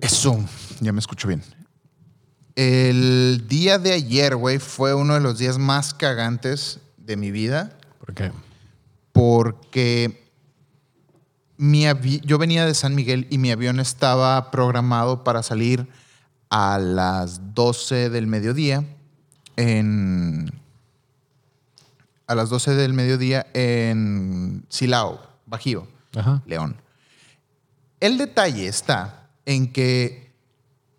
Eso, ya me escucho bien. El día de ayer, güey, fue uno de los días más cagantes de mi vida. ¿Por qué? Porque mi yo venía de San Miguel y mi avión estaba programado para salir a las 12 del mediodía en... A las 12 del mediodía en Silao, Bajío. Ajá. León. El detalle está en que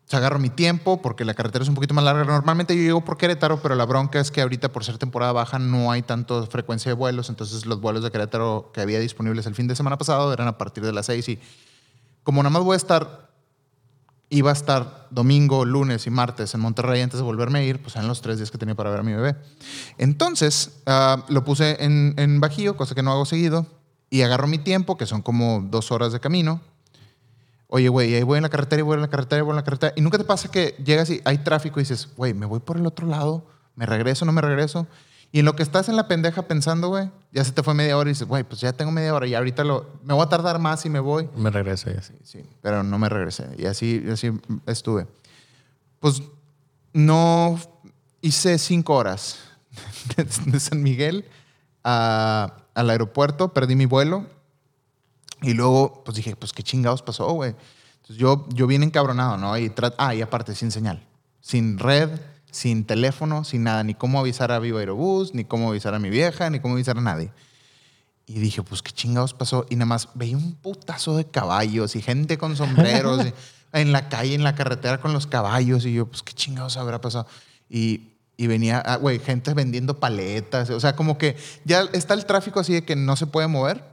se agarro mi tiempo porque la carretera es un poquito más larga. Normalmente yo llego por Querétaro, pero la bronca es que ahorita por ser temporada baja no hay tanta frecuencia de vuelos. Entonces los vuelos de Querétaro que había disponibles el fin de semana pasado eran a partir de las 6 y como nada más voy a estar, iba a estar domingo, lunes y martes en Monterrey antes de volverme a ir, pues eran los tres días que tenía para ver a mi bebé. Entonces ah, lo puse en, en Bajío, cosa que no hago seguido, y agarro mi tiempo, que son como dos horas de camino. Oye, güey, ahí voy en la carretera y voy en la carretera y voy en la carretera. Y nunca te pasa que llegas y hay tráfico y dices, güey, me voy por el otro lado, me regreso, no me regreso. Y en lo que estás en la pendeja pensando, güey, ya se te fue media hora y dices, güey, pues ya tengo media hora y ahorita lo, me voy a tardar más y me voy. Me regreso y así. Sí, pero no me regresé. Y así, así estuve. Pues no hice cinco horas de, San Miguel a- al aeropuerto, perdí mi vuelo. Y luego, pues dije, pues qué chingados pasó, güey. Entonces yo, yo bien encabronado, ¿no? Y ah, y aparte, sin señal. Sin red, sin teléfono, sin nada. Ni cómo avisar a Viva Aerobús, ni cómo avisar a mi vieja, ni cómo avisar a nadie. Y dije, pues qué chingados pasó. Y nada más veía un putazo de caballos y gente con sombreros y- en la calle, en la carretera con los caballos. Y yo, pues qué chingados habrá pasado. Y, y venía, ah, güey, gente vendiendo paletas. O sea, como que ya está el tráfico así de que no se puede mover.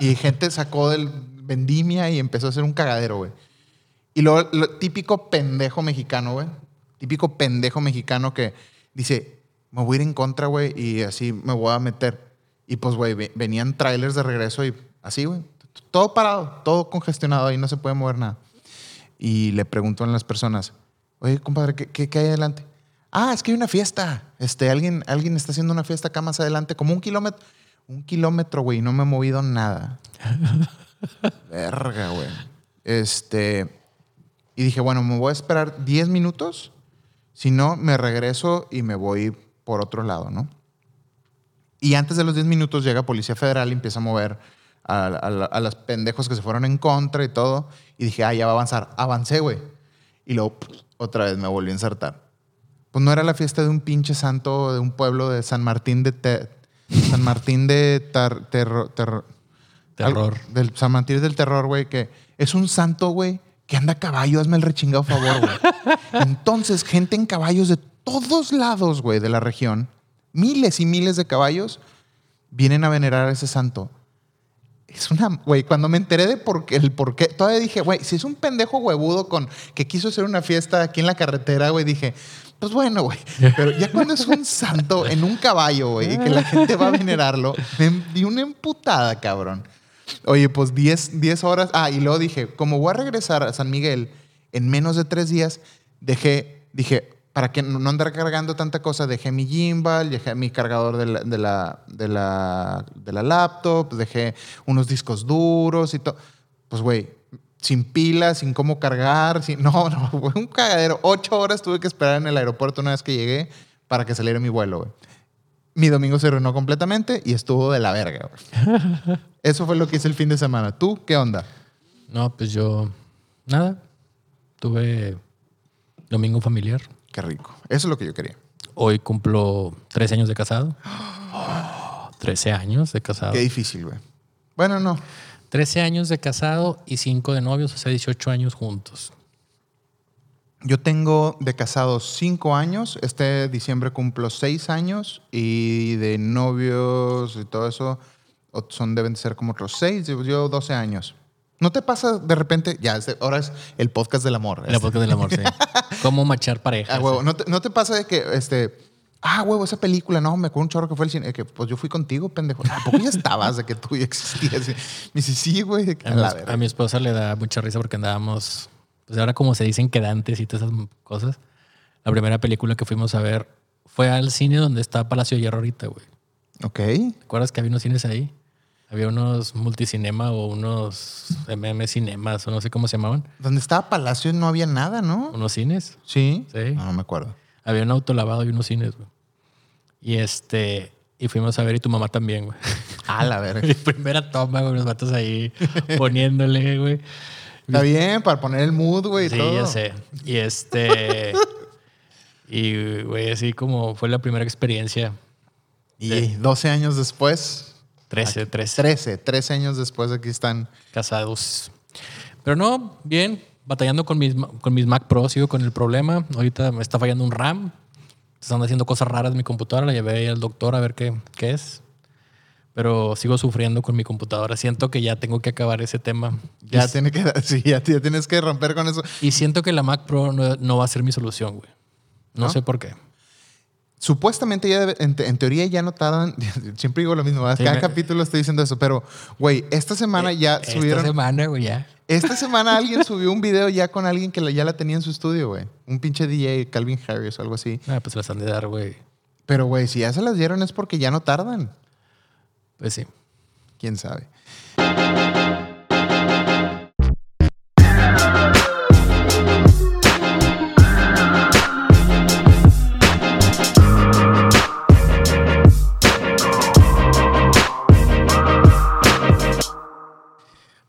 Y gente sacó del vendimia y empezó a hacer un cagadero, güey. Y lo típico pendejo mexicano, güey. Típico pendejo mexicano que dice, me voy a ir en contra, güey, y así me voy a meter. Y pues, güey, ve- venían trailers de regreso y así, güey. Todo parado, todo congestionado ahí, no se puede mover nada. Y le pregunto a las personas, oye, compadre, ¿qué, qué, qué hay adelante? Ah, es que hay una fiesta. Este, alguien, alguien está haciendo una fiesta acá más adelante, como un kilómetro. Un kilómetro, güey, no me he movido nada. Verga, güey. Este. Y dije, bueno, me voy a esperar 10 minutos. Si no, me regreso y me voy por otro lado, ¿no? Y antes de los 10 minutos llega Policía Federal y empieza a mover a, a- a los pendejos que se fueron en contra y todo. Y dije, ah, ya va a avanzar. Avancé, güey. Y luego otra vez me volví a ensartar. Pues no era la fiesta de un pinche santo de un pueblo de San Martín de Te- San Martín de Tar- Terro- Terro- Terror. Al- del San Martín del Terror, güey, que es un santo, güey, que anda a caballo. Hazme el rechingado favor, güey. Entonces, gente en caballos de todos lados, güey, de la región, miles y miles de caballos, vienen a venerar a ese santo. Es una, güey, cuando me enteré de por qué, el por qué, todavía dije, güey, si es un pendejo huevudo con que quiso hacer una fiesta aquí en la carretera, güey, dije, pues bueno, güey. Pero ya cuando es un santo en un caballo, güey, y que la gente va a venerarlo, me di una emputada, cabrón. Oye, pues 10, 10 horas. Ah, y luego dije, como voy a regresar a San Miguel en menos de tres días, dejé, dije, para que no andar cargando tanta cosa, dejé mi gimbal, dejé mi cargador de la, de la, de la, de la laptop, dejé unos discos duros y todo. Pues, güey, sin pilas, sin cómo cargar, sin... No, no, fue un cagadero. Ocho horas tuve que esperar en el aeropuerto una vez que llegué para que saliera mi vuelo, güey. Mi domingo se arruinó completamente y estuvo de la verga, güey. Eso fue lo que hice el fin de semana. ¿Tú qué onda? No, pues yo. Nada. Tuve domingo familiar. Qué rico. Eso es lo que yo quería. Hoy cumplo 13 años de casado. 13 años de casado. Qué difícil, güey. Bueno, no. 13 años de casado y 5 de novios, o sea, 18 años juntos. Yo tengo de casado cinco años. Este diciembre cumplo seis años. Y de novios y todo eso son, deben ser como otros seis. Yo- Yo 12 años. ¿No te pasa de repente? Ya, este- ahora es el podcast del amor. Este. podcast del amor, sí. ¿Cómo machar parejas? Ah, huevo. ¿No te, no te pasa de que, este, ah, huevo, esa película, no, me acuerdo un chorro que fue el cine, que pues yo fui contigo, pendejo. Tampoco ya estabas de que tú ya existías. Me dice, sí, güey. mi, a mi esposa le da mucha risa porque andábamos, pues ahora como se dicen quedantes y todas esas cosas. La primera película que fuimos a ver fue al cine donde está Palacio de Hierro ahorita, güey. Ok. ¿Te acuerdas que había unos cines ahí? Había unos multicinema o unos MM cinemas o no sé cómo se llamaban. Donde estaba Palacio no había nada, ¿no? Unos cines. Sí. Sí. No, no me acuerdo. Había un autolavado y unos cines, güey. Y este, y fuimos a ver y tu mamá también, güey. A la verga. Primera toma, güey, los vatos ahí poniéndole, güey. Está bien, para poner el mood, güey. Sí, todo. ya sé. Y este. y, güey, así como fue la primera experiencia. Y 12 años después, 13, 13 13, 13 años después aquí están. casados. Pero no, bien, batallando con mis, con mis Mac Pro, sigo con el problema. Ahorita me está fallando un RAM. Están haciendo cosas raras en mi computadora. La llevé al doctor a ver qué, qué es. Pero sigo sufriendo con mi computadora. Siento que ya tengo que acabar ese tema. Ya y, tiene que, sí, ya, ya tienes que romper con eso. y siento que la Mac Pro no, no va a ser mi solución, güey. No, ¿No? sé por qué. Supuestamente ya, debe- en, te- en teoría ya no tardan, siempre digo lo mismo, ¿verdad? Sí, cada me- capítulo estoy diciendo eso, pero, güey, esta semana ya Esta subieron, semana, güey, ya. esta semana alguien subió un video ya con alguien que la- ya la tenía en su estudio, güey. Un pinche DJ, Calvin Harris o algo así. Ah, pues las han de dar, güey. Pero, güey, si ya se las dieron es porque ya no tardan. Pues sí. ¿Quién sabe?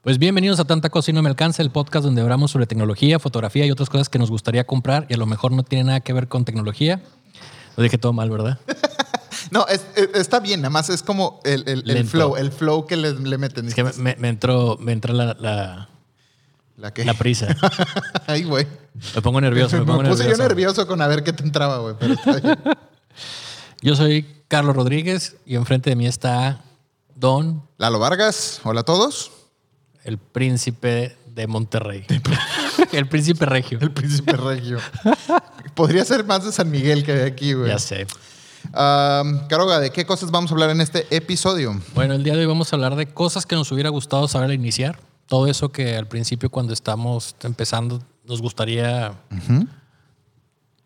Pues bienvenidos a Tanta Cosa y No Me Alcanza, el podcast donde hablamos sobre tecnología, fotografía y otras cosas que nos gustaría comprar y a lo mejor no tiene nada que ver con tecnología. Lo dije todo mal, ¿verdad? No, es- es- está bien, nada más es como el, el- el Lento. flow, el flow que le, le meten. Es que me, me- me entró, me entra la, la- La que... la prisa. Ay, güey. Me pongo nervioso, me Me, pongo puse nervioso. yo nervioso con a ver qué te entraba, güey. Yo soy Carlos Rodríguez y enfrente de mí está Don, Lalo Vargas, hola a todos. El príncipe de Monterrey. el príncipe regio. El príncipe regio. Podría ser más de San Miguel que de aquí, güey. Ya sé. Um, Caroga, ¿de qué cosas vamos a hablar en este episodio? Bueno, el día de hoy vamos a hablar de cosas que nos hubiera gustado saber al iniciar. Todo eso que al principio cuando estamos empezando nos gustaría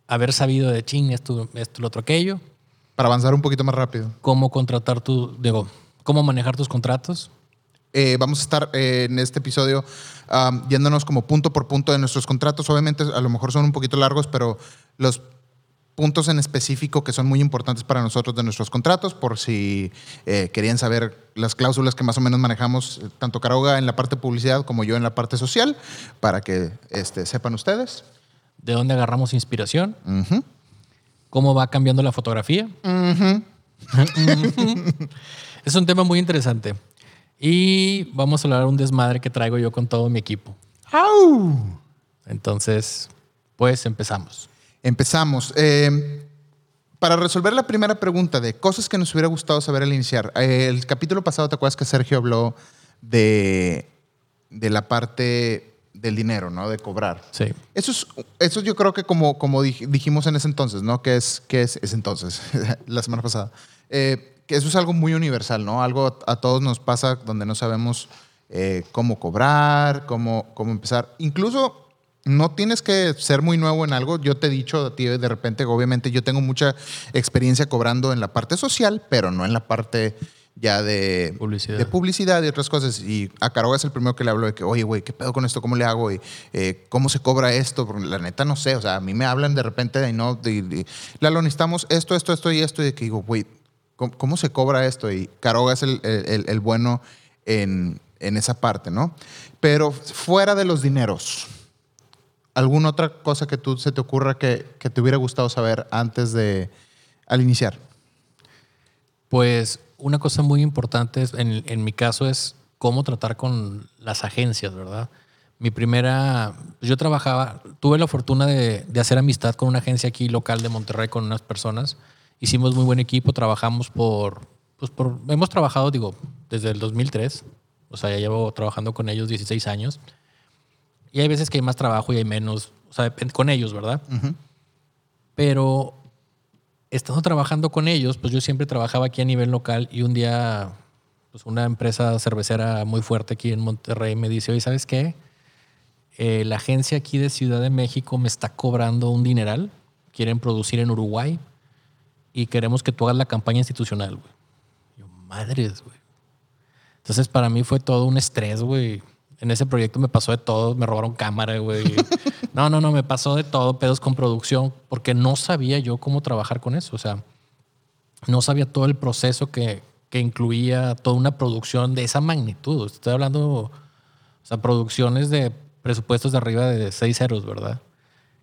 haber sabido de ching, esto, esto, lo otro, aquello. Para avanzar un poquito más rápido. Cómo contratar tu, digo, cómo manejar tus contratos. Eh, vamos a estar eh, en este episodio um, yéndonos como punto por punto de nuestros contratos. Obviamente, a lo mejor son un poquito largos, pero los puntos en específico que son muy importantes para nosotros de nuestros contratos, por si eh, querían saber las cláusulas que más o menos manejamos, tanto Caroga en la parte de publicidad como yo en la parte social, para que este, sepan ustedes. De dónde agarramos inspiración. Cómo va cambiando la fotografía. es un tema muy interesante. Y vamos a hablar de un desmadre que traigo yo con todo mi equipo. ¡Au! Entonces, pues empezamos. Empezamos. Eh, para resolver la primera pregunta de cosas que nos hubiera gustado saber al iniciar, eh, el capítulo pasado, ¿te acuerdas que Sergio habló de, de la parte del dinero, ¿no? De cobrar. Sí. Eso es, eso yo creo que como, como dij- dijimos en ese entonces, ¿no? Que es, que es, ese entonces, la semana pasada. Eh, que eso es algo muy universal, ¿no? Algo a todos nos pasa donde no sabemos eh, cómo cobrar, cómo, cómo empezar. Incluso no tienes que ser muy nuevo en algo. Yo te he dicho a ti de repente, obviamente yo tengo mucha experiencia cobrando en la parte social, pero no en la parte ya de Publicidad. de publicidad y otras cosas. Y a Caroga es el primero que le hablo de que, oye, güey, ¿qué pedo con esto? ¿Cómo le hago? Y eh, ¿cómo se cobra esto? Porque la neta no sé. O sea, a mí me hablan de repente de, no, de, de, Lalo, necesitamos esto, esto, esto y esto. Y de que digo, güey, ¿cómo, se cobra esto? Y Caroga es el, el- el bueno en, en esa parte, ¿no? Pero fuera de los dineros, ¿alguna otra cosa que tú se te ocurra que, que te hubiera gustado saber antes de, al iniciar? Pues una cosa muy importante es- en, en mi caso es cómo tratar con las agencias, ¿verdad? Mi primera, yo trabajaba, tuve la fortuna de, de hacer amistad con una agencia aquí local de Monterrey con unas personas. Hicimos muy buen equipo, trabajamos por, pues por, hemos trabajado, digo, desde el 2003, o sea, ya llevo trabajando con ellos 16 años. Y hay veces que hay más trabajo y hay menos, o sea, depende- con ellos, ¿verdad? Pero estando trabajando con ellos, pues yo siempre trabajaba aquí a nivel local y un día, pues una empresa cervecera muy fuerte aquí en Monterrey me dice, oye, ¿sabes qué? Eh, la agencia aquí de Ciudad de México me está cobrando un dineral, quieren producir en Uruguay y queremos que tú hagas la campaña institucional, güey. Yo, madres, güey. Entonces, para mí fue todo un estrés, güey. En ese proyecto me pasó de todo, me robaron cámara, güey. No, no, no, me pasó de todo, pedos con producción, porque no sabía yo cómo trabajar con eso. O sea, no sabía todo el proceso que, que incluía toda una producción de esa magnitud. Estoy hablando, o sea, producciones de presupuestos de arriba de seis ceros, ¿verdad?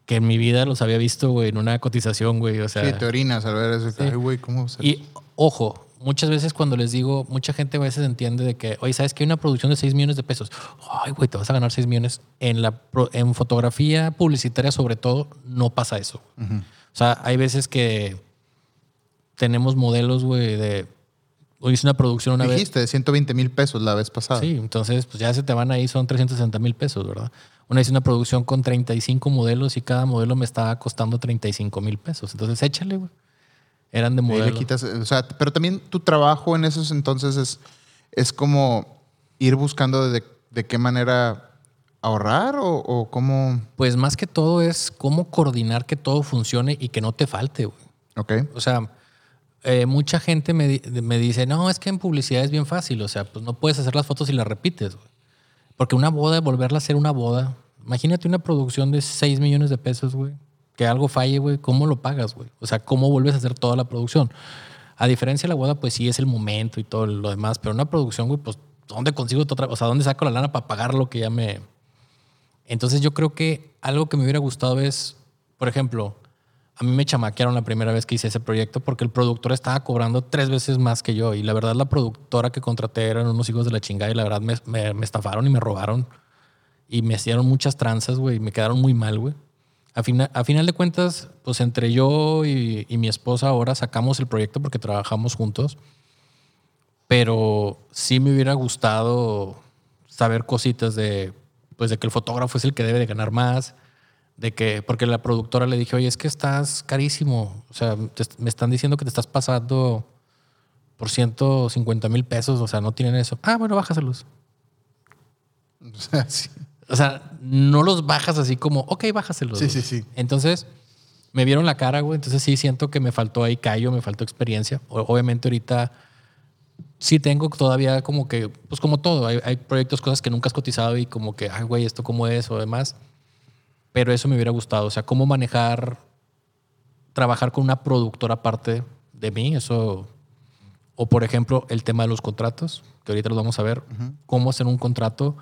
Que en mi vida los había visto, güey, en una cotización, güey. O sea, Sí, te orinas al ver eso. Ay, güey, ¿cómo se- y ojo, muchas veces cuando les digo, mucha gente a veces entiende de que, oye, ¿sabes que hay una producción de 6 millones de pesos? Ay, güey, te vas a ganar 6 millones. En, la, en fotografía publicitaria, sobre todo, no pasa eso. O sea, hay veces que tenemos modelos, güey, de. Hice una producción una vez. Dijiste, de 120 mil pesos la vez pasada. Sí, entonces, pues ya se te van ahí, son 360 mil pesos, ¿verdad? Una hice una producción con 35 modelos y cada modelo me estaba costando 35 mil pesos. Entonces, échale, güey. Eran de modelo. le quitas, o sea, pero también tu trabajo en esos entonces es, es como ir buscando de, de qué manera ahorrar o, o cómo. Pues más que todo es cómo coordinar que todo funcione y que no te falte, güey. Ok. O sea, eh, mucha gente me, me dice, no, es que en publicidad es bien fácil. O sea, pues no puedes hacer las fotos y las repites, güey. Porque una boda, volverla a hacer una boda. Imagínate una producción de 6 millones de pesos, güey. Que algo falle, güey. ¿Cómo lo pagas, güey? O sea, ¿cómo vuelves a hacer toda la producción? A diferencia de la boda, pues sí es el momento y todo lo demás. Pero una producción, güey, pues, ¿dónde consigo otra? O sea, ¿dónde saco la lana para pagar lo que ya me, entonces yo creo que algo que me hubiera gustado es, por ejemplo, a mí me chamaquearon la primera vez que hice ese proyecto porque el productor estaba cobrando tres veces más que yo y la verdad la productora que contraté eran unos hijos de la chingada y la verdad me, me- estafaron y me robaron y me hicieron muchas tranzas, güey, y me quedaron muy mal, güey. A, fina- a final de cuentas, pues entre yo y, y mi esposa ahora sacamos el proyecto porque trabajamos juntos, pero sí me hubiera gustado saber cositas de, pues de que el fotógrafo es el que debe de ganar más, de que, porque la productora le dije, oye, es que estás carísimo, o sea, te- me están diciendo que te estás pasando por 150 mil pesos, o sea, no tienen eso. Ah, bueno, bájaselos. O sea, sí. O sea, no los bajas así como, ok, bájaselos. Sí, sí, sí. Entonces, me vieron la cara, güey. Entonces sí siento que me faltó ahí callo, me faltó experiencia. O- obviamente ahorita sí tengo todavía como que, pues como todo, hay, hay proyectos, cosas que nunca has cotizado y como que, ay, güey, esto cómo es o demás. Pero eso me hubiera gustado. O sea, cómo manejar, trabajar con una productora aparte de mí, eso. O por ejemplo, el tema de los contratos, que ahorita los vamos a ver. Cómo hacer un contrato,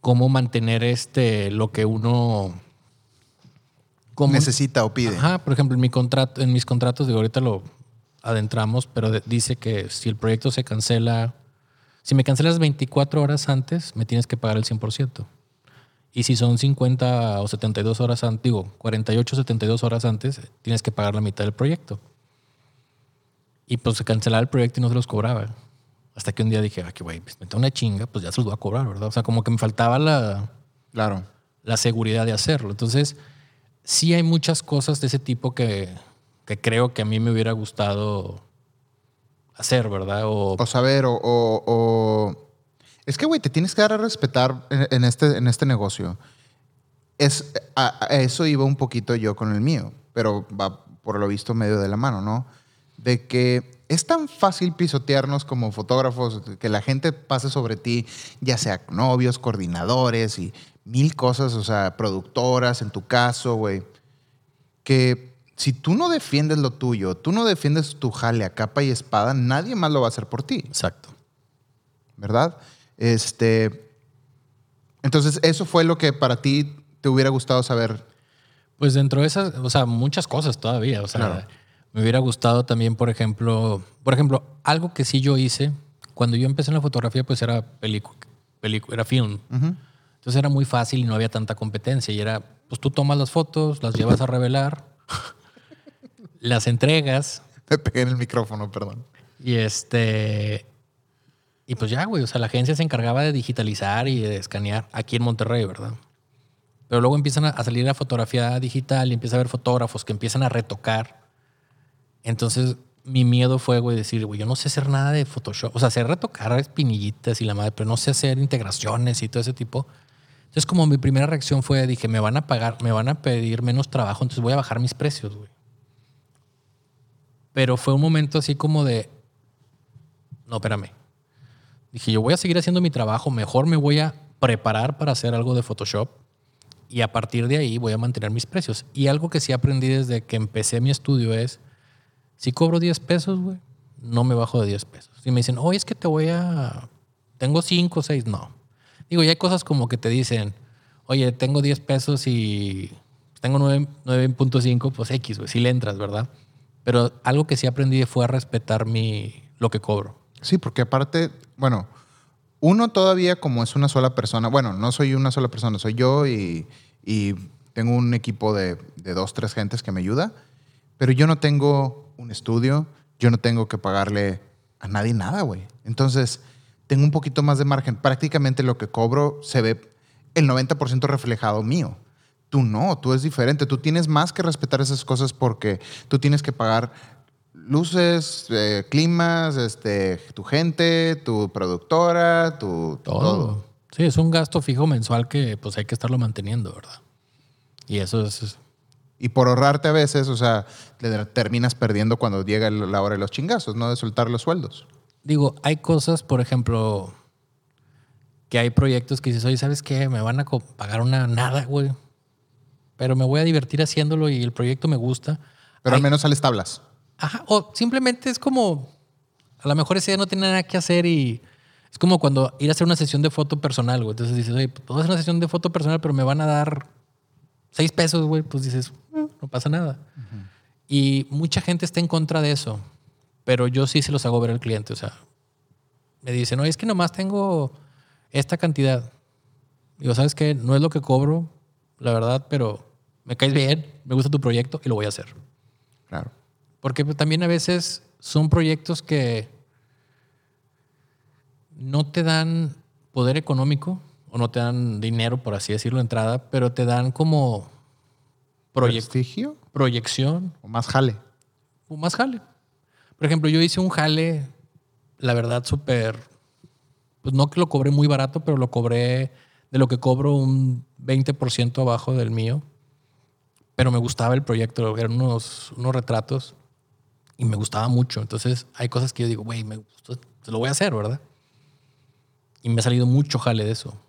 cómo mantener este, lo que uno... cómo- Necesita o pide. Ajá, por ejemplo, en, mi contrato, en mis contratos, de ahorita lo adentramos, pero de- dice que si el proyecto se cancela, si me cancelas 24 horas antes, me tienes que pagar el 100%. Y si son 50 o 72 horas antes, digo, 48 o 72 horas antes, tienes que pagar la mitad del proyecto. Y pues se cancelaba el proyecto y no se los cobraba. Hasta que un día dije, ah, que güey, pues me una chinga, pues ya se los voy a cobrar, ¿verdad? O sea, como que me faltaba la, Claro. la seguridad de hacerlo. Entonces, sí hay muchas cosas de ese tipo que, que creo que a mí me hubiera gustado hacer, ¿verdad? O, O saber, o. o- o- Es que, güey, te tienes que dar a respetar en, en este, en este negocio. Es, a, a eso iba un poquito yo con el mío, pero va por lo visto medio de la mano, ¿no? De que es tan fácil pisotearnos como fotógrafos, que la gente pase sobre ti, ya sea novios, coordinadores y mil cosas, o sea, productoras en tu caso, güey, que si tú no defiendes lo tuyo, tú no defiendes tu jale a capa y espada, nadie más lo va a hacer por ti, exacto. ¿verdad? Este, entonces, eso fue lo que para ti te hubiera gustado saber. Pues dentro de esas, o sea, muchas cosas todavía. O sea, Claro. me hubiera gustado también, por ejemplo, por ejemplo, algo que sí yo hice, cuando yo empecé en la fotografía, pues era película, era film. Entonces era muy fácil y no había tanta competencia. Y era, pues tú tomas las fotos, las llevas a revelar, las entregas Me pegué en el micrófono, perdón. y este. Y pues ya, güey. O sea, la agencia se encargaba de digitalizar y de escanear aquí en Monterrey, ¿verdad? Pero luego empiezan a- salir la fotografía digital y empieza a haber fotógrafos que empiezan a retocar. Entonces, mi miedo fue, güey, decir, güey, yo no sé hacer nada de Photoshop. O sea, sé retocar espinillitas y la madre, pero no sé hacer integraciones y todo ese tipo. Entonces, como mi primera reacción fue, dije, me van a pagar, me van a pedir menos trabajo, entonces voy a bajar mis precios, güey. Pero fue un momento así como de, no, espérame. Dije, yo voy a seguir haciendo mi trabajo, mejor me voy a preparar para hacer algo de Photoshop y a partir de ahí voy a mantener mis precios. Y algo que sí aprendí desde que empecé mi estudio es, si cobro 10 pesos, güey, no me bajo de 10 pesos. Si me dicen, oye, es que te voy a... Tengo 5 o 6, no. Digo, ya hay cosas como que te dicen, oye, tengo 10 pesos y tengo 9.5, pues X, güey, si le entras, ¿verdad? Pero algo que sí aprendí fue a respetar mi, lo que cobro. Sí, porque aparte, bueno, uno todavía como es una sola persona, bueno, no soy una sola persona, soy yo y, y tengo un equipo de, de, dos, tres gentes que me ayuda, pero yo no tengo un estudio, yo no tengo que pagarle a nadie nada, güey. Entonces, tengo un poquito más de margen. Prácticamente lo que cobro se ve el 90% reflejado mío. Tú no, tú es diferente. Tú tienes más que respetar esas cosas porque tú tienes que pagar luces, eh, climas, este, tu gente, tu productora, tu todo. todo. Sí, es un gasto fijo mensual que pues hay que estarlo manteniendo, ¿verdad? Y eso es... Y por ahorrarte a veces, o sea, terminas perdiendo cuando llega la hora de los chingazos, ¿no? De soltar los sueldos. Digo, hay cosas, por ejemplo, que hay proyectos que dices, oye, ¿sabes qué? Me van a pagar una nada, güey. Pero me voy a divertir haciéndolo y el proyecto me gusta. Pero al menos sales tablas. Ajá, o simplemente es como, a lo mejor ese día no tiene nada que hacer y es como cuando ir a hacer una sesión de foto personal, güey. Entonces dices, oye, puedo hacer una sesión de foto personal, pero me van a dar seis pesos, güey. Pues dices, eh, no pasa nada. Y mucha gente está en contra de eso, pero yo sí se los hago ver al cliente. O sea, me dicen, oye, es que nomás tengo esta cantidad. Digo, ¿sabes qué? No es lo que cobro, la verdad, pero me caes bien, me gusta tu proyecto y lo voy a hacer. Claro. Porque también a veces son proyectos que no te dan poder económico o no te dan dinero, por así decirlo, entrada, pero te dan como prestigio, proyección. O más jale. O más jale. Por ejemplo, yo hice un jale, la verdad, súper, pues no que lo cobré muy barato, pero lo cobré de lo que cobro un 20% abajo del mío. Pero me gustaba el proyecto, eran unos, unos retratos y me gustaba mucho. Entonces hay cosas que yo digo, güey, me gustó, lo voy a hacer, ¿verdad? Y me ha salido mucho jale de eso.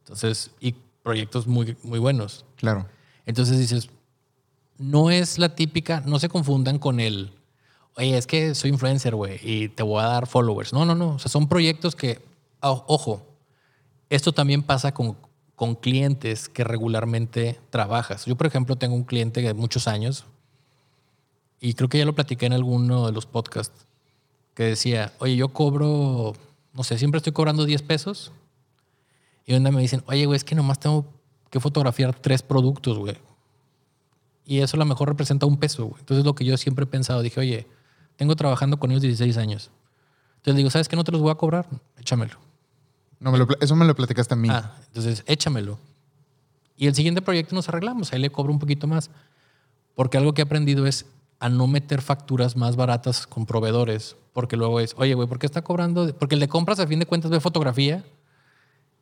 Entonces, y proyectos muy, muy buenos. Claro. Entonces dices, no es la típica, no se confundan con el, oye, es que soy influencer, güey, y te voy a dar followers. No, no, no. O sea, son proyectos que, ojo, esto también pasa con, con clientes que regularmente trabajas. Yo, por ejemplo, tengo un cliente de muchos años, y creo que ya lo platiqué en alguno de los podcasts, que decía, oye, yo cobro, no sé, siempre estoy cobrando 10 pesos. Y donde me dicen, oye, güey, es que nomás tengo que fotografiar tres productos, güey. Y eso a lo mejor representa un peso, güey. Entonces lo que yo siempre he pensado, dije, oye, tengo trabajando con ellos 16 años. Entonces digo, ¿sabes qué? No te los voy a cobrar, échamelo. No, me lo, eso me lo platicaste a mí. Ah, entonces échamelo. Y el siguiente proyecto nos arreglamos, ahí le cobro un poquito más. Porque algo que he aprendido es a no meter facturas más baratas con proveedores, porque luego es, oye, güey, ¿por qué está cobrando? Porque el de compras a fin de cuentas ve fotografía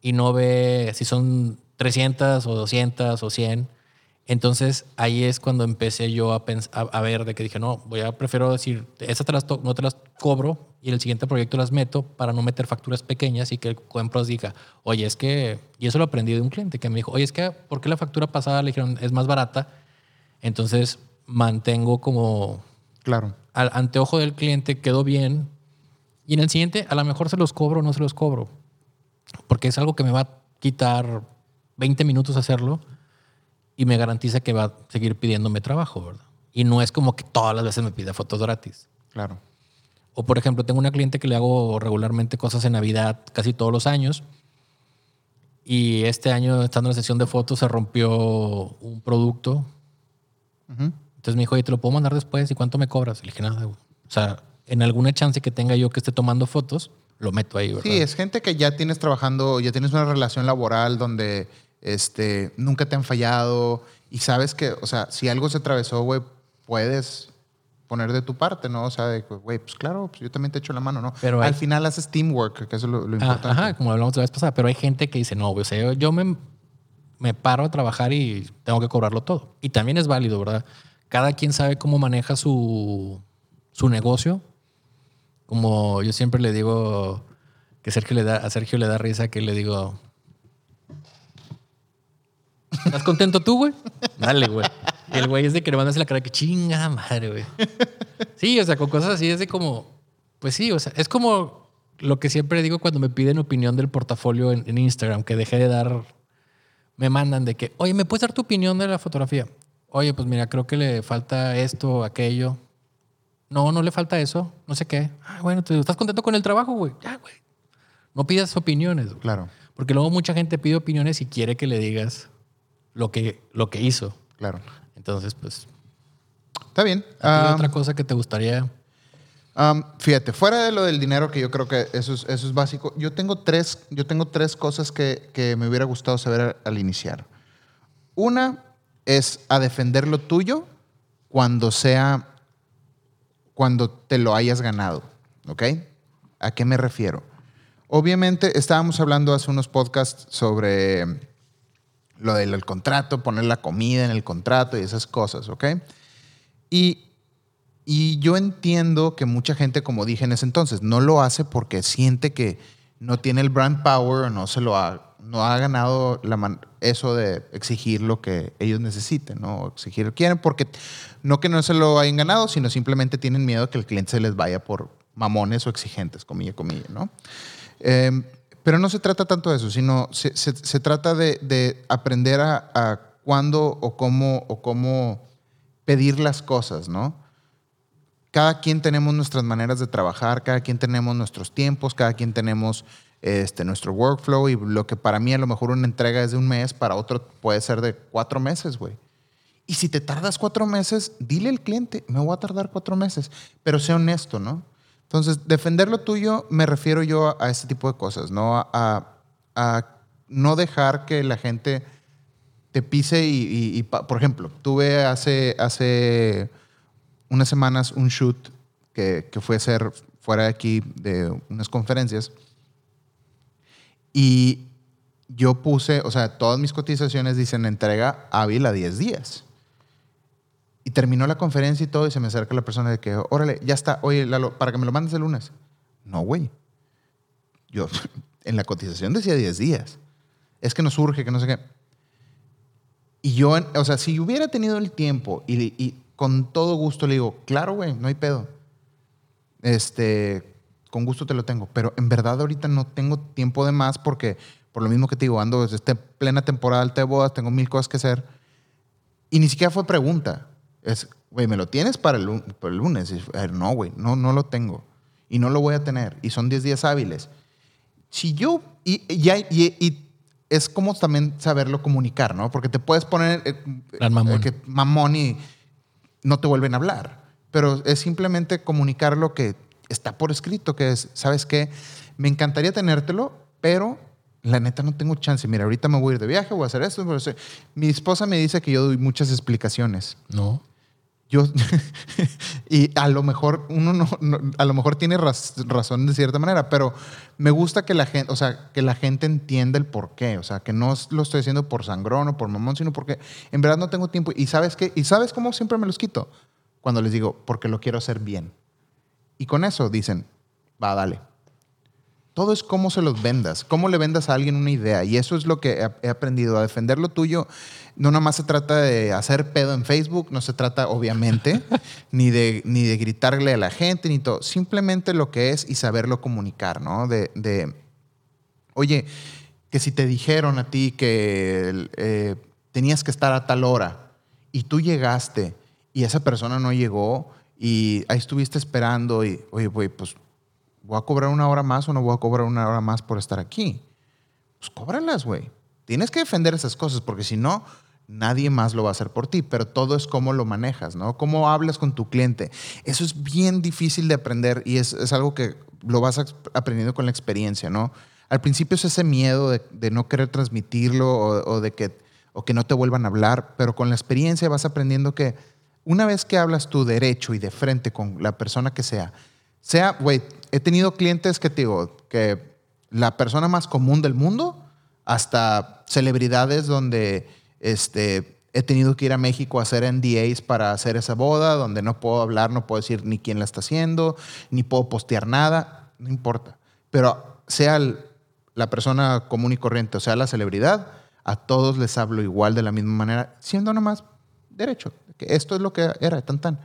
y no ve si son 300 o 200 o 100. Entonces ahí es cuando empecé yo a, a, ver de que dije, no, voy a prefiero decir, esas te las no te las cobro y el siguiente proyecto las meto para no meter facturas pequeñas y que el compras diga, oye, es que, y eso lo aprendí de un cliente que me dijo, oye, es que, ¿por qué la factura pasada le dijeron es más barata? Entonces mantengo como... Claro. Al anteojo del cliente quedó bien. Y en el siguiente, a lo mejor se los cobro o no se los cobro. Porque es algo que me va a quitar 20 minutos hacerlo y me garantiza que va a seguir pidiéndome trabajo, ¿verdad? Y no es como que todas las veces me pida fotos gratis. Claro. O por ejemplo, tengo una cliente que le hago regularmente cosas en Navidad casi todos los años. Y este año, estando en la sesión de fotos, se rompió un producto. Entonces me dijo, oye, ¿te lo puedo mandar después? ¿Y cuánto me cobras? Le dije, nada, O sea, en alguna chance que tenga yo que esté tomando fotos, lo meto ahí, ¿verdad? Sí, es gente que ya tienes trabajando, ya tienes una relación laboral donde este, nunca te han fallado y sabes que, o sea, si algo se atravesó, güey, puedes poner de tu parte, ¿no? O sea, de, güey, pues claro, pues yo también te echo la mano, ¿no? Pero al final haces teamwork, que eso es lo, lo importante. Ajá, como hablamos la vez pasada, pero hay gente que dice, no, o sea, yo me, me paro a trabajar y tengo que cobrarlo todo. Y también es válido, ¿verdad? Cada quien sabe cómo maneja su, su negocio. Como yo siempre le digo, que Sergio le da, a Sergio le da risa que le digo, ¿estás contento tú, güey? Dale, güey. Y el güey es de que le mandas la cara que chinga madre, güey. Sí, o sea, con cosas así es de como, pues sí, o sea, es como lo que siempre digo cuando me piden opinión del portafolio en, en Instagram, que dejé de dar, me mandan de que, oye, ¿me puedes dar tu opinión de la fotografía? Oye, pues mira, creo que le falta esto, aquello. No, no le falta eso, no sé qué. Ah, bueno, ¿tú ¿estás contento con el trabajo, güey? Ya, güey. No pidas opiniones, güey. Claro, Porque luego mucha gente pide opiniones y quiere que le digas lo que, lo que hizo. claro. Entonces, pues, Está bien. ¿a ti Ah, otra cosa que te gustaría? Um, fíjate, fuera de lo del dinero, que yo creo que eso es, eso es básico, yo tengo tres, yo tengo tres cosas que, que me hubiera gustado saber al, al iniciar. Una es a defender lo tuyo cuando sea, cuando te lo hayas ganado, ¿ok? ¿A qué me refiero? Obviamente, estábamos hablando hace unos podcasts sobre lo del el contrato, poner la comida en el contrato y esas cosas, ¿ok? Y y yo entiendo que mucha gente, como dije en ese entonces, no lo hace porque siente que no tiene el brand power o no se lo ha, no ha ganado la eso de exigir lo que ellos necesiten, ¿no? O exigir lo que quieren, porque no que no se lo hayan ganado, sino simplemente tienen miedo que el cliente se les vaya por mamones o exigentes, comilla, comilla, ¿no? Eh, pero no se trata tanto de eso, sino se, se- se trata de, de aprender a, a cuándo o cómo, o cómo pedir las cosas, ¿no? cada quien tenemos nuestras maneras de trabajar, cada quien tenemos nuestros tiempos, cada quien tenemos este, nuestro workflow y lo que para mí a lo mejor una entrega es de un mes, para otro puede ser de cuatro meses, güey. Y si te tardas cuatro meses, dile al cliente, me voy a tardar cuatro meses, pero sé honesto, ¿no? Entonces, defender lo tuyo me refiero yo a, a este tipo de cosas, ¿no? A, no dejar que la gente te pise y, por ejemplo, tuve hace, hace unas semanas un shoot que, que fue a hacer fuera de aquí de unas conferencias y yo puse, o sea, todas mis cotizaciones dicen entrega hábil a 10 días. Y terminó la conferencia y todo y se me acerca la persona de que, órale, ya está, oye, Lalo, para que me lo mandes el lunes. No, güey. Yo, en la cotización decía 10 días. Es que nos surge, que no sé qué. Y yo, o sea, si hubiera tenido el tiempo y, y con todo gusto le digo, claro, güey, no hay pedo. Este, con gusto te lo tengo. Pero en verdad ahorita no tengo tiempo de más porque, por lo mismo que te digo, ando desde esta plena temporada alta de bodas, tengo mil cosas que hacer. Y ni siquiera fue pregunta. Es, güey, ¿me lo tienes para el, lu- para el lunes? Y, no, güey, no, no lo tengo. Y no lo voy a tener. Y son 10 días hábiles. Si yo, y, y, y- y es como también saberlo comunicar, ¿no? Porque te puedes poner eh, Plan mamón. eh, que mamón y no te vuelven a hablar. Pero es simplemente comunicar lo que está por escrito, que es, ¿sabes qué? Me encantaría tenértelo, pero la neta no tengo chance. Mira, ahorita me voy a ir de viaje, voy a hacer esto. voy a hacer- Mi esposa me dice que yo doy muchas explicaciones. No. Yo, y a lo mejor uno no, no- a lo mejor tiene raz- razón de cierta manera, pero me gusta que la gente, o sea, que la gente entienda el por qué, o sea, que no lo estoy haciendo por sangrón o por mamón, sino porque en verdad no tengo tiempo. Y sabes qué, y sabes cómo siempre me los quito cuando les digo, porque lo quiero hacer bien. Y con eso dicen, va, dale. Todo es cómo se los vendas, cómo le vendas a alguien una idea. Y eso es lo que he, aprendido, a defender lo tuyo. No nada más se trata de hacer pedo en Facebook, no se trata, obviamente, ni, de, ni de gritarle a la gente, ni todo. Simplemente lo que es y saberlo comunicar, ¿no? De, de oye, que si te dijeron a ti que eh, tenías que estar a tal hora y tú llegaste y esa persona no llegó y ahí estuviste esperando y, oye, güey, pues ¿voy a cobrar una hora más o no voy a cobrar una hora más por estar aquí? Pues cóbralas, güey. Tienes que defender esas cosas porque si no, nadie más lo va a hacer por ti. Pero todo es cómo lo manejas, ¿no? Cómo hablas con tu cliente. Eso es bien difícil de aprender y es, es algo que lo vas aprendiendo con la experiencia, ¿no? Al principio es ese miedo de, de no querer transmitirlo o, o de que, o que no te vuelvan a hablar, pero con la experiencia vas aprendiendo que una vez que hablas tú derecho y de frente con la persona que sea, sea, güey, he tenido clientes que te digo, que la persona más común del mundo, hasta celebridades donde este, he tenido que ir a México a hacer NDAs para hacer esa boda, donde no puedo hablar, no puedo decir ni quién la está haciendo, ni puedo postear nada, no importa. Pero sea el- la persona común y corriente, o sea, la celebridad, a todos les hablo igual de la misma manera, siendo nomás derecho. Que esto es lo que era, tan tan.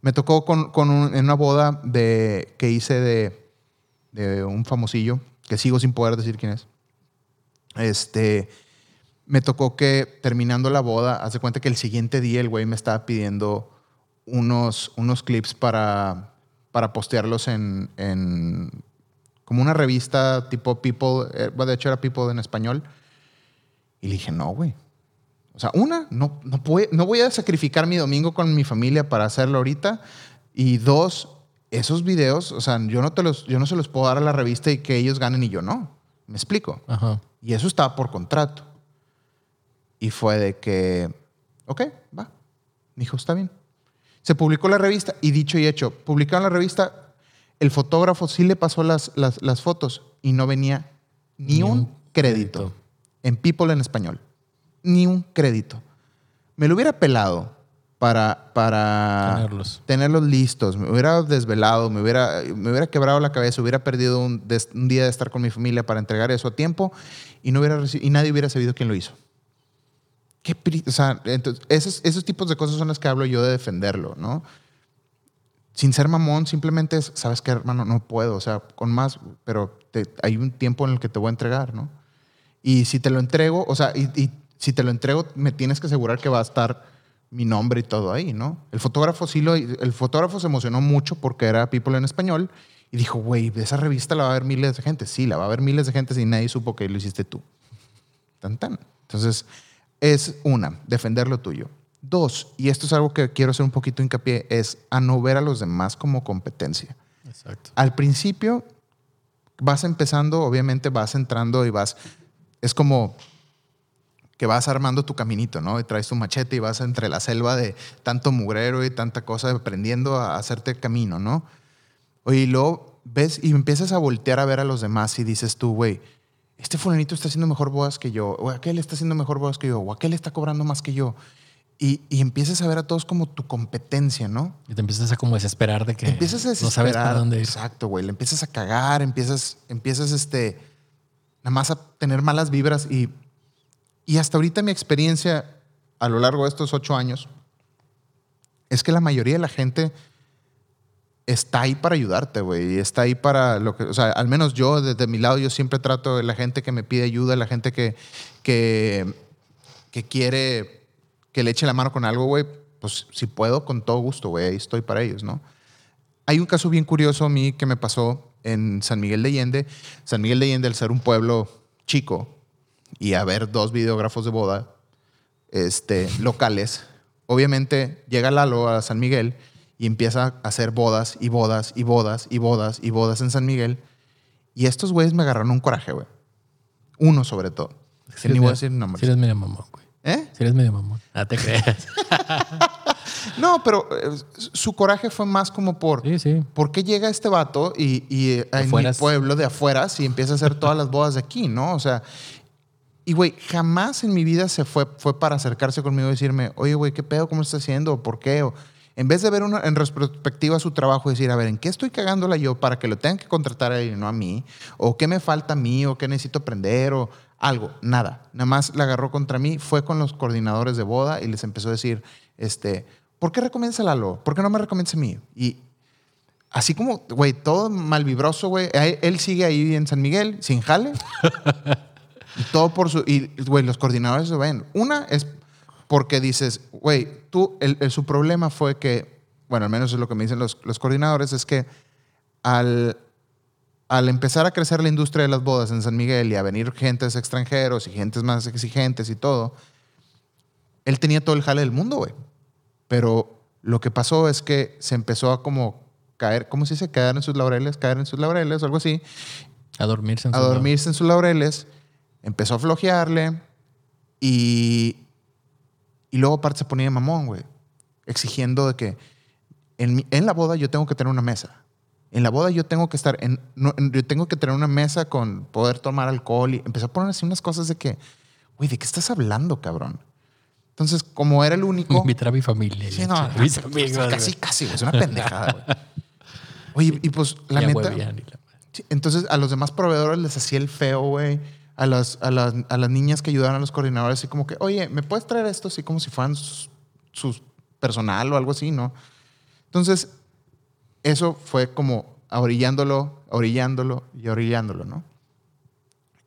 Me tocó con, con un- en una boda de, que hice de, de un famosillo, que sigo sin poder decir quién es. Este, me tocó que terminando la boda, hace cuenta que el siguiente día el güey me estaba pidiendo unos, unos clips para, para postearlos en, en como una revista tipo People, eh, de hecho era People en español. Y le dije, no, güey. O sea, una, no, no, puede- no voy a sacrificar mi domingo con mi familia para hacerlo ahorita. Y dos, esos videos, o sea, yo no, te los, yo no se los puedo dar a la revista y que ellos ganen y yo no. ¿Me explico? Ajá. Y eso estaba por contrato. Y fue de que, ok, va. Dijo, está bien. Se publicó la revista y dicho y hecho, publicaron la revista, el fotógrafo sí le pasó las, las, las fotos y no venía ni, un crédito. crédito. en People en español. Ni un crédito. Me lo hubiera pelado para, para Tenerlos. tenerlos listos. Me hubiera desvelado, me hubiera, me hubiera quebrado la cabeza, hubiera perdido un, des- un día de estar con mi familia para entregar eso a tiempo y, no hubiera y nadie hubiera sabido quién lo hizo. Qué o sea, entonces, esos, esos tipos de cosas son las que hablo yo de defenderlo, ¿no? Sin ser mamón, simplemente es, ¿sabes qué, hermano? No puedo, o sea, con más, pero te- hay un tiempo en el que te voy a entregar, ¿no? Y si te lo entrego, o sea, y, y si te lo entrego, me tienes que asegurar que va a estar mi nombre y todo ahí, ¿no? El fotógrafo sí lo, el fotógrafo se emocionó mucho porque era People en español y dijo, güey, esa revista la va a ver miles de gente. Sí, la va a ver miles de gente y nadie supo que lo hiciste tú. Tan, tan. Entonces, es una, defender lo tuyo. Dos, y esto es algo que quiero hacer un poquito hincapié, es a no ver a los demás como competencia. Exacto. Al principio vas empezando, obviamente vas entrando y vas, es como que vas armando tu caminito, ¿no? Y traes tu machete y vas entre la selva de tanto mugrero y tanta cosa, aprendiendo a hacerte camino, ¿no? Oye, y luego ves y empiezas a voltear a ver a los demás y dices tú, güey, este fulanito está haciendo mejor bodas que yo, o aquel está haciendo mejor bodas que yo, o aquel está cobrando más que yo. Y, y empiezas a ver a todos como tu competencia, ¿no? Y te empiezas a como desesperar de que Te empiezas a no desesperar. sabes para dónde ir. Exacto, güey. Le empiezas a cagar, empiezas, empiezas este, nada más a tener malas vibras. Y, y hasta ahorita mi experiencia a lo largo de estos ocho años es que la mayoría de la gente está ahí para ayudarte, güey. Está ahí para lo que, o sea, al menos yo, desde mi lado, yo siempre trato de la gente que me pide ayuda, la gente que, que, que quiere que le eche la mano con algo, güey. Pues si puedo, con todo gusto, güey. Ahí estoy para ellos, ¿no? Hay un caso bien curioso a mí que me pasó en San Miguel de Allende. San Miguel de Allende, al ser un pueblo chico y haber dos videógrafos de boda este, locales, obviamente llega Lalo a San Miguel y empieza a hacer bodas y bodas y bodas y bodas y bodas en San Miguel. Y estos güeyes me agarraron un coraje, güey. Uno sobre todo. Eres ni voy a decir nombres. Sí eres medio mamón, güey. ¿Eh? Si eres medio mamón. Ah, te creas. No, pero eh, su coraje fue más como por... Sí, sí. ¿Por qué llega este vato y, y eh, en mi Afueras. pueblo de afuera y empieza a hacer todas las bodas de aquí, ¿no? O sea, y güey, jamás en mi vida se fue, fue para acercarse conmigo y decirme, oye, güey, ¿qué pedo? ¿Cómo lo está haciendo? ¿Por qué? O, en vez de ver una, en retrospectiva su trabajo y decir, a ver, ¿en qué estoy cagándola yo para que lo tengan que contratar a él y no a mí? ¿O qué me falta a mí? ¿O qué necesito aprender? O algo. Nada. Nada más la agarró contra mí. Fue con los coordinadores de boda y les empezó a decir, este, ¿por qué recomiendas a Lalo? ¿Por qué no me recomiendas a mí? Y así como, güey, todo malvibroso, güey. Él sigue ahí en San Miguel, sin jale. y todo por su. Y, güey, los coordinadores lo ven. Una es porque dices, güey, tú, el, el- su problema fue que, bueno, al menos es lo que me dicen los, los coordinadores, es que al, al empezar a crecer la industria de las bodas en San Miguel y a venir gentes extranjeros y gentes más exigentes y todo, él tenía todo el jale del mundo, güey. Pero lo que pasó es que se empezó a como caer, ¿cómo se dice? Caer en sus laureles, caer en sus laureles, algo así. A dormirse en A dormirse en sus laureles. Empezó a flojearle y, y luego aparte se ponía de mamón, güey. Exigiendo de que en, en la boda yo tengo que tener una mesa. En la boda yo tengo que estar, en, no, en- yo tengo que tener una mesa con poder tomar alcohol y empezó a poner así unas cosas de que, güey, ¿de qué estás hablando, cabrón? Entonces, como era el único... Invitar a mi familia. Sí, no, a mis amigos. casi, casi, güey. Es una pendejada, güey. Oye, y pues la neta. huevear y la madre. Sí, Entonces, a los demás proveedores les hacía el feo, güey. A las, a, las, a las niñas que ayudaban a los coordinadores, así como que, oye, ¿me puedes traer esto? Así como si fueran sus, sus personal o algo así, ¿no? Entonces, eso fue como orillándolo, orillándolo y orillándolo, ¿no?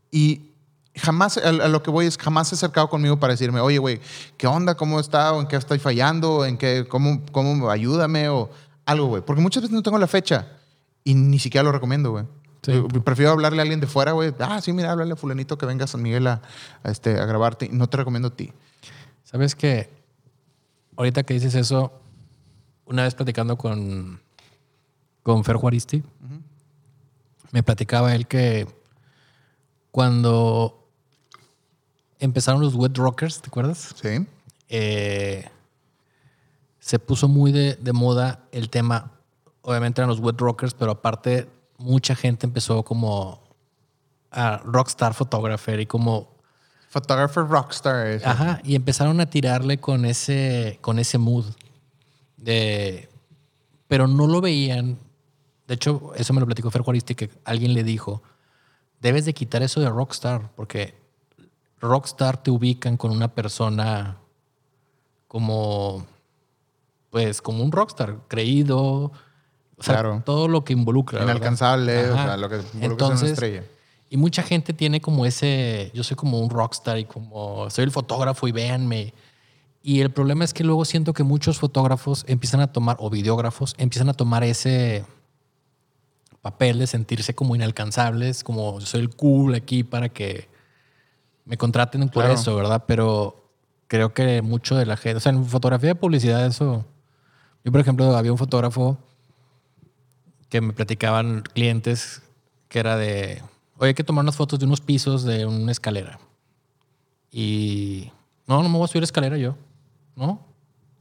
Y jamás, a, lo que voy es, jamás se ha acercado conmigo para decirme, oye, güey, ¿qué onda? ¿Cómo está? ¿O en qué estoy fallando? ¿En qué? ¿Cómo? ¿Cómo? Ayúdame o algo, güey. Porque muchas veces no tengo la fecha y ni siquiera lo recomiendo, güey. Sí. Yo Prefiero hablarle a alguien de fuera, güey. Ah, sí, mira, háblale a fulanito que venga a San Miguel a, a este, a grabarte. No te recomiendo a ti. ¿Sabes que Ahorita que dices eso, una vez platicando con, con Fer Juaristi, me platicaba él que cuando empezaron los Wet Rockers, ¿te acuerdas? Sí. Eh, se puso muy de, de moda el tema. Obviamente eran los Wet Rockers, pero aparte mucha gente empezó como a rockstar photographer y como Photographer rockstar. ese. Ajá, y empezaron a tirarle con ese, con ese mood. De, pero no lo veían. De hecho, eso me lo platicó Fer Juaristi, que alguien le dijo, debes de quitar eso de rockstar, porque rockstar te ubican con una persona como, pues, como un rockstar, creído. O sea, Claro. todo lo que involucra. Inalcanzable, o sea, lo que involucra ser una Entonces, estrella. y mucha gente tiene como ese, yo soy como un rockstar y como soy el fotógrafo y véanme. Y el problema es que luego siento que muchos fotógrafos empiezan a tomar, o videógrafos, empiezan a tomar ese papel de sentirse como inalcanzables, como yo soy el cool aquí para que me contraten por Claro. eso, ¿verdad? Pero creo que mucho de la gente, o sea, en fotografía de publicidad eso, yo por ejemplo había un fotógrafo que me platicaban clientes que era de, oye, hay que tomar unas fotos de unos pisos de una escalera. Y no, no me voy a subir escalera yo, ¿no?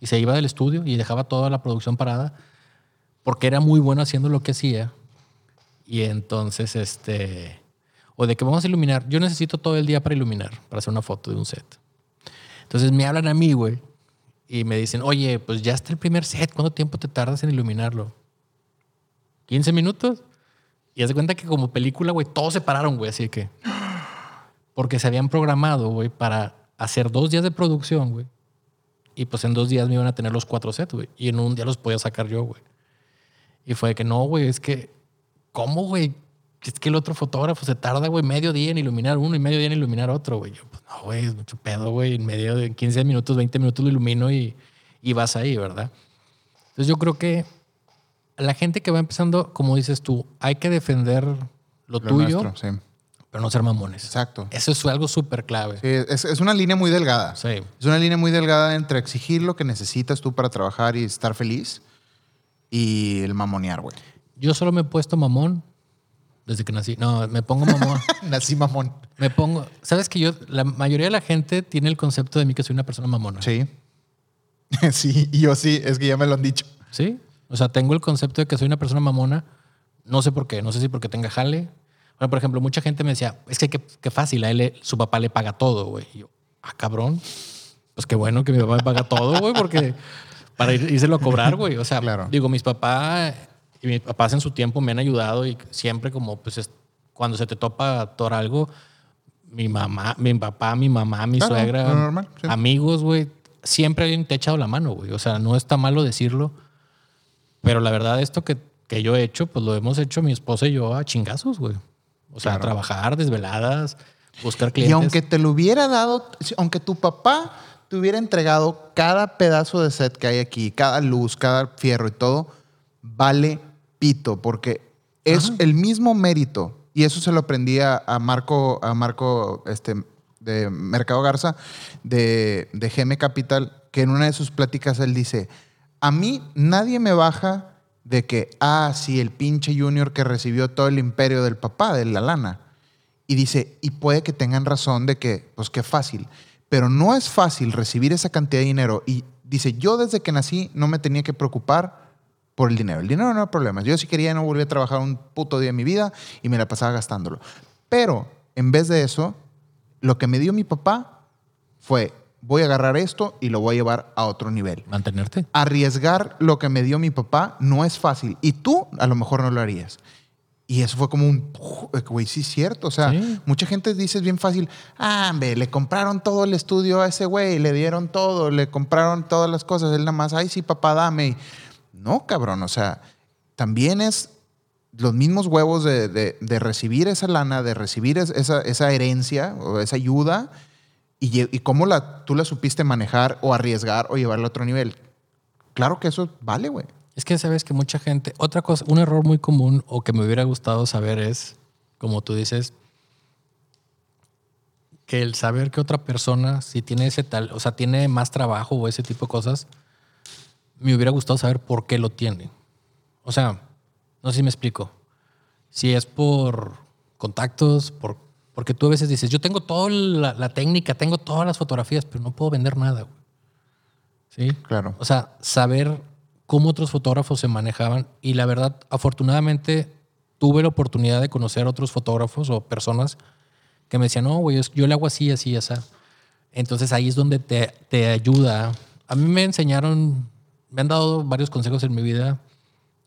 Y se iba del estudio y dejaba toda la producción parada porque era muy bueno haciendo lo que hacía. Y entonces, este, o de que vamos a iluminar, yo necesito todo el día para iluminar, para hacer una foto de un set. Entonces me hablan a mí, güey, y me dicen, oye, pues ya está el primer set, ¿cuánto tiempo te tardas en iluminarlo? 15 minutos. Y haz de cuenta que como película, güey, todos se pararon, güey, así que. Porque se habían programado, güey, para hacer dos días de producción, güey. Y pues en dos días me iban a tener los cuatro sets, güey. Y en un día los podía sacar yo, güey. Y fue de que no, güey, es que. ¿Cómo, güey? Es que el otro fotógrafo se tarda, güey, medio día en iluminar uno y medio día en iluminar otro, güey. Yo, pues no, güey, es mucho pedo, güey. En medio de 15 minutos, 20 minutos lo ilumino y, y vas ahí, ¿verdad? Entonces yo creo que la gente que va empezando, como dices tú, hay que defender lo, Lo tuyo, nuestro, sí. pero no ser mamones. Exacto. Eso es algo súper clave. Sí, es, es una línea muy delgada. Sí. Es una línea muy delgada entre exigir lo que necesitas tú para trabajar y estar feliz y el mamonear, güey. Yo solo me he puesto mamón desde que nací. No, me pongo mamón. Nací mamón. me pongo. Sabes que yo, la mayoría de la gente tiene el concepto de mí que soy una persona mamona. Sí. sí, y yo sí, es que ya me lo han dicho. Sí. O sea, tengo el concepto de que soy una persona mamona. No sé por qué. No sé si porque tenga jale. Bueno, por ejemplo, mucha gente me decía, es que qué, fácil, a él su papá le paga todo, güey. Y yo, ah, cabrón. Pues qué bueno que mi papá me paga todo, güey, porque para ir, írselo a cobrar, güey. O sea, Claro. digo, mis papás y mis papás en su tiempo me han ayudado y siempre como, pues, es- cuando se te topa ator algo, mi mamá, mi papá, mi mamá, mi Claro, suegra, normal, sí. amigos, güey, siempre alguien te ha echado la mano, güey. O sea, no está malo decirlo, pero la verdad, esto que, que yo he hecho, pues lo hemos hecho mi esposa y yo a chingazos, güey. O sea, Claro. trabajar, desveladas, buscar clientes. Y aunque te lo hubiera dado, aunque tu papá te hubiera entregado cada pedazo de set que hay aquí, cada luz, cada fierro y todo, vale pito, porque es el mismo mérito. Y eso se lo aprendí a, a Marco, a Marco este, de Mercado Garza, de, de GM Capital, que en una de sus pláticas él dice, a mí nadie me baja de que, ah, sí, el pinche junior que recibió todo el imperio del papá, de la lana. Y dice, y puede que tengan razón de que, pues qué fácil, pero no es fácil recibir esa cantidad de dinero. Y dice, yo desde que nací no me tenía que preocupar por el dinero. El dinero no era problema. Yo si quería no volvía a trabajar un puto día de mi vida y me la pasaba gastándolo. Pero en vez de eso, lo que me dio mi papá fue, voy a agarrar esto y lo voy a llevar a otro nivel. Mantenerte. Arriesgar lo que me dio mi papá no es fácil y tú a lo mejor no lo harías. Y eso fue como un, güey, sí es cierto. O sea, mucha gente dice es bien fácil, ah, ve, le compraron todo el estudio a ese güey, le dieron todo, le compraron todas las cosas, él nada más, ay, sí, papá, dame. No, cabrón, o sea, también es los mismos huevos de, de, recibir esa lana, de recibir esa, esa herencia o esa ayuda y, cómo la, tú la supiste manejar o arriesgar o llevarla a otro nivel. Claro que eso vale, güey. Es que sabes que mucha gente, otra cosa, un error muy común o que me hubiera gustado saber es, como tú dices, que el saber que otra persona, si tiene ese tal, o sea, tiene más trabajo o ese tipo de cosas, me hubiera gustado saber por qué lo tiene. O sea, no sé si me explico. Si es por contactos, por, porque tú a veces dices, yo tengo toda la, técnica, tengo todas las fotografías, pero no puedo vender nada. ¿Sí? Claro. O sea, saber cómo otros fotógrafos se manejaban. Y la verdad, afortunadamente, tuve la oportunidad de conocer a otros fotógrafos o personas que me decían, no, güey, yo le hago así, así, así. Entonces ahí es donde te, te ayuda. A mí me enseñaron, me han dado varios consejos en mi vida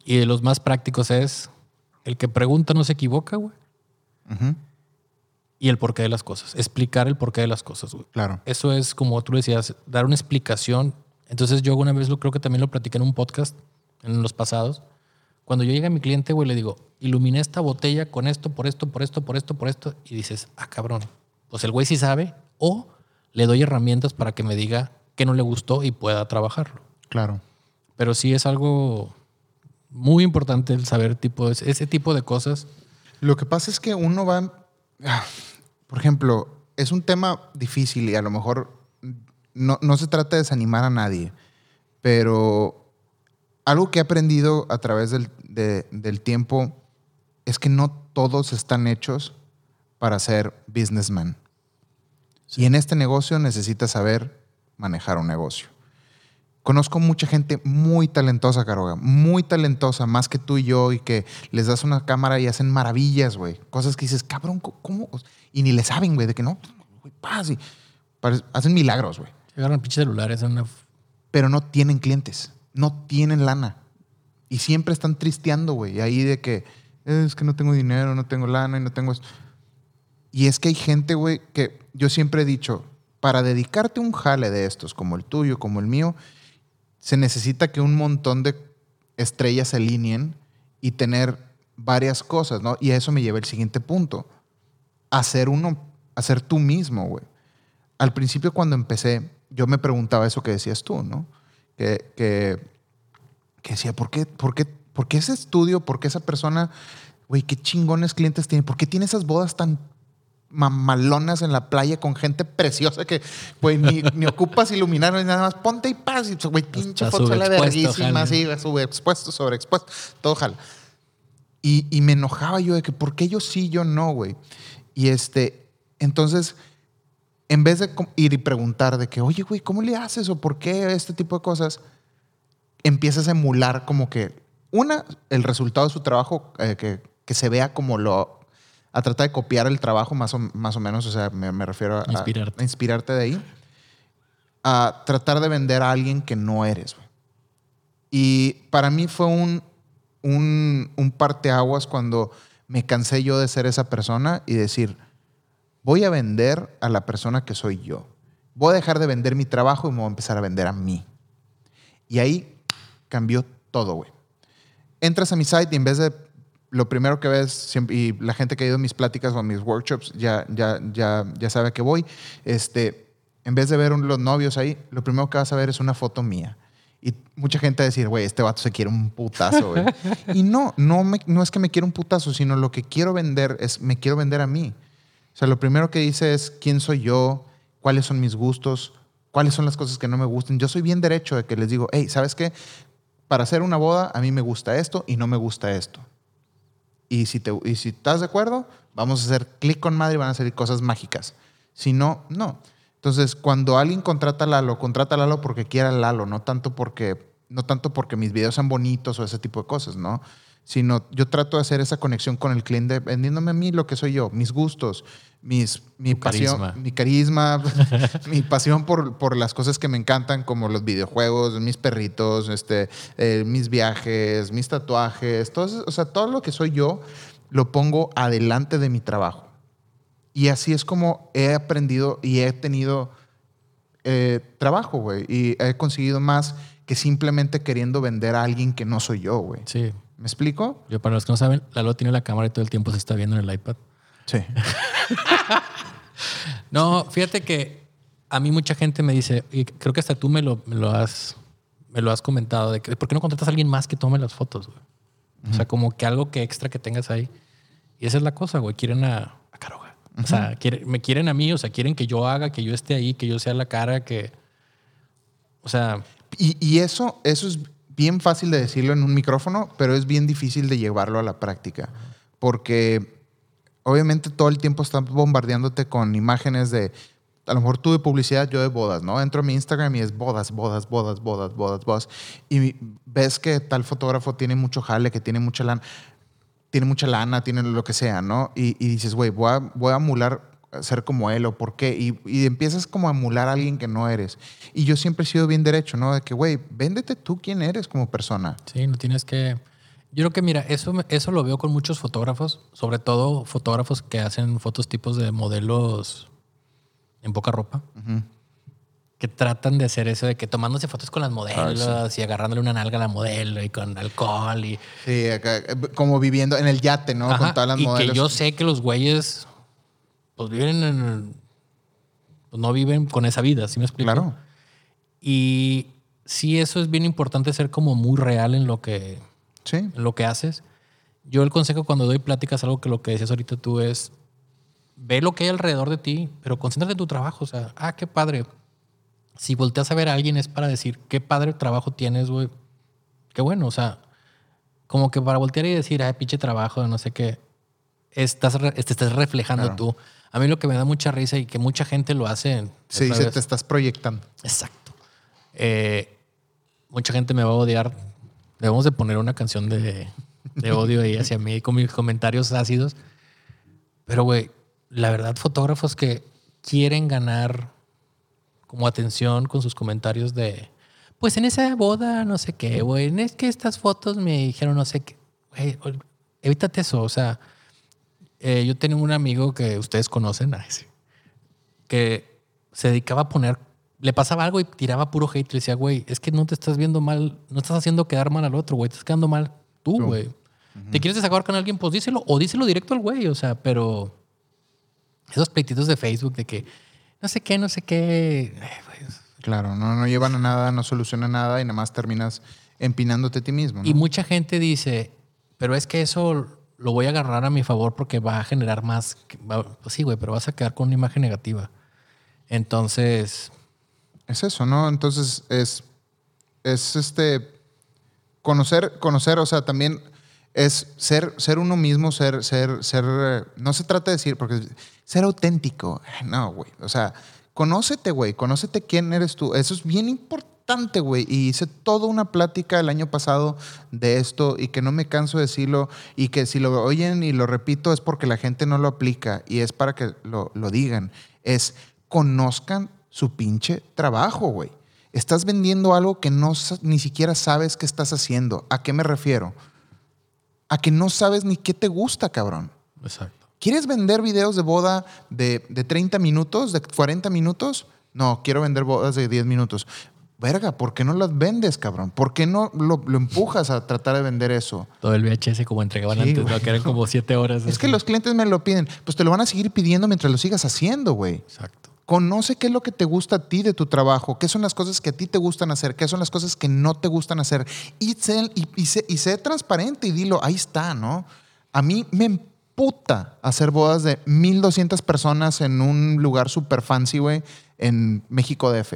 y de los más prácticos es el que pregunta no se equivoca, güey. Y el porqué de las cosas. Explicar el porqué de las cosas, güey. Claro. Eso es como tú decías, dar una explicación entonces yo alguna vez lo creo que también lo platiqué en un podcast en los pasados. Cuando yo llego a mi cliente, güey, le digo, iluminé esta botella con esto, por esto, por esto, por esto, por esto. Y dices, ah, cabrón. Pues el güey sí sabe. O le doy herramientas para que me diga que no le gustó y pueda trabajarlo. Claro. Pero sí es algo muy importante el saber tipo, ese tipo de cosas. Lo que pasa es que uno va, ah, por ejemplo, es un tema difícil y a lo mejor no, se trata de desanimar a nadie, pero algo que he aprendido a través del, tiempo es que no todos están hechos para ser businessmen. Y en este negocio necesitas saber manejar un negocio. Conozco mucha gente muy talentosa, Caroga, muy talentosa, más que tú y yo, y que les das una cámara y hacen maravillas, güey. Cosas que dices, cabrón, ¿cómo? Y ni le saben, güey, de que no, güey, paz. hacen milagros, güey. Agarran pinches celulares. Una... Pero no tienen clientes. No tienen lana. Y siempre están tristeando, güey. Ahí de que es que no tengo dinero, no tengo lana y no tengo. Y es que hay gente, güey, que yo siempre he dicho, para dedicarte un jale de estos, como el tuyo, como el mío, se necesita que un montón de estrellas se alineen y tener varias cosas, ¿no? Y a eso me lleva el siguiente punto. Hacer uno, hacer tú mismo, güey. Al principio cuando empecé, yo me preguntaba eso que decías tú, ¿no? Que, que, decía, ¿por qué, por, qué, ¿por qué ese estudio, por qué esa persona, güey, qué chingones clientes tiene? ¿Por qué tiene esas bodas tan mamalonas en la playa con gente preciosa que, güey, ni, ocupas iluminar ni nada más. Ponte y paz. Y, güey, pinche foto sale verguísima, así, subexpuesto, sobreexpuesto, todo jala. Y, y, me enojaba yo de que, ¿por qué yo sí, yo no, güey? Y este, entonces en vez de ir y preguntar de que, oye, güey, ¿cómo le haces o por qué este tipo de cosas? Empiezas a emular como que, una, el resultado de su trabajo, eh, que, que, se vea como lo... A tratar de copiar el trabajo más o, más o menos, o sea, me, me refiero a inspirarte. a inspirarte. de ahí. A tratar de vender a alguien que no eres. Y para mí fue un, un, un parteaguas cuando me cansé yo de ser esa persona y decir, voy a vender a la persona que soy yo. Voy a dejar de vender mi trabajo y me voy a empezar a vender a mí. Y ahí cambió todo, güey. Entras a mi site y en vez de lo primero que ves, y la gente que ha ido a mis pláticas o a mis workshops ya, ya, ya, ya sabe a qué voy, este, en vez de ver los novios ahí, lo primero que vas a ver es una foto mía. Y mucha gente va a decir, güey, este vato se quiere un putazo, güey. y no, no, no es que me quiera un putazo, sino lo que quiero vender es, me quiero vender a mí. O sea, lo primero que dice es quién soy yo, cuáles son mis gustos, cuáles son las cosas que no me gustan. Yo soy bien derecho de que les digo, hey, ¿sabes qué? Para hacer una boda a mí me gusta esto y no me gusta esto. Y si, te, y si estás de acuerdo, vamos a hacer clic con madre y van a salir cosas mágicas. Si no, no. Entonces, cuando alguien contrata a Lalo, contrata a Lalo porque quiera a Lalo, no tanto porque, no tanto porque mis videos sean bonitos o ese tipo de cosas, ¿no? sino yo trato de hacer esa conexión con el cliente, vendiéndome a mí lo que soy yo, mis gustos, mis, mi pasión, carisma. mi carisma, mi pasión por, por, las cosas que me encantan, como los videojuegos, mis perritos, este, eh, mis viajes, mis tatuajes, todo, o sea, todo lo que soy yo, lo pongo adelante de mi trabajo. Y así es como he aprendido y he tenido eh, trabajo, güey. Y he conseguido más que simplemente queriendo vender a alguien que no soy yo, güey. Sí. ¿Me explico? Yo, para los que no saben, Lalo tiene la cámara y todo el tiempo se está viendo en el iPad. Sí. No, fíjate que a mí mucha gente me dice, y creo que hasta tú me lo, me lo has me lo has comentado, de que ¿por qué no contratas a alguien más que tome las fotos, güey? O sea, como que algo que extra que tengas ahí. Y esa es la cosa, güey. Quieren a, a Caroga. O sea, quiere- me quieren a mí, o sea, quieren que yo haga, que yo esté ahí, que yo sea la cara, que... O sea, Y, y eso, eso es bien fácil de decirlo en un micrófono, pero es bien difícil de llevarlo a la práctica. Porque obviamente todo el tiempo están bombardeándote con imágenes de, a lo mejor tú de publicidad, yo de bodas, ¿no? Entro a mi Instagram y es bodas, bodas, bodas, bodas, bodas, bodas. Y ves que tal fotógrafo tiene mucho jale, que tiene mucha lana, tiene mucha lana, tiene lo que sea, ¿no? Y, y dices, güey, voy a, voy a emular ser como él o por qué. Y, y empiezas como a emular a alguien que no eres. Y yo siempre he sido bien derecho, ¿no? De que, güey, véndete tú quién eres como persona. sí, no tienes que... Yo creo que, mira, eso, eso lo veo con muchos fotógrafos, sobre todo fotógrafos que hacen fotos tipos de modelos en poca ropa. que tratan de hacer eso de que tomándose fotos con las modelos y agarrándole una nalga a la modelo y con alcohol y Sí, acá, eh, como viviendo en el yate, ¿no? Ajá, Con todas las y modelos. que yo sé que los güeyes pues viven en el- pues no viven con esa vida, ¿sí me explico? Claro. Y sí eso es bien importante ser como muy real en lo que Sí. lo que haces. Yo el consejo cuando doy pláticas, algo que lo que decías ahorita tú es, ve lo que hay alrededor de ti, pero concéntrate en tu trabajo. O sea, ah, qué padre. Si volteas a ver a alguien es para decir, qué padre trabajo tienes, güey. Qué bueno, o sea, como que para voltear y decir, ay, pinche trabajo, no sé qué, estás, te estás reflejando Claro. tú. A mí lo que me da mucha risa y que mucha gente lo hace. Sí, se te estás proyectando. Exacto. Eh, mucha gente me va a odiar. Debemos de poner una canción de, odio ahí hacia mí con mis comentarios ácidos. Pero, güey, la verdad, fotógrafos que quieren ganar como atención con sus comentarios de, pues en esa boda, no sé qué, güey, es que estas fotos me dijeron no sé qué. Evítate eso. O sea, eh, yo tenía un amigo que ustedes conocen, que se dedicaba a poner, le pasaba algo y tiraba puro hate. Le decía, güey, es que no te estás viendo mal, no estás haciendo quedar mal al otro, güey, te estás quedando mal tú, güey. ¿Te quieres desahogar con alguien? Pues díselo, o díselo directo al güey, o sea, pero esos pleititos de Facebook de que no sé qué, no sé qué. güey, Claro, no, no llevan a nada, no soluciona nada y nada más terminas empinándote a ti mismo. ¿no? Y mucha gente dice, pero es que eso lo voy a agarrar a mi favor porque va a generar más. va- Pues sí, güey, pero vas a quedar con una imagen negativa. Entonces, Es eso, ¿no? Entonces es, es este, conocer, conocer, o sea, también es ser, ser uno mismo, ser, ser, ser, eh, no se trata de decir, porque ser auténtico, no, güey, o sea, conócete, güey, conócete quién eres tú, eso es bien importante, güey, y hice toda una plática el año pasado de esto y que no me canso de decirlo y que si lo oyen y lo repito es porque la gente no lo aplica y es para que lo, lo digan, es conozcan su pinche trabajo, güey. Estás vendiendo algo que no ni siquiera sabes qué estás haciendo. ¿A qué me refiero? A que no sabes ni qué te gusta, cabrón. exacto. ¿Quieres vender videos de boda de, de 30 minutos, de 40 minutos? No, quiero vender bodas de 10 minutos. Verga, ¿por qué no las vendes, cabrón? ¿Por qué no lo, lo empujas a tratar de vender eso? Todo el VHS como entregaban Sí, antes. ¿no? que eran como siete horas. Es que los clientes me lo piden. Pues te lo van a seguir pidiendo mientras lo sigas haciendo, güey. Exacto. Conoce qué es lo que te gusta a ti de tu trabajo, qué son las cosas que a ti te gustan hacer, qué son las cosas que no te gustan hacer. Y sé, y, sé, y sé transparente y dilo, ahí está, ¿no? A mí me emputa hacer bodas de 1200 personas en un lugar súper fancy, güey, en México DF.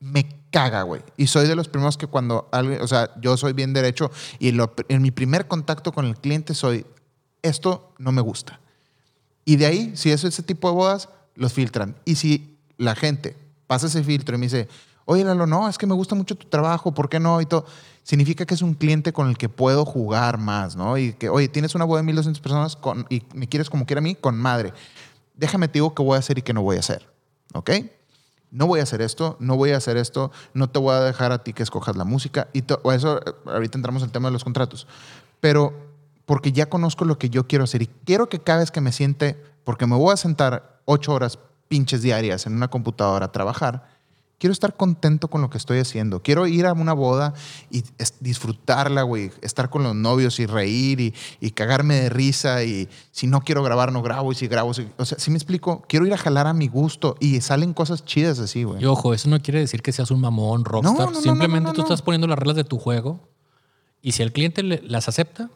Me caga, güey. Y soy de los primeros que cuando alguien, o sea, yo soy bien derecho y en mi primer contacto con el cliente soy, esto no me gusta. Y de ahí, si es ese tipo de bodas, los filtran. Y si la gente pasa ese filtro y me dice, oye, Lalo, no, es que me gusta mucho tu trabajo, ¿por qué no? Y todo, significa que es un cliente con el que puedo jugar más, ¿no? Y que, oye, tienes una boda de 1200 personas con, y me quieres como quiera a mí, con madre. Déjame te digo qué voy a hacer y qué no voy a hacer, ¿ok? No voy a hacer esto, no voy a hacer esto, no te voy a dejar a ti que escojas la música. Y o eso, eh, ahorita entramos al tema de los contratos. Pero, porque ya conozco lo que yo quiero hacer y quiero que cada vez que me siente, porque me voy a sentar ocho horas pinches diarias en una computadora a trabajar, quiero estar contento con lo que estoy haciendo. Quiero ir a una boda y disfrutarla, güey. Estar con los novios y reír y, cagarme de risa. Y si no quiero grabar, no grabo. Y si grabo, o sea, si me explico, quiero ir a jalar a mi gusto y salen cosas chidas así, güey. Y ojo, eso no quiere decir que seas un mamón, rockstar. Simplemente tú estás poniendo las reglas de tu juego y si el cliente las acepta,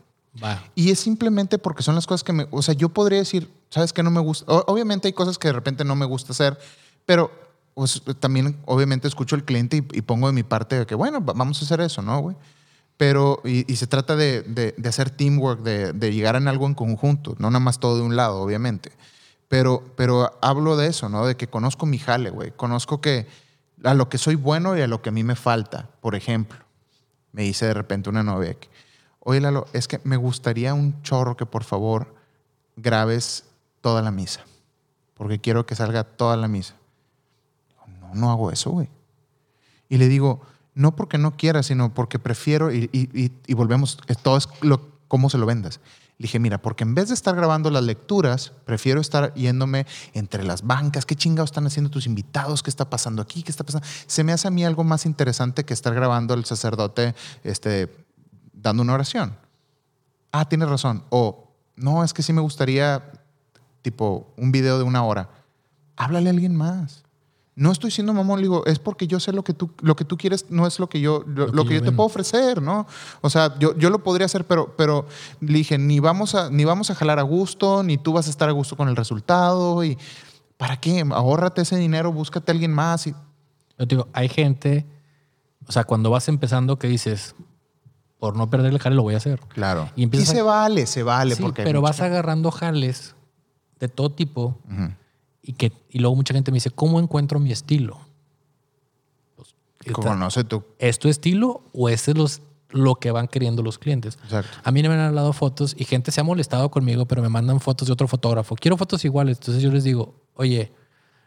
Y es simplemente porque son las cosas que me. O sea, yo podría decir, ¿sabes qué no me gusta? obviamente hay cosas que de repente no me gusta hacer, pero pues también obviamente escucho al cliente y, pongo de mi parte de que, bueno, vamos a hacer eso, ¿no, güey? Pero, y, se trata de, de, hacer teamwork, de, de, llegar en algo en conjunto, no nada más todo de un lado, obviamente. Pero, pero hablo de eso, ¿no? De que conozco mi jale, güey. Conozco que a lo que soy bueno y a lo que a mí me falta. Por ejemplo, me dice de repente una novia que, oye, Lalo, es que me gustaría un chorro que por favor grabes toda la misa. Porque quiero que salga toda la misa no hago eso, güey. Y le digo, no porque no quiera, sino porque prefiero, y, y, volvemos, todo es lo, cómo se lo vendas. Le dije, mira, porque en vez de estar grabando las lecturas, prefiero estar yéndome entre las bancas. ¿Qué chingados están haciendo tus invitados? ¿Qué está pasando aquí? ¿Qué está pasando? Se me hace a mí algo más interesante que estar grabando al sacerdote este, dando una oración. Ah, tienes razón. O, no, es que sí me gustaría, tipo, un video de una hora. Háblale a alguien más no estoy siendo mamón, digo, es porque yo sé lo que tú, lo que tú quieres, no es lo que yo, lo, que, yo, te puedo ofrecer, ¿no? O sea, yo, yo lo podría hacer, pero, pero le dije, ni vamos, a, ni vamos a jalar a gusto, ni tú vas a estar a gusto con el resultado, y ¿para qué? Ahórrate ese dinero, búscate a alguien más. Y... Yo digo, hay gente, o sea, cuando vas empezando que dices, por no perder el jale lo voy a hacer. Claro. Y, se vale, se vale. porque pero vas agarrando jales de todo tipo y, que, y luego mucha gente me dice, ¿cómo encuentro mi estilo? Pues, Conoce tú. ¿Es tu estilo o este es los, lo que van queriendo los clientes? Exacto. A mí me han hablado fotos y gente se ha molestado conmigo, pero me mandan fotos de otro fotógrafo. Quiero fotos iguales. Entonces yo les digo, oye,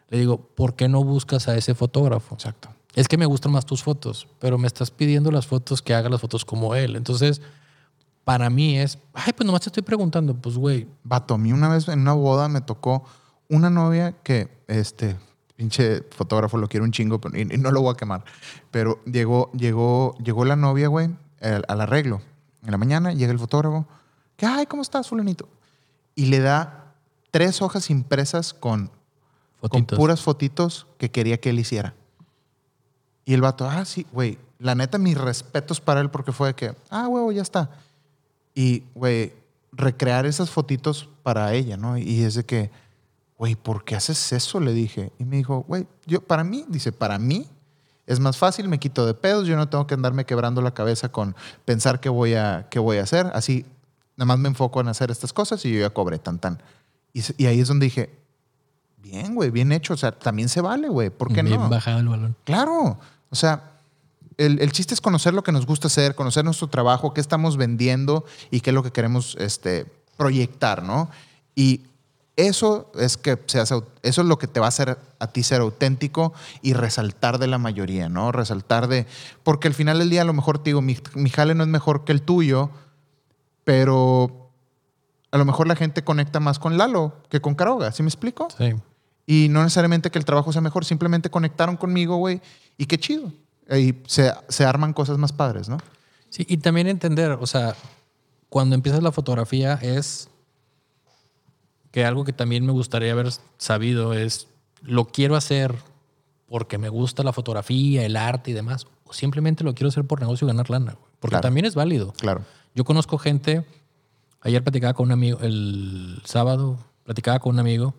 le digo, ¿por qué no buscas a ese fotógrafo? Exacto. Es que me gustan más tus fotos, pero me estás pidiendo las fotos que haga las fotos como él. Entonces, para mí es, ay, pues nomás te estoy preguntando, pues güey. Vato, a mí una vez en una boda me tocó una novia que, este, pinche fotógrafo, lo quiero un chingo, y, no lo voy a quemar. Pero llegó, llegó, llegó la novia, güey, al, arreglo. En la mañana llega el fotógrafo. Que, ay, ¿cómo estás, fulanito? Y le da tres hojas impresas con, con puras fotitos que quería que él hiciera. Y el vato, ah, sí, güey, la neta, mis respetos para él porque fue de que, ah, huevo, ya está. Y, güey, recrear esas fotitos para ella, ¿no? Y es de que, güey, ¿por qué haces eso? Le dije. Y me dijo, güey, yo, para mí, dice, para mí es más fácil, me quito de pedos, yo no tengo que andarme quebrando la cabeza con pensar qué voy a, qué voy a hacer. Así, nada más me enfoco en hacer estas cosas y yo ya cobré tan tan. Y, ahí es donde dije, bien, güey, bien hecho. O sea, también se vale, güey. ¿Por qué no? Bien bajado el balón. Claro. O sea, el, el, chiste es conocer lo que nos gusta hacer, conocer nuestro trabajo, qué estamos vendiendo y qué es lo que queremos este, proyectar, ¿no? Y eso es que eso es lo que te va a hacer a ti ser auténtico y resaltar de la mayoría, ¿no? Resaltar de. Porque al final del día, a lo mejor te digo, mi, jale no es mejor que el tuyo, pero a lo mejor la gente conecta más con Lalo que con Caroga, ¿sí me explico? Sí. Y no necesariamente que el trabajo sea mejor, simplemente conectaron conmigo, güey, y qué chido. Y se, se arman cosas más padres, ¿no? Sí, y también entender, o sea, cuando empiezas la fotografía es que algo que también me gustaría haber sabido es, lo quiero hacer porque me gusta la fotografía, el arte y demás, o simplemente lo quiero hacer por negocio y ganar lana, porque también es válido. Claro. Yo conozco gente, ayer platicaba con un amigo, el sábado platicaba con un amigo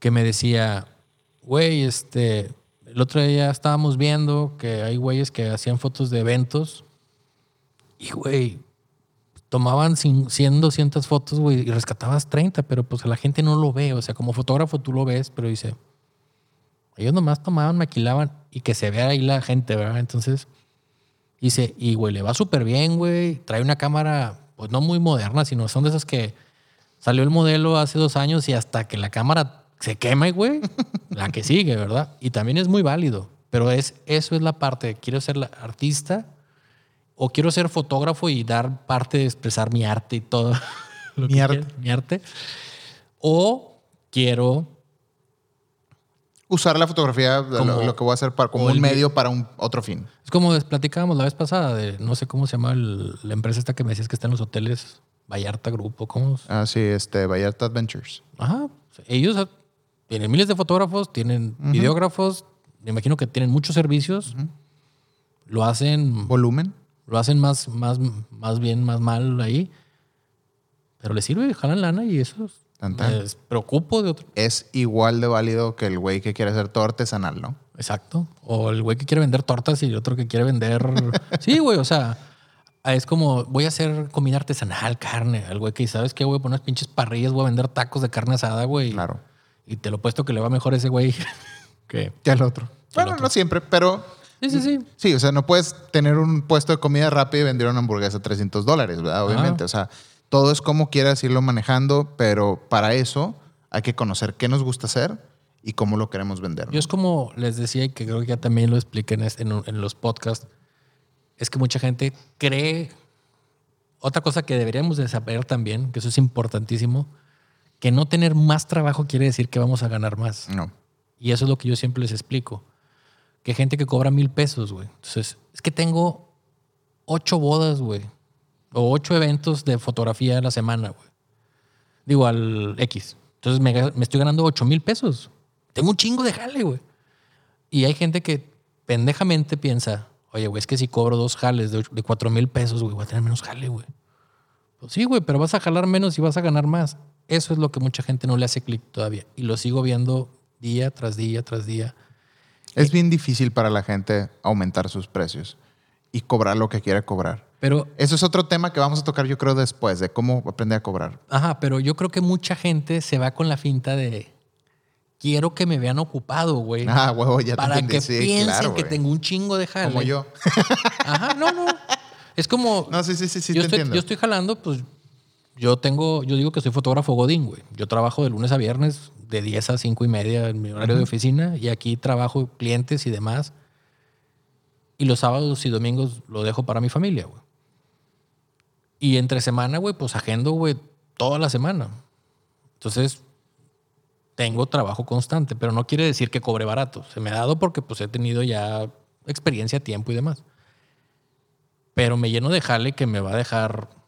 que me decía, güey, este, el otro día estábamos viendo que hay güeyes que hacían fotos de eventos y, güey, tomaban 100, 200 fotos, güey, y rescatabas 30, pero pues la gente no lo ve. O sea, como fotógrafo tú lo ves, pero dice, ellos nomás tomaban, maquilaban y que se vea ahí la gente, ¿verdad? Entonces, dice, y güey, le va súper bien, güey. Trae una cámara, pues no muy moderna, sino son de esas que salió el modelo hace dos años y hasta que la cámara se quema, güey, la que sigue, ¿verdad? Y también es muy válido. Pero es, eso es la parte, quiero ser la artista o quiero ser fotógrafo y dar parte de expresar mi arte y todo. lo Mi que arte. mi arte. O quiero Usar la fotografía, lo, Como- lo que voy a hacer para, como un medio para un otro fin. Es como platicábamos la vez pasada de no sé cómo se llama el- la empresa esta que me decías que está en los hoteles Vallarta Grupo, ¿cómo? Ah, sí, este, Vallarta Adventures. Ajá. Ellos tienen miles de fotógrafos, tienen videógrafos, me imagino que tienen muchos servicios. Lo hacen, Volumen. lo hacen más, más, más bien, más mal ahí. Pero les sirve, jalan lana y eso es- Tan, tan. me preocupo de otro. Es igual de válido que el güey que quiere hacer todo artesanal, ¿no? Exacto. O el güey que quiere vender tortas y el otro que quiere vender. sí, güey, o sea, es como voy a hacer comida artesanal, carne. El güey que sabes qué, voy a poner unas pinches parrillas, voy a vender tacos de carne asada, güey. Claro. Y te lo puesto que le va mejor a ese güey que. Que el otro. Bueno, no siempre, pero Sí, sí, sí. sí, o sea, no puedes tener un puesto de comida rápida y vender una hamburguesa a 300 dólares, ¿verdad? Obviamente, o sea, todo es como quieras irlo manejando, pero para eso hay que conocer qué nos gusta hacer y cómo lo queremos vender. ¿no? Yo es como les decía y que creo que ya también lo expliqué en, este- en- en los podcasts, es que mucha gente cree, otra cosa que deberíamos de saber también, que eso es importantísimo, que no tener más trabajo quiere decir que vamos a ganar más. No. Y eso es lo que yo siempre les explico. Que gente que cobra mil pesos, güey. Entonces, es que tengo ocho bodas, güey. O ocho eventos de fotografía a la semana, güey. Digo, al X. Entonces me, estoy ganando ocho mil pesos. Tengo un chingo de jale, güey. Y hay gente que pendejamente piensa, oye, güey, es que si cobro dos jales de cuatro mil pesos, güey, voy a tener menos jale, güey. Pues sí, güey, pero vas a jalar menos y vas a ganar más. Eso es lo que mucha gente no le hace clic todavía. Y lo sigo viendo día tras día tras día. Es bien difícil para la gente aumentar sus precios y cobrar lo que quiere cobrar. Pero, Eso es otro tema que vamos a tocar, yo creo, después, de cómo aprender a cobrar. ajá, pero yo creo que mucha gente se va con la finta de quiero que me vean ocupado, güey. Ah, huevo, ya te para entendí. que Sí, piensen claro, que tengo un chingo de jale. Como yo. Ajá, no, no. Es como. No, sí, sí, sí, sí, yo, te estoy, entiendo. yo estoy jalando, pues. Yo tengo, yo digo que soy fotógrafo Godín, güey. Yo trabajo de lunes a viernes, de 10 a 5 y media en mi horario de oficina, y aquí trabajo clientes y demás. Y los sábados y domingos lo dejo para mi familia, güey. Y entre semana, güey, pues agendo, güey, toda la semana. Entonces, tengo trabajo constante, pero no quiere decir que cobre barato. Se me ha dado porque pues he tenido ya experiencia, tiempo y demás. Pero me lleno de jale que me va a dejar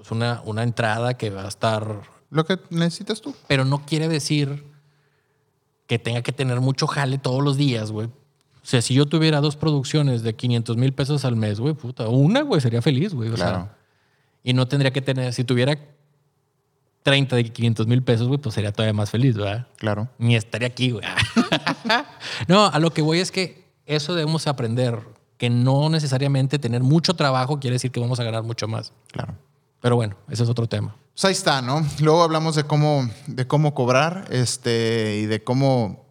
pues, una, una entrada que va a estar... Lo que necesitas tú. Pero no quiere decir que tenga que tener mucho jale todos los días, güey. O sea, si yo tuviera dos producciones de 500 mil pesos al mes, güey, puta, una, güey, sería feliz, güey. O sea, Claro. y no tendría que tener, si tuviera 30 de 500 mil pesos, güey, pues sería todavía más feliz, ¿verdad? Claro. Ni estaría aquí, güey. no, a lo que voy es que eso debemos aprender, que no necesariamente tener mucho trabajo quiere decir que vamos a ganar mucho más. Claro. Pero bueno, ese es otro tema. Pues ahí está, ¿no? Luego hablamos de cómo, de cómo cobrar este, y de cómo,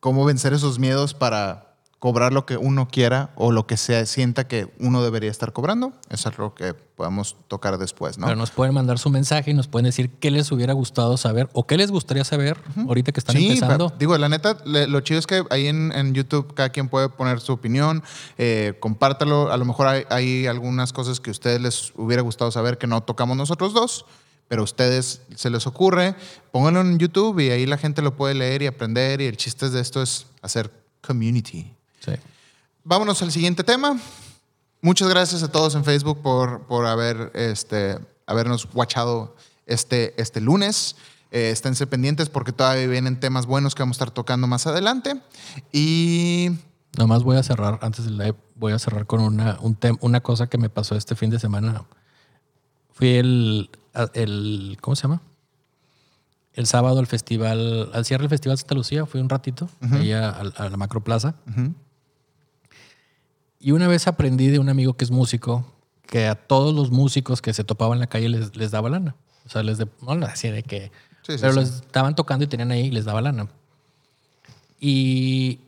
cómo vencer esos miedos para cobrar lo que uno quiera o lo que se sienta que uno debería estar cobrando. Eso es algo que podemos tocar después, ¿no? Pero nos pueden mandar su mensaje y nos pueden decir qué les hubiera gustado saber o qué les gustaría saber ahorita que están Sí, empezando. pa- digo, la neta, le- lo chido es que ahí en, en YouTube cada quien puede poner su opinión, eh, compártalo. A lo mejor hay, hay algunas cosas que a ustedes les hubiera gustado saber que no tocamos nosotros dos, pero a ustedes se les ocurre, pónganlo en YouTube y ahí la gente lo puede leer y aprender. Y el chiste de esto es hacer community. Sí. Vámonos al siguiente tema. Muchas gracias a todos en Facebook por, por haber, este, habernos watchado este, este lunes. Eh, esténse pendientes porque todavía vienen temas buenos que vamos a estar tocando más adelante. Y Nomás voy a cerrar, antes del live, voy a cerrar con una, un tem- una cosa que me pasó este fin de semana. Fui el, el, ¿cómo se llama? El sábado al festival, al cierre del Festival Santa Lucía, fui un ratito, ahí a, a la Macroplaza. ujú, Y una vez aprendí de un amigo que es músico, que a todos los músicos que se topaban en la calle les, les daba lana. O sea, les de, no decía de que... Sí, sí, pero sí. los estaban tocando y tenían ahí y les daba lana. Y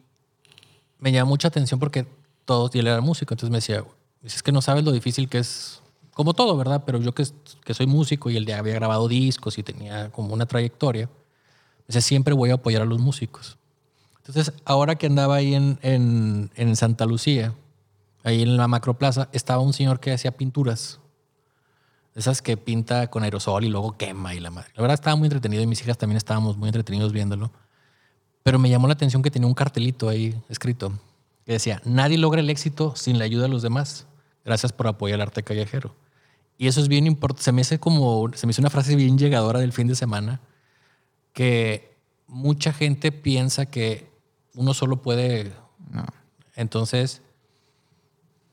me llamó mucha atención porque todos, y él era músico, entonces me decía, "Dice, es que no sabes lo difícil que es, como todo, ¿verdad? Pero yo que, que soy músico y él ya había grabado discos y tenía como una trayectoria, me decía, siempre voy a apoyar a los músicos. Entonces, ahora que andaba ahí en, en, en Santa Lucía, ahí en la macroplaza, estaba un señor que hacía pinturas. Esas que pinta con aerosol y luego quema y la madre. La verdad estaba muy entretenido y mis hijas también estábamos muy entretenidos viéndolo. Pero me llamó la atención que tenía un cartelito ahí escrito que decía, nadie logra el éxito sin la ayuda de los demás. Gracias por apoyar el arte callejero. Y eso es bien importante. Se me hace como, se me hizo una frase bien llegadora del fin de semana, que mucha gente piensa que uno solo puede... No. Entonces,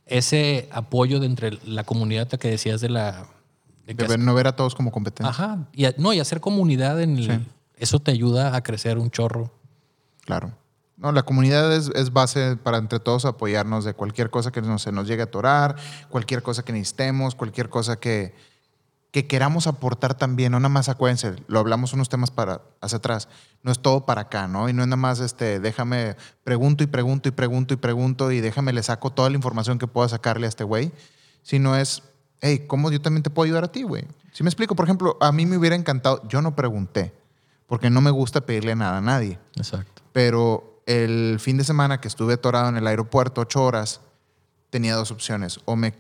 ese apoyo de entre la comunidad que decías de la... de que De ver- no ver a todos como competentes. Ajá. Y, a- no, y hacer comunidad en el, Sí. Eso te ayuda a crecer un chorro. Claro. No, la comunidad es, es base para entre todos apoyarnos de cualquier cosa que nos, se nos llegue a atorar, cualquier cosa que necesitemos, cualquier cosa que, que queramos aportar también. No nada más acuérdense, lo hablamos unos temas para hacia atrás. No es todo para acá, ¿no? Y no es nada más este, déjame, pregunto y pregunto y pregunto y pregunto y déjame le saco toda la información que pueda sacarle a este güey. Sino es, hey, ¿cómo yo también te puedo ayudar a ti, güey? Si me explico, por ejemplo, a mí me hubiera encantado, yo no pregunté, porque no me gusta pedirle nada a nadie Exacto. pero el fin de semana que estuve atorado en el aeropuerto ocho horas, tenía dos opciones. O me,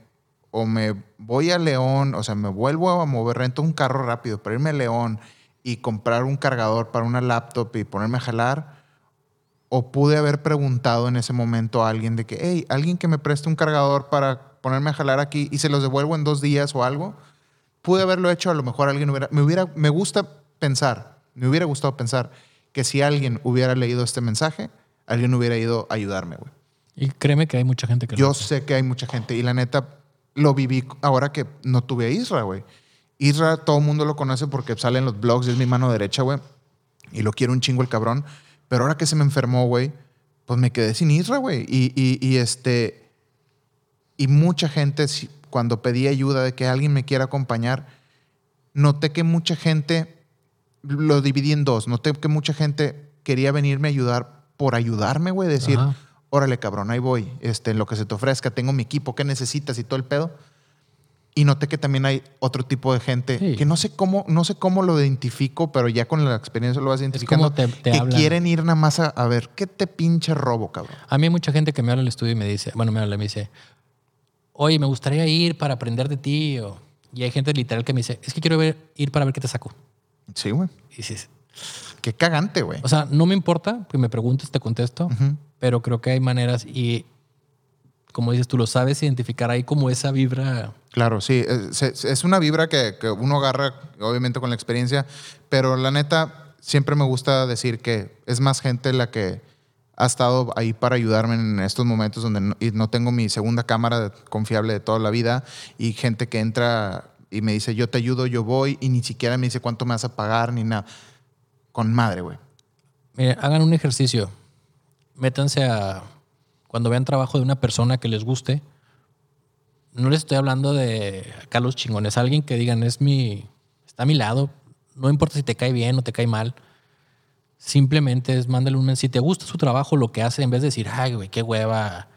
o me voy a León, o sea, me vuelvo a mover, rento un carro rápido para irme a León y comprar un cargador para una laptop y ponerme a jalar. O pude haber preguntado en ese momento a alguien de que, hey, alguien que me preste un cargador para ponerme a jalar aquí y se los devuelvo en dos días o algo. Pude haberlo hecho, a lo mejor alguien hubiera, me hubiera, me gusta pensar, me hubiera gustado pensar que si alguien hubiera leído este mensaje, alguien hubiera ido a ayudarme, güey. Y créeme que hay mucha gente que lo Yo hace. sé que hay mucha gente y la neta lo viví ahora que no tuve a Isra, güey. Isra todo el mundo lo conoce porque sale en los blogs es mi mano derecha, güey. Y lo quiero un chingo el cabrón. Pero ahora que se me enfermó, güey, pues me quedé sin Isra, güey. Y, este... Y mucha gente, cuando pedí ayuda de que alguien me quiera acompañar, noté que mucha gente, lo dividí en dos, noté que mucha gente quería venirme a ayudar por ayudarme, güey, decir. Órale, cabrón, ahí voy, este, en lo que se te ofrezca, tengo mi equipo, ¿qué necesitas? Y todo el pedo. Y noté que también hay otro tipo de gente Sí. que no sé cómo, no sé cómo lo identifico, pero ya con la experiencia lo vas identificando. te- te que hablan. quieren ir nada más a, a ver, ¿qué te pinche robo, cabrón? A mí hay mucha gente que me habla al estudio y me dice, bueno, me habla y me dice, oye, me gustaría ir para aprender de ti. o- y hay gente literal que me dice, es que quiero ver- ir para ver qué te saco. Sí, güey. Y dices, Qué cagante, güey. o sea, no me importa que me preguntes, te contesto, Ujú. Pero creo que hay maneras y, como dices, tú lo sabes identificar ahí como esa vibra. Claro, sí. Es, es- es una vibra que, que uno agarra, obviamente, con la experiencia, pero la neta, siempre me gusta decir que es más gente la que ha estado ahí para ayudarme en estos momentos donde no, y no tengo mi segunda cámara confiable de toda la vida y gente que entra y me dice, yo te ayudo, yo voy, y ni siquiera me dice cuánto me vas a pagar ni nada. Con madre, güey. Mire, hagan un ejercicio. Métanse a. Cuando vean trabajo de una persona que les guste, no les estoy hablando de acá los chingones. Alguien que digan, es mi. Está a mi lado. No importa si te cae bien o te cae mal. Simplemente es mándale un mensaje. Si te gusta su trabajo, lo que hace, en vez de decir, ay, güey, qué hueva.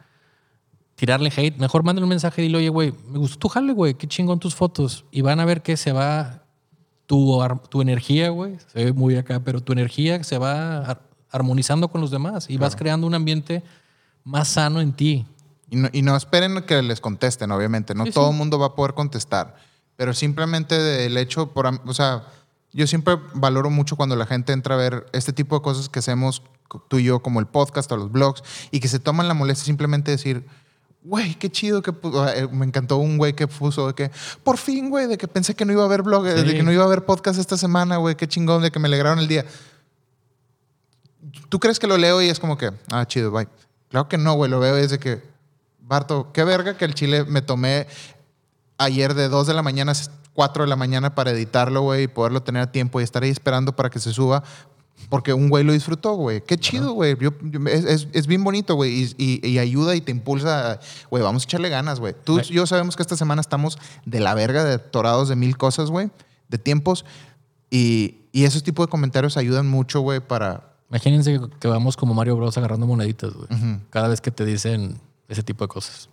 Tirarle hate, mejor mándale un mensaje y dile, oye, güey, me gustó tu jale, güey, qué chingón tus fotos. Y van a ver que se va tu, tu energía, güey, se ve muy acá, pero tu energía se va armonizando con los demás y vas creando un ambiente más sano en ti. Y no, y no esperen que les contesten, obviamente. No Sí, todo sí. el mundo va a poder contestar. Pero simplemente el hecho, por, o sea, yo siempre valoro mucho cuando la gente entra a ver este tipo de cosas que hacemos tú y yo, como el podcast o los blogs, y que se toman la molestia simplemente de decir, güey, qué chido que eh, me encantó un güey que puso de que, por fin, güey, de que pensé que no iba a haber blog, de Sí. que no iba a haber podcast esta semana, güey, qué chingón, de que me alegraron el día. ¿Tú crees que lo leo y es como que, ah, chido, bye? Claro que no, güey, lo veo y es de que, Barto, qué verga que el chile me tomé ayer de 2 de la mañana a 4 de la mañana para editarlo, güey, y poderlo tener a tiempo y estar ahí esperando para que se suba. Porque un güey lo disfrutó, güey. Qué chido, güey. Es, es- es bien bonito, güey. Y, y- y ayuda y te impulsa. Güey, vamos a echarle ganas, güey. Tú y yo sabemos que esta semana estamos de la verga, de atorados de mil cosas, güey. De tiempos. Y, y esos tipos de comentarios ayudan mucho, güey, para... Imagínense que- vamos como Mario Bros agarrando moneditas, güey. Cada vez que te dicen ese tipo de cosas.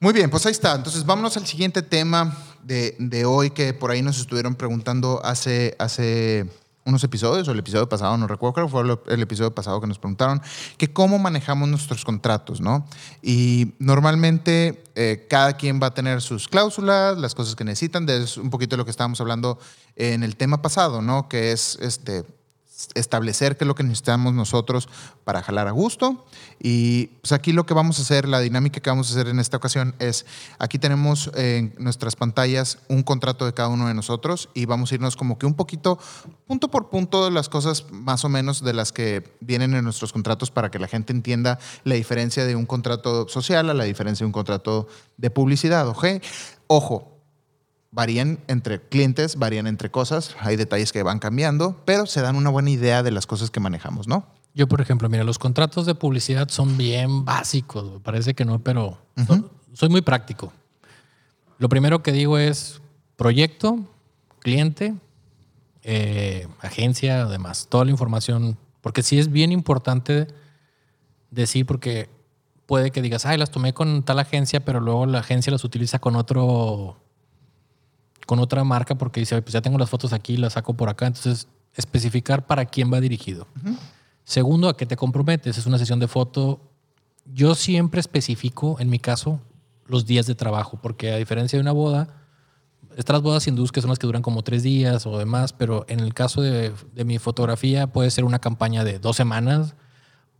Muy bien, pues ahí está. Entonces vámonos al siguiente tema de, de hoy que por ahí nos estuvieron preguntando hace, hace unos episodios, o el episodio pasado, no recuerdo, creo que fue el episodio pasado que nos preguntaron, que cómo manejamos nuestros contratos, ¿no? Y normalmente eh, cada quien va a tener sus cláusulas, las cosas que necesitan, es un poquito de lo que estábamos hablando en el tema pasado, ¿no? Que es este establecer qué es lo que necesitamos nosotros para jalar a gusto. Y pues aquí lo que vamos a hacer, la dinámica que vamos a hacer en esta ocasión es, aquí tenemos en nuestras pantallas un contrato de cada uno de nosotros y vamos a irnos como que un poquito, punto por punto, de las cosas más o menos de las que vienen en nuestros contratos para que la gente entienda la diferencia de un contrato social a la diferencia de un contrato de publicidad. ¿ok? Ojo, varían entre clientes, varían entre cosas, hay detalles que van cambiando, pero se dan una buena idea de las cosas que manejamos, ¿no? Yo, por ejemplo, mira, los contratos de publicidad son bien básicos, parece que no, pero soy muy práctico. Lo primero que digo es proyecto, cliente, eh, agencia, además, toda la información, porque sí es bien importante decir, porque puede que digas, ay, las tomé con tal agencia, pero luego la agencia las utiliza con otro con otra marca porque dice, pues ya tengo las fotos aquí, las saco por acá. Entonces, especificar para quién va dirigido. Segundo, a qué te comprometes. Es una sesión de foto. Yo siempre especifico, en mi caso, los días de trabajo, porque a diferencia de una boda, estas bodas hindús que son las que duran como tres días o demás, pero en el caso de, de mi fotografía puede ser una campaña de dos semanas,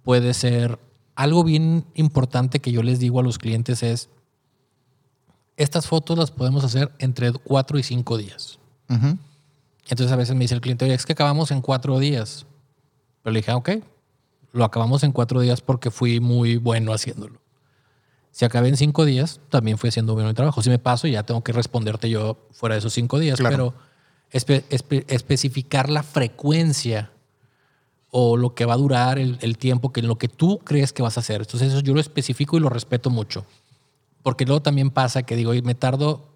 puede ser algo bien importante que yo les digo a los clientes es, estas fotos las podemos hacer entre cuatro y cinco días. Entonces a veces me dice el cliente, oye, es que acabamos en cuatro días. Pero le dije, ah, ok, lo acabamos en cuatro días porque fui muy bueno haciéndolo. Si acabé en cinco días, también fui haciendo bueno el trabajo. Si me paso, ya tengo que responderte yo fuera de esos cinco días. Pero especificar la frecuencia o lo que va a durar el, el, tiempo que lo que tú crees que vas a hacer. Entonces eso yo lo especifico y lo respeto mucho. Porque luego también pasa que digo, me tardo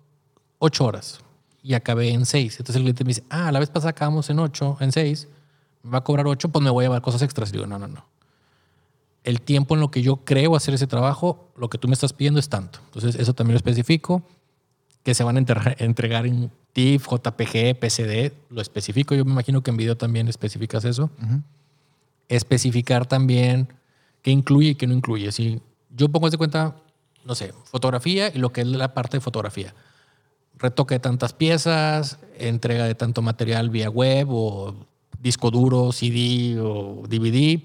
ocho horas y acabé en seis. Entonces el cliente me dice, ah, la vez pasada acabamos en ocho, en seis, me va a cobrar ocho, pues me voy a llevar cosas extras. Y digo, no, no, no. El tiempo en lo que yo creo hacer ese trabajo, lo que tú me estás pidiendo es tanto. Entonces eso también lo especifico, que se van a entregar en TIFF, JPG, PCD, lo especifico. Yo me imagino que en video también especificas eso. Especificar también qué incluye y qué no incluye. Si yo pongo de cuenta no sé, fotografía y lo que es la parte de fotografía. Retoque de tantas piezas, entrega de tanto material vía web o disco duro, CD o DVD.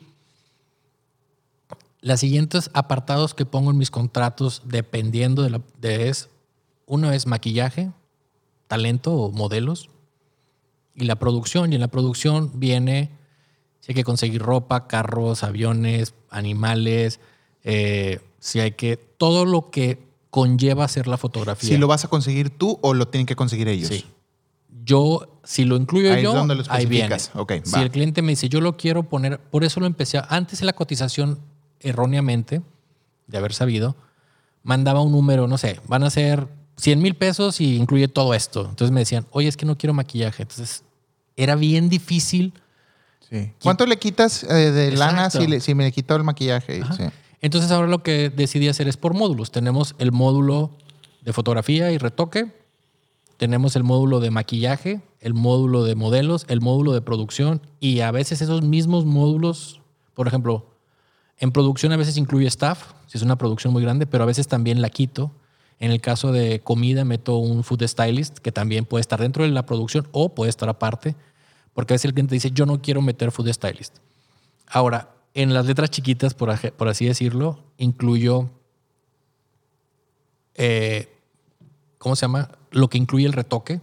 Las siguientes apartados que pongo en mis contratos, dependiendo de, la, de es, uno es maquillaje, talento o modelos, y la producción. Y en la producción viene, si hay que conseguir ropa, carros, aviones, animales, eh, si hay que, todo lo que conlleva hacer la fotografía. Si lo vas a conseguir tú o lo tienen que conseguir ellos. Sí. Yo, si lo incluyo ahí yo, es donde lo ahí viene. Okay, si el cliente me dice, yo lo quiero poner, por eso lo empecé, antes en la cotización, erróneamente, de haber sabido, mandaba un número, no sé, van a ser 100 mil pesos y incluye todo esto. Entonces me decían, oye, es que no quiero maquillaje. Entonces era bien difícil. Sí. ¿Cuánto le quitas eh, de lana si, si, me le quito el maquillaje? Sí. Entonces ahora lo que decidí hacer es por módulos. Tenemos el módulo de fotografía y retoque, tenemos el módulo de maquillaje, el módulo de modelos, el módulo de producción y a veces esos mismos módulos, por ejemplo, en producción a veces incluye staff, si es una producción muy grande, pero a veces también la quito. En el caso de comida meto un food stylist que también puede estar dentro de la producción o puede estar aparte, porque a veces el cliente dice, yo no quiero meter food stylist. Ahora, en las letras chiquitas, por, así decirlo, incluyo, eh, ¿cómo se llama? Lo que incluye el retoque,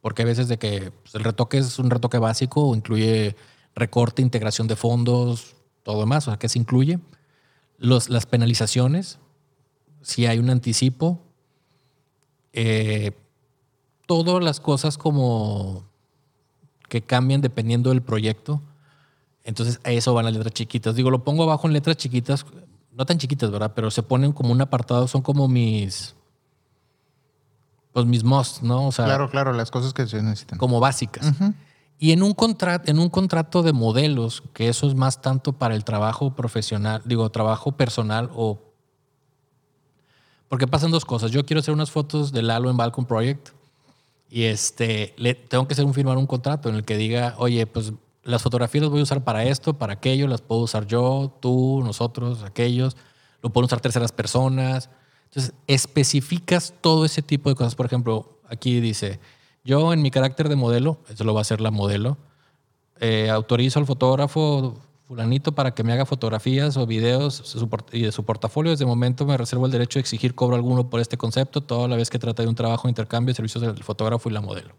porque a veces de que pues, el retoque es un retoque básico, incluye recorte, integración de fondos, todo demás, o sea, ¿qué se incluye? Los, las penalizaciones, si hay un anticipo, eh, todas las cosas como que cambian dependiendo del proyecto entonces a eso van las letras chiquitas. Digo, lo pongo abajo en letras chiquitas, no tan chiquitas, ¿verdad? Pero se ponen como un apartado, son como mis, pues mis must, ¿no? O sea, claro, claro, las cosas que se necesitan. Como básicas. Y en un, contrato, en un contrato de modelos, que eso es más tanto para el trabajo profesional, digo, trabajo personal o... Porque pasan dos cosas. Yo quiero hacer unas fotos del Lalo en Balcon Project Y este, le tengo que hacer un firmar un contrato en el que diga, oye, pues las fotografías las voy a usar para esto, para aquello, las puedo usar yo, tú, nosotros, aquellos, lo pueden usar terceras personas. Entonces, especificas todo ese tipo de cosas. Por ejemplo, aquí dice, yo en mi carácter de modelo, eso lo va a hacer la modelo, eh, autorizo al fotógrafo fulanito para que me haga fotografías o videos y de su portafolio. Desde el momento me reservo el derecho de exigir cobro alguno por este concepto, toda la vez que trata de un trabajo de intercambio de servicios del fotógrafo y la modelo.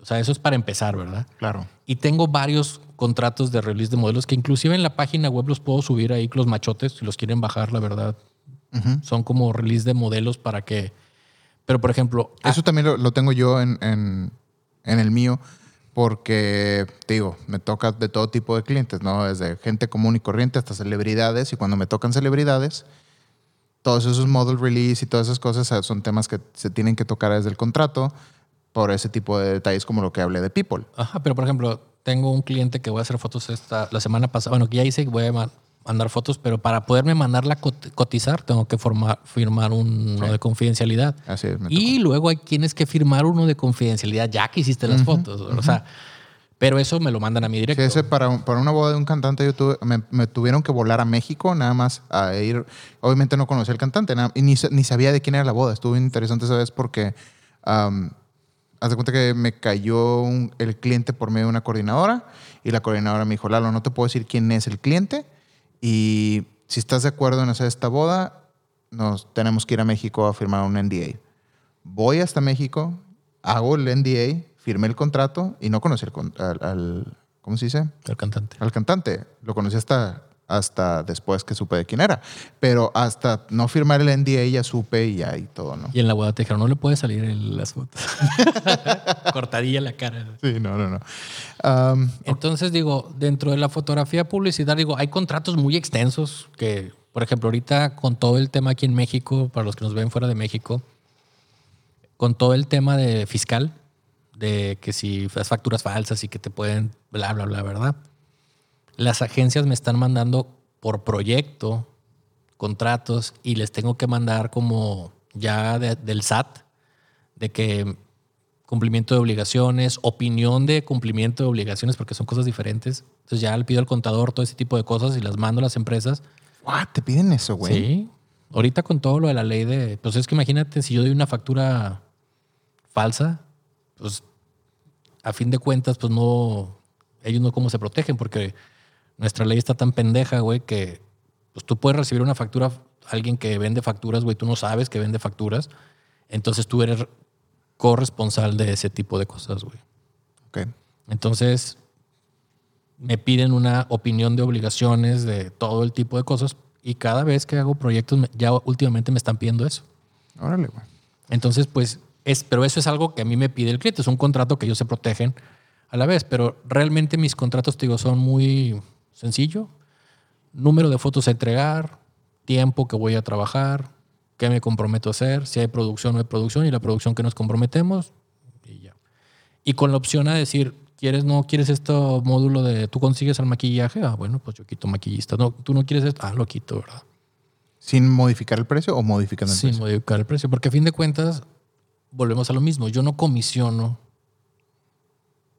O sea, eso es para empezar, ¿verdad? Claro. Y tengo varios contratos de release de modelos que inclusive en la página web los puedo subir ahí, los machotes, si los quieren bajar, la verdad. Son como release de modelos para que... Pero, por ejemplo... Eso también lo, tengo yo en, en, en el mío porque, te digo, me toca de todo tipo de clientes, ¿no? Desde gente común y corriente hasta celebridades. Y cuando me tocan celebridades, todos esos model release y todas esas cosas son temas que se tienen que tocar desde el contrato por ese tipo de detalles como lo que hablé de People. Ajá, pero por ejemplo, tengo un cliente que voy a hacer fotos esta, la semana pasada, bueno, que ya hice, voy a mandar fotos, pero para poderme mandarla cotizar tengo que formar, firmar uno de confidencialidad. Así es. Y luego hay quienes que firmar uno de confidencialidad ya que hiciste las fotos. O sea, pero eso me lo mandan a mi directo. Sí, ese para, para una boda de un cantante yo tuve, me, tuvieron que volar a México nada más a ir. Obviamente no conocía al cantante nada, y ni, ni, sabía de quién era la boda. Estuvo interesante esa vez porque haz de cuenta que me cayó el cliente por medio de una coordinadora y la coordinadora me dijo, Lalo, no te puedo decir quién es el cliente y si estás de acuerdo en hacer esta boda, nos tenemos que ir a México a firmar un NDA. Voy hasta México, hago el NDA, firmé el contrato y no conocí al, al ¿cómo se dice? Al cantante. Al cantante. Lo conocí hasta hasta después que supe de quién era. Pero hasta no firmar el NDA ya supe y ya y todo, ¿no? Y en la boda te dijeron, no le puede salir en las fotos. Cortadilla la cara. Sí, no, no, no. Entonces, digo, dentro de la fotografía publicidad, digo, hay contratos muy extensos que, por ejemplo, ahorita con todo el tema aquí en México, para los que nos ven fuera de México, con todo el tema de fiscal, de que si las facturas falsas y que te pueden, bla, bla, bla, ¿verdad? Las agencias me están mandando por proyecto contratos y les tengo que mandar como ya del SAT, de que cumplimiento de obligaciones, opinión de cumplimiento de obligaciones, porque son cosas diferentes. Entonces ya le pido al contador todo ese tipo de cosas y las mando a las empresas. ¿Te piden eso, güey? Sí. Ahorita con todo lo de la ley de... Pues es que imagínate, si yo doy una factura falsa, pues a fin de cuentas, pues no... Ellos no cómo se protegen, porque nuestra ley está tan pendeja, güey, que pues, tú puedes recibir una factura, alguien que vende facturas, güey, tú no sabes que vende facturas. Entonces tú eres corresponsal de ese tipo de cosas, güey. Ok. Entonces me piden una opinión de obligaciones de todo el tipo de cosas y cada vez que hago proyectos, ya últimamente me están pidiendo eso. Órale, güey. Entonces, pues, es, pero eso es algo que a mí me pide el cliente, es un contrato que ellos se protegen a la vez, pero realmente mis contratos, te digo, son muy Sencillo. Número de fotos a entregar, tiempo que voy a trabajar, qué me comprometo a hacer, si hay producción o no hay producción y la producción que nos comprometemos y ya. Y con la opción a decir, ¿quieres no quieres este módulo de tú consigues el maquillaje? Ah, bueno, pues yo quito maquillista. No, tú no quieres esto, ah, lo quito, ¿verdad? ¿Sin modificar el precio o modificando el precio? Sin modificar el precio, porque a fin de cuentas volvemos a lo mismo. Yo no comisiono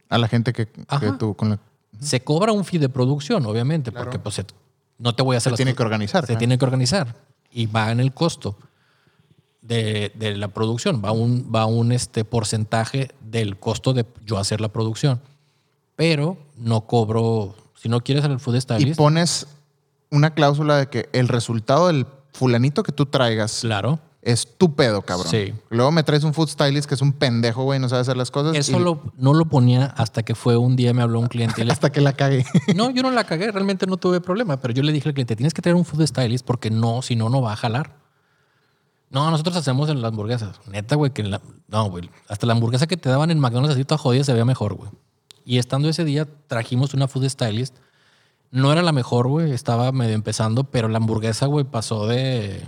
a la gente que, que tú con la se cobra un fee de producción, obviamente, porque pues, no te voy a hacer... Se tiene que organizar. Se tiene que organizar y va en el costo de, la producción, va un, va un este, porcentaje del costo de yo hacer la producción. Pero no cobro, si no quieres hacer el food stylist... Y pones una cláusula de que el resultado del fulanito que tú traigas... Claro Estúpido, cabrón. Sí. Luego me traes un food stylist que es un pendejo, güey, no sabe hacer las cosas. Eso no lo ponía hasta que fue un día me habló un cliente. Y hasta que la cagué. no, yo no la cagué, realmente no tuve problema, pero yo le dije al cliente, tienes que tener un food stylist porque no, si no, no va a jalar. No, nosotros hacemos en las hamburguesas. Neta, güey, que la, no, güey. Hasta la hamburguesa que te daban en McDonald's así toda jodida se veía mejor, güey. Y estando ese día, trajimos una food stylist. No era la mejor, güey. Estaba medio empezando, pero la hamburguesa, güey, pasó de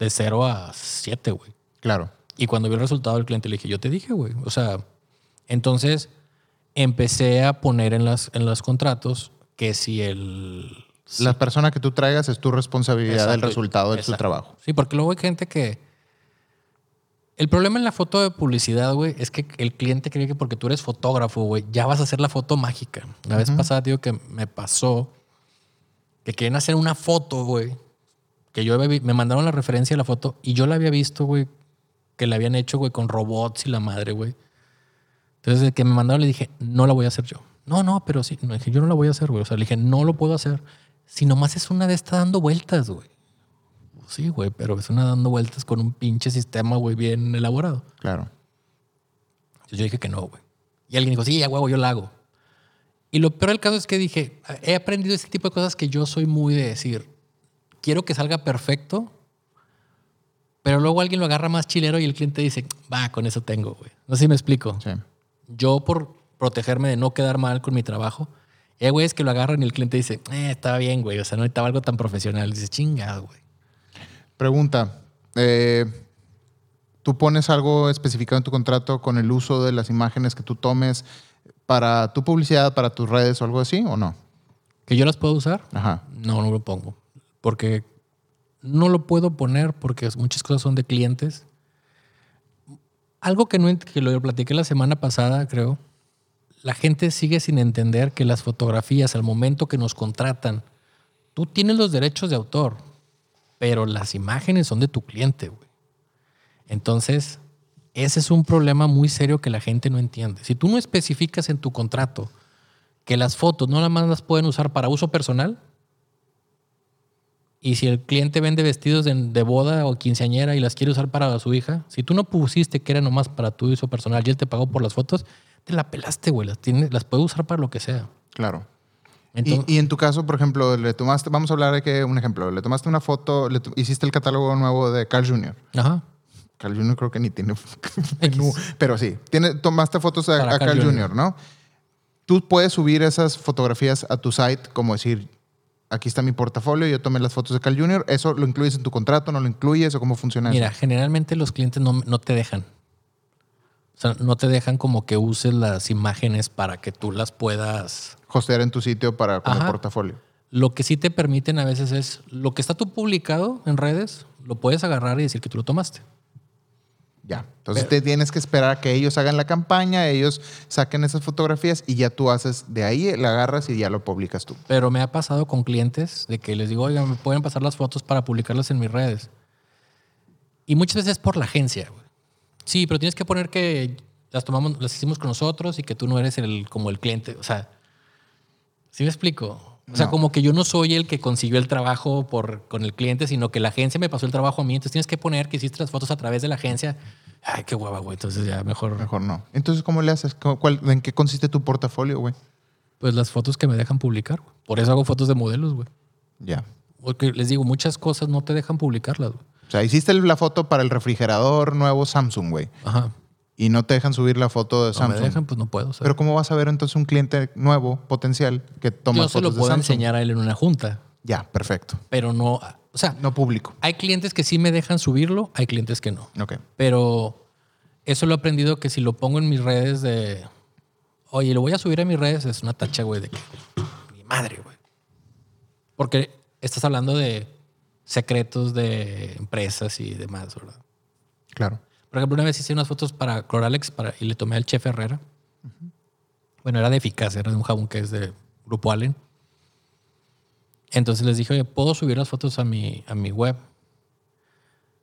de 0 a 7, güey. Claro. Y cuando vi el resultado del cliente le dije, yo te dije, güey. O sea, entonces empecé a poner en, las, en los contratos que si el... La persona que tú traigas es tu responsabilidad del resultado de tu trabajo. Sí, porque luego hay gente que El problema en la foto de publicidad, güey, es que el cliente cree que porque tú eres fotógrafo, güey, ya vas a hacer la foto mágica. La vez pasada, digo que me pasó que quieren hacer una foto, güey, que yo me mandaron la referencia de la foto y yo la había visto, güey, que la habían hecho, güey, con robots y la madre, güey. Entonces, el que me mandaron le dije, no la voy a hacer yo. No, no, pero sí. No, dije, yo no la voy a hacer, güey. O sea, le dije, no lo puedo hacer. Si nomás es una de estas dando vueltas, güey. Sí, güey, pero es una dando vueltas con un pinche sistema, güey, bien elaborado. Claro. Entonces yo dije que no, güey. Y alguien dijo, sí, a huevo, yo la hago. Y lo peor del caso es que dije, he aprendido ese tipo de cosas que yo soy muy de decir, quiero que salga perfecto, pero luego alguien lo agarra más chilero y el cliente dice, va, con eso tengo, güey. No sé si me explico. Sí. Yo por protegerme de no quedar mal con mi trabajo, eh, güey, es que lo agarran y el cliente dice, eh, estaba bien, güey. O sea, no necesitaba algo tan profesional. Dice, chingado, güey. Pregunta. eh, ¿Tú pones algo especificado en tu contrato con el uso de las imágenes que tú tomes para tu publicidad, para tus redes o algo así o no? ¿Que yo las puedo usar? Ajá. No, no lo pongo. Porque no lo puedo poner porque muchas cosas son de clientes. Algo que, no, que lo platiqué la semana pasada, creo. La gente sigue sin entender que las fotografías, al momento que nos contratan, tú tienes los derechos de autor, pero las imágenes son de tu cliente, güey. Entonces, ese es un problema muy serio que la gente no entiende. Si tú no especificas en tu contrato que las fotos no nada más las pueden usar para uso personal, y si el cliente vende vestidos de, de boda o quinceañera y las quiere usar para su hija, si tú no pusiste que era nomás para tu uso personal y él te pagó por las fotos, te la pelaste, güey. Las, tienes, las puedes usar para lo que sea. Claro. Entonces, y, y en tu caso, por ejemplo, le tomaste, vamos a hablar de que un ejemplo, le tomaste una foto, le hiciste el catálogo nuevo de Carl Jr. ajá. Carl Jr. creo que ni tiene pero sí, tiene, tomaste fotos a, Para a Carl Carl Jr., Jr., ¿no? Tú puedes subir esas fotografías a tu site, como decir, aquí está mi portafolio, yo tomé las fotos de Carl Jr., ¿eso lo incluyes en tu contrato, no lo incluyes o cómo funciona Mira, eso? generalmente los clientes no, no te dejan. O sea, no te dejan como que uses las imágenes para que tú las puedas Hostear en tu sitio para como Ajá. portafolio. Lo que sí te permiten a veces es lo que está tú publicado en redes, lo puedes agarrar y decir que tú lo tomaste. Ya. Entonces te tienes que esperar a que ellos hagan la campaña, ellos saquen esas fotografías y ya tú haces de ahí, la agarras y ya lo publicas tú. Pero me ha pasado con clientes de que les digo, oigan, me pueden pasar las fotos para publicarlas en mis redes. Y muchas veces es por la agencia. güey. Sí, pero tienes que poner que las tomamos, las hicimos con nosotros y que tú no eres el, como el cliente. O sea, ¿sí me explico? O sea, No. como que yo no soy el que consiguió el trabajo por, con el cliente, sino que la agencia me pasó el trabajo a mí. Entonces tienes que poner que hiciste las fotos a través de la agencia. Ay, qué hueva, güey. Entonces ya mejor. Mejor no. Entonces, ¿cómo le haces? ¿Cómo- cuál- ¿En qué consiste tu portafolio, güey? Pues las fotos que me dejan publicar. güey. Por eso hago fotos de modelos, güey. Ya. Porque les digo, muchas cosas no te dejan publicarlas, güey. O sea, hiciste la foto para el refrigerador nuevo Samsung, güey. Ajá. Y no te dejan subir la foto de No Samsung. me dejan, pues no puedo. Pero ¿cómo vas a ver entonces un cliente nuevo, potencial, que toma yo se fotos lo de puedo Samsung? enseñar a él en una junta, Ya, perfecto. pero no, o sea, No público. hay clientes que sí me dejan subirlo, hay clientes que no. Ok. Pero eso lo he aprendido que si lo pongo en mis redes de, oye, lo voy a subir a mis redes, es una tacha, güey, de que mi madre, güey. Porque estás hablando de secretos de empresas y demás, ¿verdad? Claro. Por ejemplo, una vez hice unas fotos para Cloralex para, y le tomé al chef Herrera. Bueno, era de eficaz, era de un jabón que es de Grupo Allen. Entonces les dije, oye, ¿puedo subir las fotos a mi, a mi web?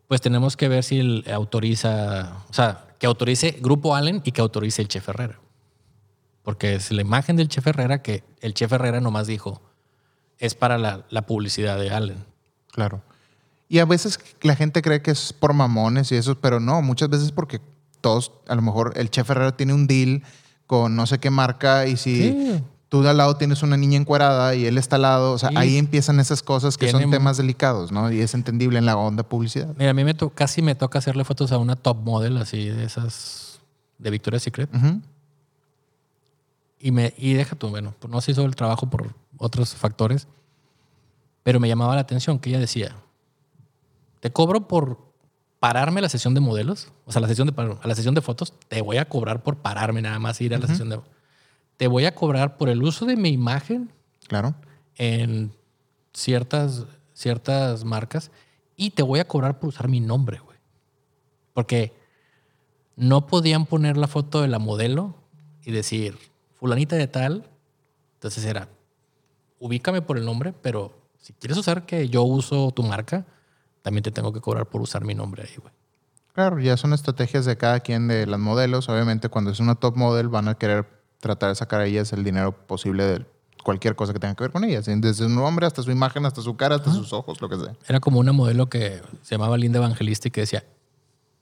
Pues tenemos que ver si él autoriza, o sea, que autorice Grupo Allen y que autorice el chef Herrera. Porque es la imagen del chef Herrera que el chef Herrera nomás dijo, es para la, la publicidad de Allen. Claro. Y a veces la gente cree que es por mamones y eso, pero no, muchas veces porque todos, a lo mejor el chef Herrera tiene un deal con no sé qué marca y si Sí. tú de al lado tienes una niña encuerada y él está al lado, o sea, Sí. ahí empiezan esas cosas que son temas delicados, ¿no? Y es entendible en la onda publicidad. Mira, a mí me to- casi me toca hacerle fotos a una top model así de esas de Victoria's Secret. Y, me, y deja tú, bueno, pues no se hizo el trabajo por otros factores, pero me llamaba la atención que ella decía, te cobro por pararme a la sesión de modelos, o sea, la sesión de, a la sesión de fotos, te voy a cobrar por pararme nada más, ir a la sesión de... Te voy a cobrar por el uso de mi imagen Claro. en ciertas, ciertas marcas y te voy a cobrar por usar mi nombre, güey. Porque no podían poner la foto de la modelo y decir, fulanita de tal. Entonces era, ubícame por el nombre, pero si quieres usar que yo uso tu marca, también te tengo que cobrar por usar mi nombre ahí, güey. Claro, ya son estrategias de cada quien de las modelos. Obviamente, cuando es una top model, van a querer tratar de sacar a ellas el dinero posible de cualquier cosa que tenga que ver con ellas. Desde su nombre hasta su imagen, hasta su cara, hasta sus ojos, lo que sea. Era como una modelo que se llamaba Linda Evangelista y que decía,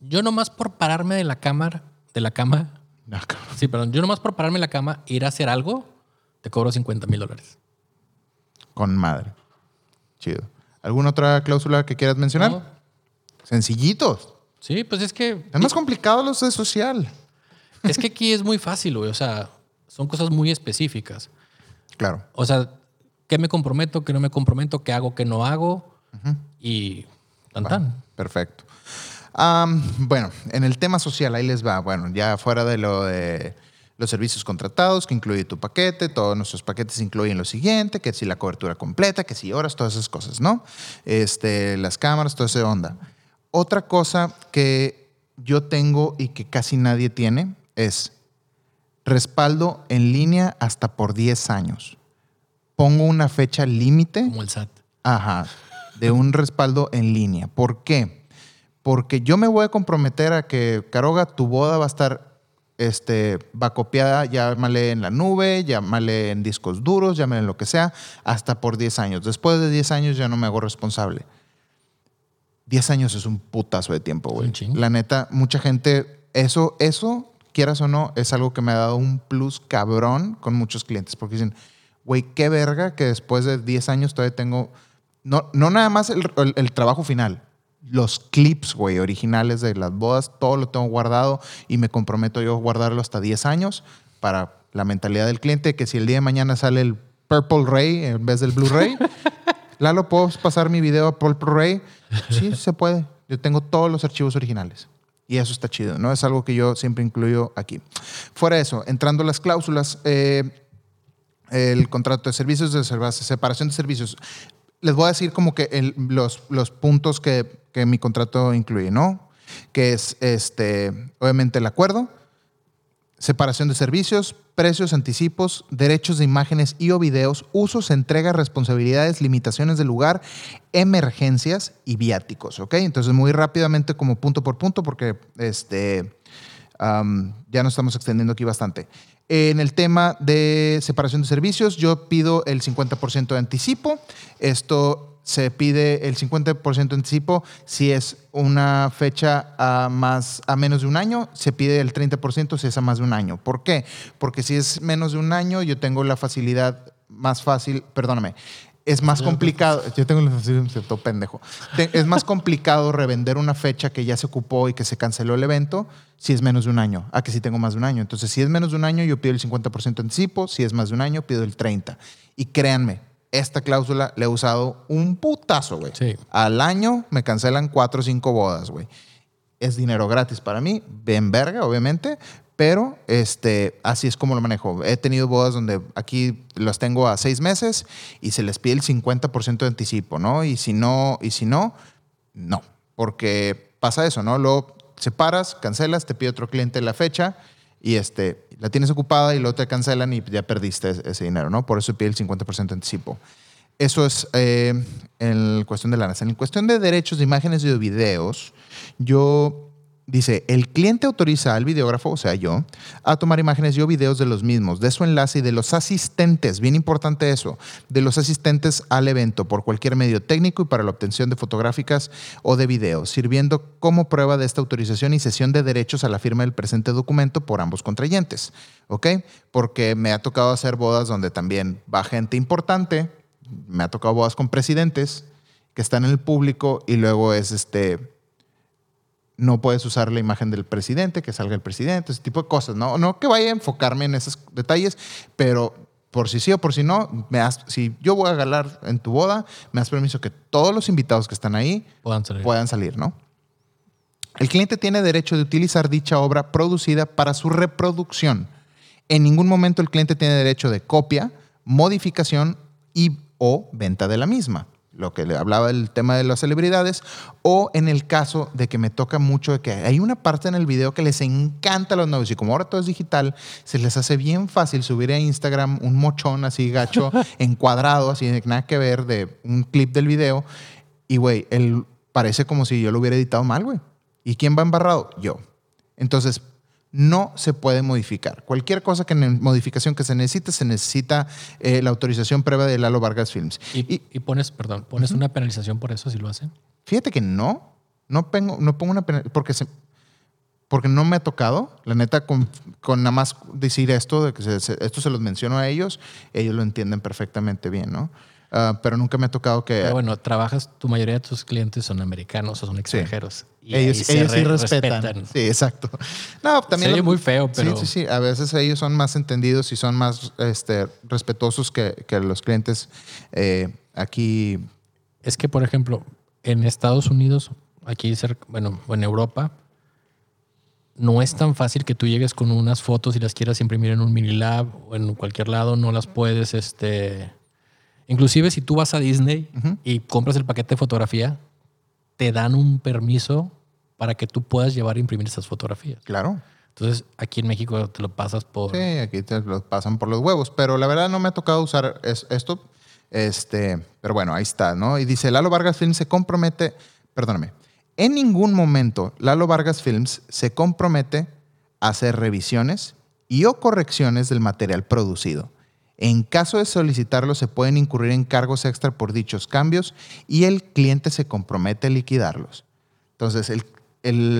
yo nomás por pararme de la cámara, de la cama, Ah, sí, perdón, yo nomás por pararme de la cama, ir a hacer algo, te cobro 50 mil dólares. Con madre. Chido. ¿Alguna otra cláusula que quieras mencionar? ¿No? Sencillitos. Sí, pues es que Es más complicado los de social. es que aquí es muy fácil, güey. O sea, son cosas muy específicas. Claro. O sea, ¿qué me comprometo, qué no me comprometo, qué hago, qué no hago? Y tan tan. Perfecto. Bueno, en el tema social, ahí les va. Bueno, ya fuera de lo de los servicios contratados, que incluye tu paquete, todos nuestros paquetes incluyen lo siguiente, que si la cobertura completa, que si horas, todas esas cosas, ¿no? Este, las cámaras, toda esa onda. Otra cosa que yo tengo y que casi nadie tiene es respaldo en línea hasta por 10 años. Pongo una fecha límite. Como el SAT. Ajá, de un respaldo en línea. ¿Por qué? Porque yo me voy a comprometer a que, Caroga, tu boda va a estar este, va copiada, llámale en la nube, llámale en discos duros, llámale en lo que sea, hasta por 10 años. Después de 10 años ya no me hago responsable. 10 años es un putazo de tiempo, güey. La neta, mucha gente, eso, eso, quieras o no, es algo que me ha dado un plus cabrón con muchos clientes, porque dicen, güey, qué verga que después de 10 años todavía tengo, no, no nada más el, el- el trabajo final, los clips, güey, originales de las bodas, todo lo tengo guardado y me comprometo yo a guardarlo hasta 10 años para la mentalidad del cliente, que si el día de mañana sale el Purple Ray en vez del Blu-ray, Lalo, ¿puedo pasar mi video a Purple Ray? Sí, se puede. Yo tengo todos los archivos originales. Y eso está chido, ¿no? Es algo que yo siempre incluyo aquí. Fuera de eso, entrando a las cláusulas, eh, el contrato de servicios, de separación de servicios. Les voy a decir como que los, los puntos que, que mi contrato incluye, ¿no? Que es, este, obviamente, el acuerdo, separación de servicios, precios, anticipos, derechos de imágenes y o videos, usos, entregas, responsabilidades, limitaciones de lugar, emergencias y viáticos, ¿ok? Entonces, muy rápidamente como punto por punto, porque este, am, ya nos estamos extendiendo aquí bastante. En el tema de separación de servicios, yo pido el 50% de anticipo. Esto se pide el 50% de anticipo si es una fecha a, más, a menos de un año, se pide el 30% si es a más de un año. ¿Por qué? Porque si es menos de un año, yo tengo la facilidad más fácil, perdóname, es más complicado, yo tengo la facilidad, se todo pendejo, es más complicado revender una fecha que ya se ocupó y que se canceló el evento si es menos de un año, a que si tengo más de un año. Entonces, si es menos de un año, yo pido el 50% de anticipo, si es más de un año, pido el 30%. Y créanme, esta cláusula la he usado un putazo, güey. Sí. Al año me cancelan cuatro o cinco bodas, güey. Es dinero gratis para mí, ven verga, obviamente, pero este, así es como lo manejo. He tenido bodas donde aquí las tengo a seis meses y se les pide el 50% de anticipo, ¿no? Y si no, y si no, no, porque pasa eso, ¿no? Luego separas, cancelas, te pide otro cliente la fecha y este, la tienes ocupada y luego te cancelan y ya perdiste ese dinero, ¿no? Por eso pide el 50% de anticipo. Eso es eh, en cuestión de lanas. En cuestión de derechos de imágenes y de videos, yo dice, el cliente autoriza al videógrafo, o sea, yo, a tomar imágenes y o videos de los mismos, de su enlace y de los asistentes, bien importante eso, de los asistentes al evento por cualquier medio técnico y para la obtención de fotográficas o de videos, sirviendo como prueba de esta autorización y cesión de derechos a la firma del presente documento por ambos contrayentes, ¿ok? Porque me ha tocado hacer bodas donde también va gente importante, me ha tocado bodas con presidentes que están en el público y luego es este no puedes usar la imagen del presidente, que salga el presidente, ese tipo de cosas. No, no que vaya a enfocarme en esos detalles, pero por si sí o por si no, me das- si yo voy a galar en tu boda, me das permiso que todos los invitados que están ahí Puedan salir. puedan salir, ¿no? El cliente tiene derecho de utilizar dicha obra producida para su reproducción. En ningún momento el cliente tiene derecho de copia, modificación y o venta de la misma. Lo que le hablaba del tema de las celebridades, o en el caso de que me toca mucho de que hay una parte en el video que les encanta a los novios y como ahora todo es digital, se les hace bien fácil subir a Instagram un mochón así gacho, encuadrado, así de nada que ver, de un clip del video. Y güey, él parece como si yo lo hubiera editado mal, güey. ¿Y quién va embarrado? Yo. Entonces, no se puede modificar. Cualquier cosa que modificación que se necesite, se necesita eh, la autorización previa de Lalo Vargas Films. ¿Y, pones, perdón, pones una penalización por eso si lo hacen? Fíjate que no. No, pongo, no pongo una penalización porque, porque no me ha tocado. La neta, con, nada más decir esto, de que esto se los menciono a ellos, ellos lo entienden perfectamente bien, ¿no? Ah, pero nunca me ha tocado que... bueno, trabajas, tu mayoría de tus clientes son americanos o son extranjeros. Y ellos, ellos sí respetan. Sí, exacto. No, también... Se muy feo, pero... Sí, sí, sí. A veces ellos son más entendidos y son más este, respetuosos que, que los clientes eh, aquí. Es que, por ejemplo, en Estados Unidos, aquí, bueno, en Europa, no es tan fácil que tú llegues con unas fotos y las quieras imprimir en un mini lab o en cualquier lado, no las puedes, este Inclusive si tú vas a Disney y compras el paquete de fotografía, te dan un permiso para que tú puedas llevar a imprimir esas fotografías. Claro. Entonces, aquí en México te lo pasas por... Sí, aquí te lo pasan por los huevos, pero la verdad no me ha tocado usar esto. Este, pero bueno, ahí está, ¿no? Y dice, Lalo Vargas Films se compromete, perdóname, en ningún momento Lalo Vargas Films se compromete a hacer revisiones y o correcciones del material producido. En caso de solicitarlo, se pueden incurrir en cargos extra por dichos cambios y el cliente se compromete a liquidarlos. Entonces,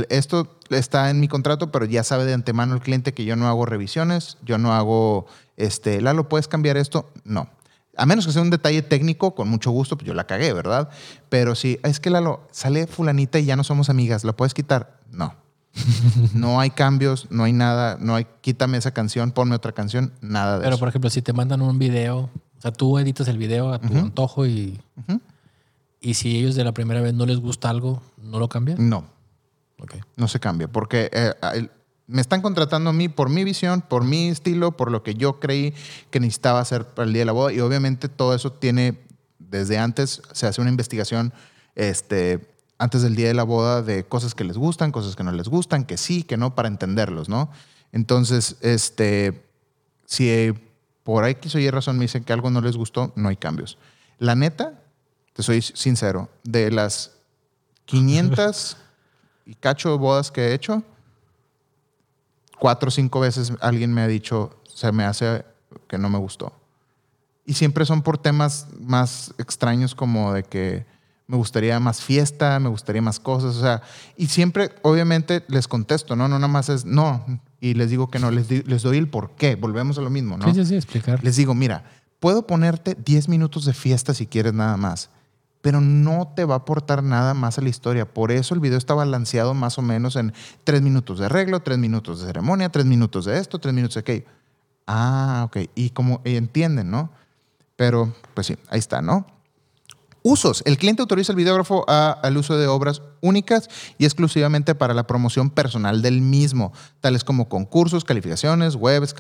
esto está en mi contrato, pero ya sabe de antemano el cliente que yo no hago revisiones, yo no hago, este, Lalo, ¿puedes cambiar esto? No. A menos que sea un detalle técnico, con mucho gusto, pues yo la cagué, ¿verdad? Pero si es que Lalo, sale fulanita y ya no somos amigas, ¿lo puedes quitar? No. no hay cambios, no hay nada, no hay quítame esa canción, ponme otra canción, nada de Pero, por ejemplo, si te mandan un video, o sea, tú editas el video a tu antojo y. Y si ellos de la primera vez no les gusta algo, ¿no lo cambian? No. No se cambia. Porque eh, me están contratando a mí por mi visión, por mi estilo, por lo que yo creí que necesitaba hacer para el día de la boda. Y obviamente todo eso tiene, desde antes, se hace una investigación este, antes del día de la boda de cosas que les gustan, cosas que no les gustan, que sí, que no, para entenderlos, ¿no? Entonces, este, si por ahí o Y razón me dicen que algo no les gustó, no hay cambios. La neta, te soy sincero, de las 500 y cacho bodas que he hecho, cuatro o cinco veces alguien me ha dicho, se me hace que no me gustó. Y siempre son por temas más extraños como de que me gustaría más fiesta, me gustaría más cosas, o sea, y siempre, obviamente, les contesto, ¿no? No nada más es no, y les digo que no, les, les doy el por qué, volvemos a lo mismo, ¿no? Sí, sí, sí, explicar. Les digo, mira, puedo ponerte 10 minutos de fiesta si quieres nada más, pero no te va a aportar nada más a la historia. Por eso el video está balanceado más o menos en 3 minutos de arreglo, 3 minutos de ceremonia, 3 minutos de esto, 3 minutos de aquello. Ah, ok, y como entienden, ¿no? Pero, pues sí, ahí está, ¿no? Usos. El cliente autoriza el videógrafo al uso de obras únicas y exclusivamente para la promoción personal del mismo, tales como concursos, calificaciones, webs,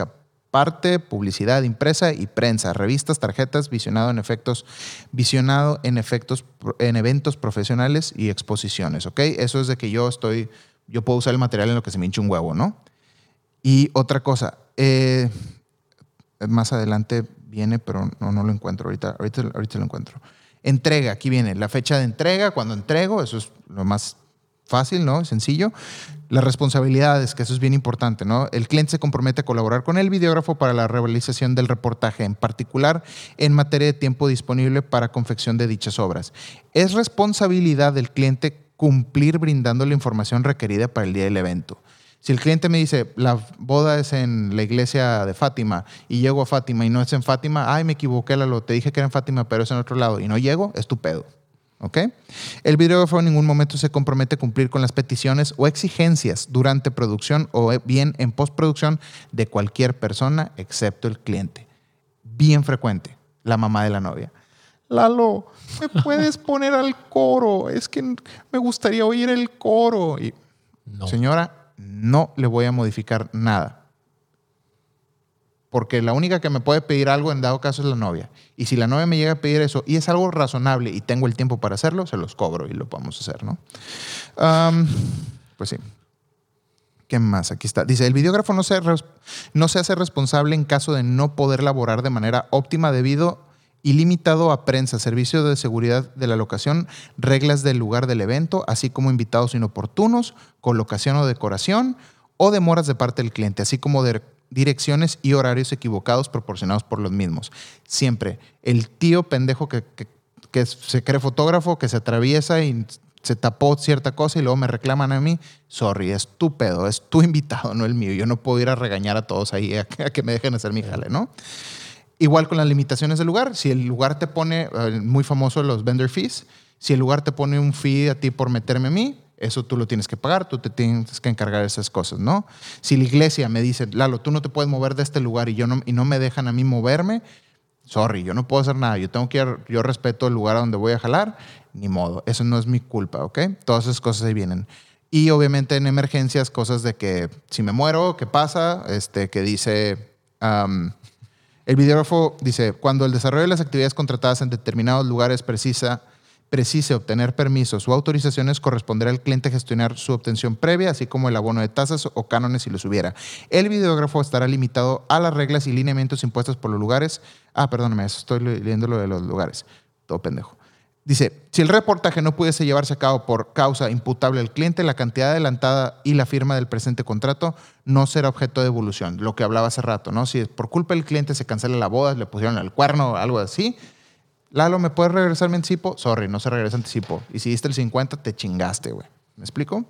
parte, publicidad impresa y prensa, revistas, tarjetas, visionado en efectos, visionado en efectos en eventos profesionales y exposiciones, ¿ok? Eso es de que yo estoy, yo puedo usar el material en lo que se me hinche un huevo, ¿no? Y otra cosa, eh, más adelante viene, pero no, no lo encuentro ahorita, ahorita lo encuentro. Entrega, aquí viene la fecha de entrega, cuando entrego, eso es lo más fácil, ¿no? Sencillo. Las responsabilidades, que eso es bien importante, ¿no? El cliente se compromete a colaborar con el videógrafo para la realización del reportaje, en particular en materia de tiempo disponible para confección de dichas obras. Es responsabilidad del cliente cumplir brindando la información requerida para el día del evento. Si el cliente me dice, la boda es en la iglesia de Fátima y llego a Fátima y no es en Fátima, ay, me equivoqué, Lalo, te dije que era en Fátima, pero es en otro lado y no llego, es tu pedo. ¿Ok? El videógrafo en ningún momento se compromete a cumplir con las peticiones o exigencias durante producción o bien en postproducción de cualquier persona excepto el cliente. Bien frecuente, la mamá de la novia. Lalo, ¿me puedes poner al coro? Es que me gustaría oír el coro. Y, Señora, no le voy a modificar nada. porque la única que me puede pedir algo en dado caso es la novia. Y si la novia me llega a pedir eso y es algo razonable y tengo el tiempo para hacerlo, se los cobro y lo podemos hacer, ¿no? Pues sí. ¿Qué más? Aquí está. Dice, el videógrafo no se, no se hace responsable en caso de no poder laborar de manera óptima debido y limitado a prensa, servicio de seguridad de la locación, reglas del lugar del evento, así como invitados inoportunos, colocación o decoración o demoras de parte del cliente, así como de direcciones y horarios equivocados proporcionados por los mismos. Siempre el tío pendejo que, que- se cree fotógrafo, que se atraviesa y se tapó cierta cosa y luego me reclaman a mí, sorry, es tu pedo, es tu invitado, no el mío. Yo no puedo ir a regañar a todos ahí a que me dejen hacer mi jale, ¿no? Igual con las limitaciones del lugar, si el lugar te pone, eh, muy famoso los vendor fees, si el lugar te pone un fee a ti por meterme a mí, eso tú lo tienes que pagar, tú te tienes que encargar de esas cosas, ¿no? Si la iglesia me dice, Lalo, tú no te puedes mover de este lugar y, yo no, y no me dejan a mí moverme, sorry, yo no puedo hacer nada, yo tengo que ir- yo respeto el lugar a donde voy a jalar, ni modo, eso no es mi culpa, ¿ok? Todas esas cosas ahí vienen. Y obviamente en emergencias, cosas de que si me muero, ¿qué pasa? Este, que dice, am, el videógrafo dice, cuando el desarrollo de las actividades contratadas en determinados lugares precisa, precise obtener permisos o autorizaciones, corresponderá al cliente gestionar su obtención previa, así como el abono de tasas o cánones si los hubiera. El videógrafo estará limitado a las reglas y lineamientos impuestos por los lugares. Ah, perdóname, estoy le- leyendo lo de los lugares. Todo pendejo. Dice, si el reportaje no pudiese llevarse a cabo por causa imputable al cliente, la cantidad adelantada y la firma del presente contrato no será objeto de evolución. Lo que hablaba hace rato, ¿no? Si por culpa del cliente se cancela la boda, le pusieron el cuerno o algo así, Lalo, ¿me puedes regresar mi anticipo? Sorry, no se regresa anticipo. Y si diste el 50, te chingaste, güey. ¿Me explico?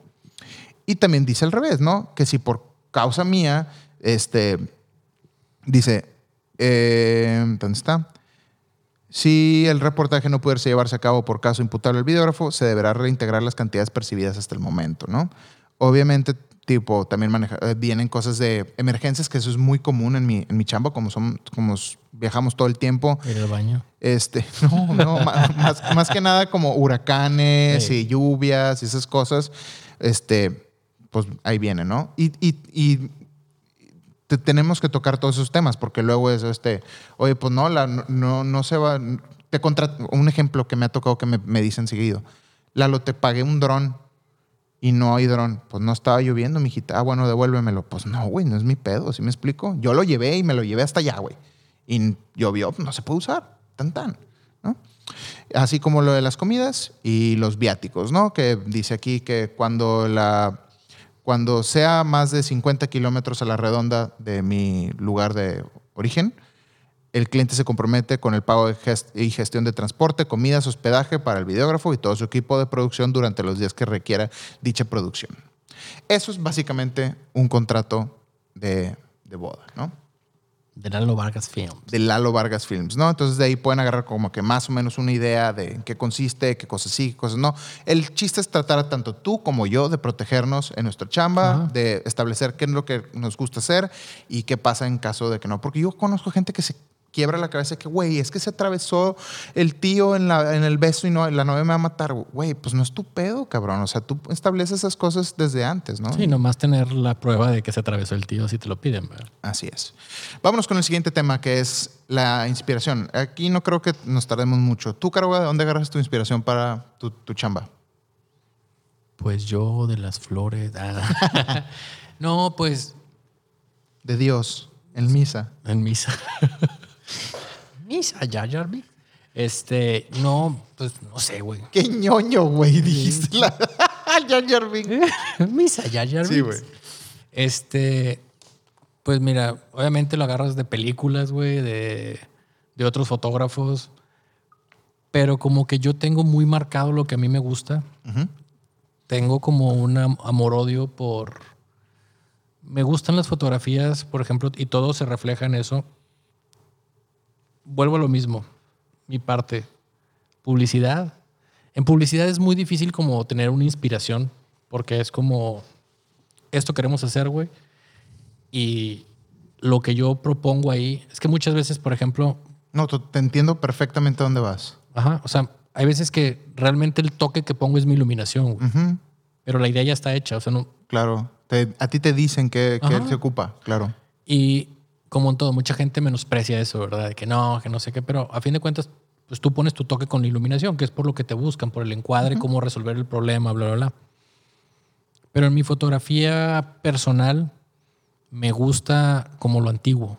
Y también dice al revés, ¿no? Que si por causa mía, este, dice, eh, ¿dónde está? Si el reportaje no pudiese llevarse a cabo por caso imputable al videógrafo, se deberá reintegrar las cantidades percibidas hasta el momento, ¿no? Obviamente, tipo, también maneja- eh, vienen cosas de emergencias, que eso es muy común en mi, en mi chamba, como, son, como viajamos todo el tiempo. Ir al baño. Este, no, no, más, más que nada como huracanes Sí. y lluvias y esas cosas, este, pues ahí viene, ¿no? Y, y- y te- tenemos que tocar todos esos temas porque luego es este, oye, pues no, la, no, no se va, te contra, un ejemplo que me ha tocado que me, me dicen seguido, Lalo, te pagué un dron y no hay dron. Pues no estaba lloviendo, mijita. Ah, bueno, devuélvemelo. Pues no, güey, no es mi pedo, ¿sí me explico? Yo lo llevé y me lo llevé hasta allá, güey. Y llovió, no se puede usar. Tan, tan. ¿no? Así como lo de las comidas y los viáticos, ¿no? Que dice aquí que cuando la cuando sea más de 50 kilómetros a la redonda de mi lugar de origen, el cliente se compromete con el pago de y gestión de transporte, comidas, hospedaje para el videógrafo y todo su equipo de producción durante los días que requiera dicha producción. Eso es básicamente un contrato de, de boda, ¿no? De Lalo Vargas Films. de Lalo Vargas Films, ¿no? Entonces de ahí pueden agarrar como que más o menos una idea de en qué consiste, qué cosas sí, qué cosas no. El chiste es tratar tanto tú como yo de protegernos en nuestra chamba, Ajá. de establecer qué es lo que nos gusta hacer y qué pasa en caso de que no. Porque yo conozco gente que se quiebra la cabeza que, güey, es que se atravesó el tío en, la, en el beso y no, la novia me va a matar. Güey, pues no es tu pedo, cabrón. O sea, tú estableces esas cosas desde antes, ¿no? Sí, nomás tener la prueba de que se atravesó el tío si te lo piden. ¿verdad? Así es. Vámonos con el siguiente tema, que es la inspiración. Aquí no creo que nos tardemos mucho. ¿Tú, Caroga, de dónde agarras tu inspiración para tu, tu chamba? Pues yo de las flores. ah. no, pues De Dios, en misa. en misa. misa, ya, Jarvis. Este, no, pues no sé, güey. ¡Qué ñoño, güey! Dijiste la... Jar Jar misa, Jarvis. Sí, güey. Este, pues mira, obviamente lo agarras de películas, güey, de, de otros fotógrafos. Pero como que yo tengo muy marcado lo que a mí me gusta. Tengo como un am- amor-odio por... Me gustan las fotografías, por ejemplo, y todo se refleja en eso. Vuelvo a lo mismo, mi parte. Publicidad. En publicidad es muy difícil como tener una inspiración, porque es como, esto queremos hacer, güey. Y lo que yo propongo ahí, es que muchas veces, por ejemplo, No, te entiendo perfectamente dónde vas. ajá, o sea, hay veces que realmente el toque que pongo es mi iluminación, güey. Pero la idea ya está hecha, o sea, no, Claro. Te- a ti te dicen que, que Ajá. se ocupa, claro. Y como en todo, mucha gente menosprecia eso, ¿verdad? De que no, que no sé qué, pero a fin de cuentas, pues tú pones tu toque con la iluminación, que es por lo que te buscan, por el encuadre, cómo resolver el problema, bla, bla, bla. Pero en mi fotografía personal me gusta como lo antiguo,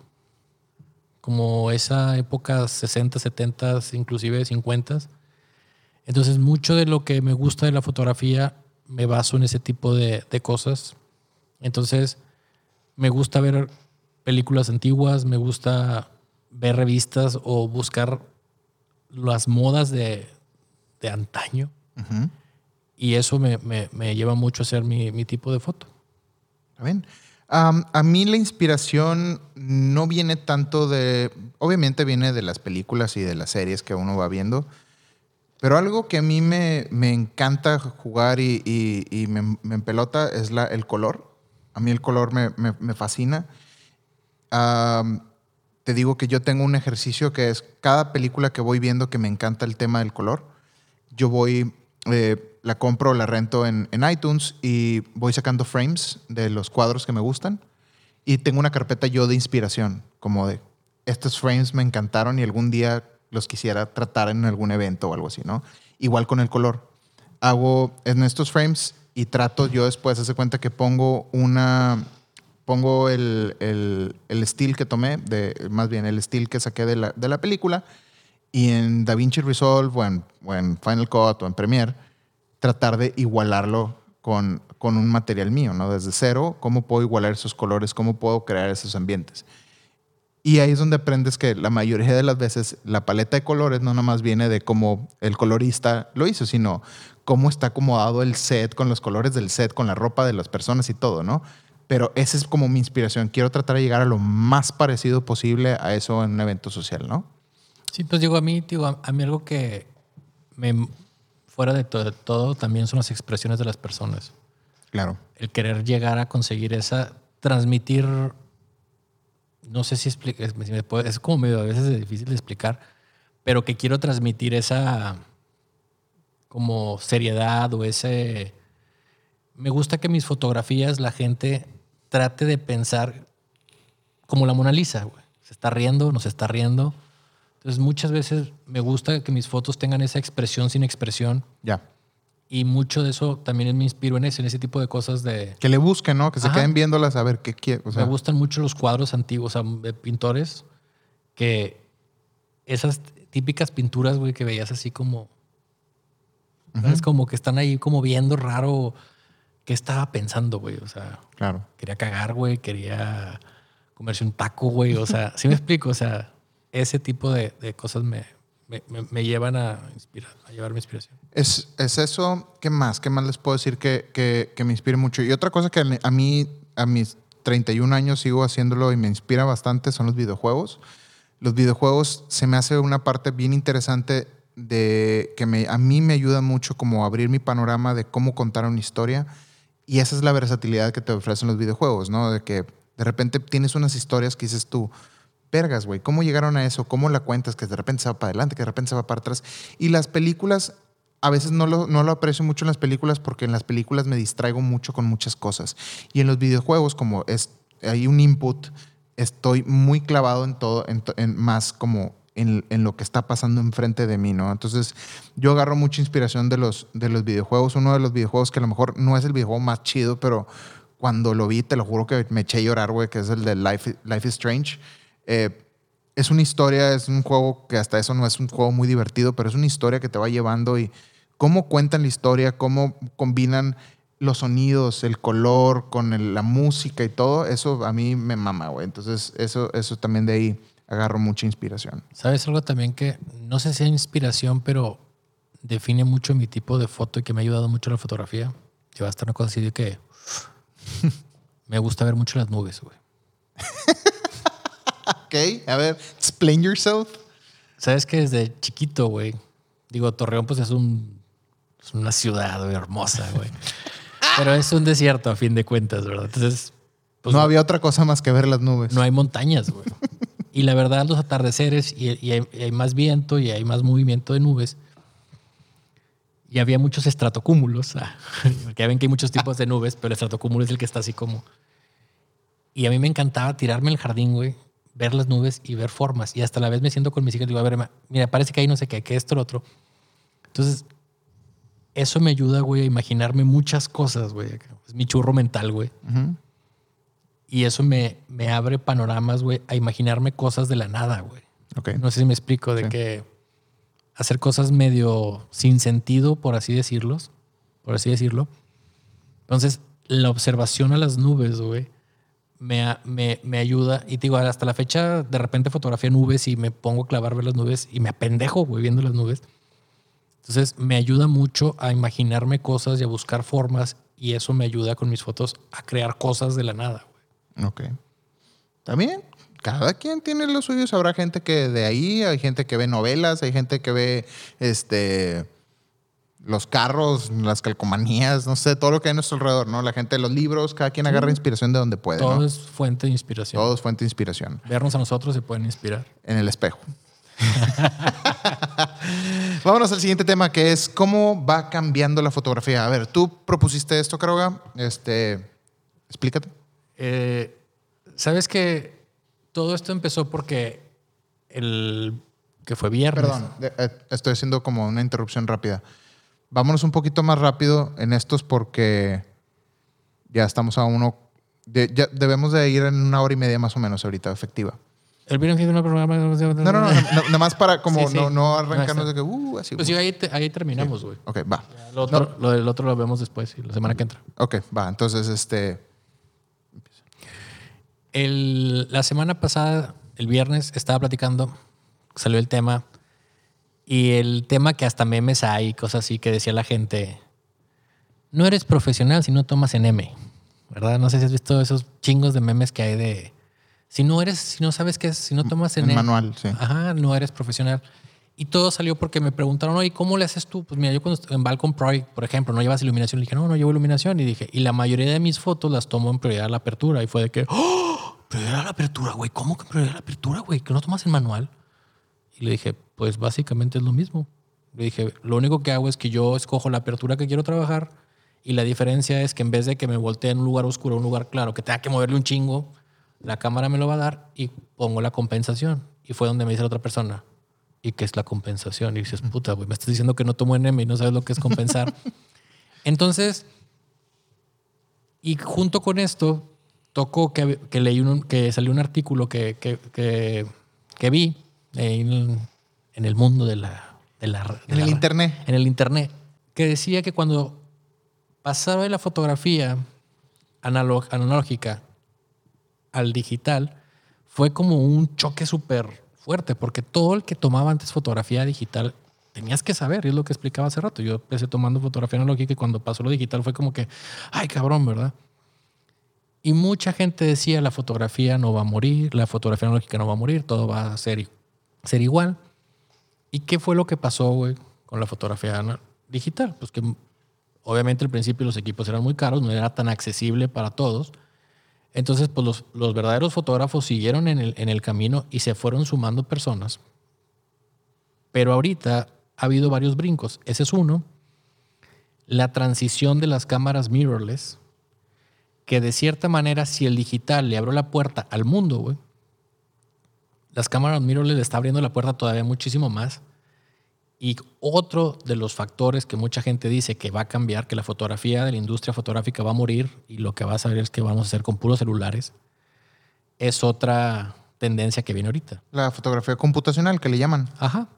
como esa época 60, 70, inclusive 50. Entonces mucho de lo que me gusta de la fotografía me baso en ese tipo de, de cosas. Entonces me gusta ver películas antiguas, me gusta ver revistas o buscar las modas de, de antaño. Y eso me, me, me, lleva mucho a hacer mi, mi tipo de foto. bien? Um, a mí la inspiración no viene tanto de, obviamente viene de las películas y de las series que uno va viendo, pero algo que a mí me, me encanta jugar y, y, y me, me, empelota es la, el color. A mí el color me, me fascina. Te digo que yo tengo un ejercicio que es cada película que voy viendo que me encanta el tema del color, yo voy, eh, la compro, la rento en, en, iTunes y voy sacando frames de los cuadros que me gustan y tengo una carpeta yo de inspiración, como de estos frames me encantaron y algún día los quisiera tratar en algún evento o algo así, ¿no? Igual con el color. Hago en estos frames y trato yo después, hace cuenta que pongo una, pongo el, el, el estilo que tomé, de, más bien el estilo que saqué de la, de la, película, y en DaVinci Resolve o en, o en, Final Cut o en Premiere, tratar de igualarlo con, con un material mío, ¿no? Desde cero, cómo puedo igualar esos colores, cómo puedo crear esos ambientes. Y ahí es donde aprendes que la mayoría de las veces la paleta de colores no nada más viene de cómo el colorista lo hizo, sino cómo está acomodado el set con los colores del set, con la ropa de las personas y todo, ¿no? Pero esa es como mi inspiración. Quiero tratar de llegar a lo más parecido posible a eso en un evento social, ¿no? Sí, pues digo, a mí, digo, a, mí algo que me, fuera de todo, de todo, también son las expresiones de las personas. Claro. El querer llegar a conseguir esa, transmitir, no sé si explica, es como medio a veces difícil de explicar, pero que quiero transmitir esa como seriedad o ese... Me gusta que mis fotografías la gente trate de pensar como la Mona Lisa, güey. Se está riendo, no se está riendo. Entonces, muchas veces me gusta que mis fotos tengan esa expresión sin expresión. Ya. Y mucho de eso también me inspiro en eso, en ese tipo de cosas de... Que le busquen, ¿no? Que se queden viéndolas a ver qué. O sea. Me gustan mucho los cuadros antiguos, o sea, de pintores, que esas típicas pinturas, güey, que veías así como... Es como que están ahí como viendo raro qué estaba pensando, güey. O sea, claro. quería cagar, güey, quería comerse un taco, güey. O sea, sí me explico. O sea, ese tipo de, de cosas me, me, me, llevan a, inspirar, a llevarme inspiración. Es, es, eso. ¿Qué más? ¿Qué más les puedo decir que, que, que me inspire mucho? Y otra cosa que a mí, a mis 31 años sigo haciéndolo y me inspira bastante son los videojuegos. Los videojuegos se me hace una parte bien interesante de que me, a mí me ayuda mucho como abrir mi panorama de cómo contar una historia y esa es la versatilidad que te ofrecen los videojuegos, ¿no? De que de repente tienes unas historias que dices tú, vergas, güey, ¿cómo llegaron a eso? ¿Cómo la cuentas? Que de repente se va para adelante, que de repente se va para atrás. Y las películas, a veces no lo, no lo aprecio mucho en las películas porque en las películas me distraigo mucho con muchas cosas. Y en los videojuegos, como es, hay un input, estoy muy clavado en todo, en, en más como en, en, lo que está pasando enfrente de mí, ¿no? Entonces, yo agarro mucha inspiración de los, de los videojuegos. Uno de los videojuegos que a lo mejor no es el videojuego más chido, pero cuando lo vi, te lo juro que me eché a llorar, güey, que es el de Life, Life is Strange. Eh, es una historia, es un juego que hasta eso no es un juego muy divertido, pero es una historia que te va llevando y cómo cuentan la historia, cómo combinan los sonidos, el color con el, la música y todo, eso a mí me mama, güey. Entonces, eso, eso también de ahí agarro mucha inspiración. ¿Sabes algo también que no sé si es inspiración, pero define mucho mi tipo de foto y que me ha ayudado mucho la fotografía? Que va a estar una cosa así de que me gusta ver mucho las nubes, güey. ok, a ver, explain yourself. Sabes que desde chiquito, güey, digo, Torreón pues es, un, es una ciudad hermosa, güey. Pero es un desierto a fin de cuentas, ¿verdad? Entonces... Pues, no había otra cosa más que ver las nubes. No hay montañas, güey. Y la verdad, los atardeceres, y, hay, más viento y hay más movimiento de nubes, y había muchos estratocúmulos, ah, ya ven que hay muchos tipos de nubes, pero el estratocúmulo es el que está así como... Y a mí me encantaba tirarme el jardín, güey, ver las nubes y ver formas. Y hasta la vez me siento con mis hijas y digo, a ver, mira, parece que ahí no sé qué, que esto, lo otro. Entonces, eso me ayuda, güey, a imaginarme muchas cosas, güey. Es mi churro mental, güey. Y eso me, me abre panoramas, güey, a imaginarme cosas de la nada, güey. Ok. No sé si me explico, de Sí. que hacer cosas medio sin sentido, por así decirlos, por así decirlo. Entonces, la observación a las nubes, güey, me, me, me ayuda. Y te digo, hasta la fecha, de repente fotografía nubes y me pongo a clavar ver las nubes y me apendejo, güey, viendo las nubes. Entonces, me ayuda mucho a imaginarme cosas y a buscar formas. Y eso me ayuda con mis fotos a crear cosas de la nada, güey. Ok. También, cada quien tiene lo suyo. Habrá gente que de ahí, hay gente que ve novelas, hay gente que ve este los carros, las calcomanías, no sé, todo lo que hay a nuestro alrededor, ¿no? La gente de los libros, cada quien agarra inspiración de donde puede, Todo ¿no? es fuente de inspiración. Todo es fuente de inspiración. Vernos a nosotros se pueden inspirar. En el espejo. Vámonos al siguiente tema que es cómo va cambiando la fotografía. A ver, tú propusiste esto, Caroga. Este, explícate. Eh, Sabes que todo esto empezó porque el que fue viernes. Perdón, eh, estoy haciendo como una interrupción rápida. Vámonos un poquito más rápido en estos porque ya estamos a uno. de- ya debemos de ir en una hora y media más o menos ahorita, efectiva. El viernes fue un programa. No, no, no, nada más para como Sí, sí. no, no No, arrancarnos de que, uh, así. Pues uh. sí, ahí, te- ahí terminamos, güey. Ok, va. Lo, otro, lo del otro lo vemos después, sí, la semana que entra. Ok, va. Entonces, este. El- la semana pasada, el viernes, estaba platicando, salió el tema, y el tema que hasta memes hay, cosas así que decía la gente, no eres profesional si no tomas en M, ¿verdad? No sé si has visto esos chingos de memes que hay de, si no eres, si no sabes qué es, si no tomas en, M, manual, sí. Ajá, no eres profesional. Y todo salió porque me preguntaron, oye, ¿cómo le haces tú? Pues mira, yo cuando en Balcon Project, por ejemplo, no llevas iluminación. Le dije, no, no llevo iluminación. Y dije, y la mayoría de mis fotos las tomo en prioridad a la apertura. Y fue de que, ¡oh! Prioridad a la apertura, güey. ¿Cómo que prioridad a la apertura, güey? ¿Que no tomas en manual? Y le dije, pues básicamente es lo mismo. Le dije, lo único que hago es que yo escojo la apertura que quiero trabajar. Y la diferencia es que en vez de que me voltee en un lugar oscuro a un lugar claro, que tenga que moverle un chingo, la cámara me lo va a dar y pongo la compensación. Y fue donde me dice la otra persona, ¿y qué es la compensación? Y dices, puta, güey, me estás diciendo que no tomo NM y no sabes lo que es compensar. Entonces, y junto con esto, tocó que, que leí un, que salió un artículo que, que, que, vi en, en el mundo de la... De la de En el internet. en el internet, que decía que cuando pasaba de la fotografía analog- analógica al digital, fue como un choque súper fuerte, porque todo el que tomaba antes fotografía digital tenías que saber, y es lo que explicaba hace rato. Yo empecé tomando fotografía analógica y cuando pasó lo digital fue como que, ay cabrón, ¿verdad? Y mucha gente decía, la fotografía no va a morir, la fotografía analógica no va a morir, todo va a ser, ser igual. ¿Y qué fue lo que pasó, con la fotografía digital? Pues que obviamente al principio los equipos eran muy caros, no era tan accesible para todos. Entonces, pues los, los verdaderos fotógrafos siguieron en el, en el camino y se fueron sumando personas. Pero ahorita ha habido varios brincos. Ese es uno. La transición de las cámaras mirrorless, que de cierta manera, si el digital le abrió la puerta al mundo, güey, las cámaras mirrorless le está abriendo la puerta todavía muchísimo más. Y otro de los factores que mucha gente dice que va a cambiar, que la fotografía de la industria fotográfica va a morir y lo que va a saber es que vamos a hacer con puros celulares, es otra tendencia que viene ahorita. La fotografía computacional que le llaman. Ajá.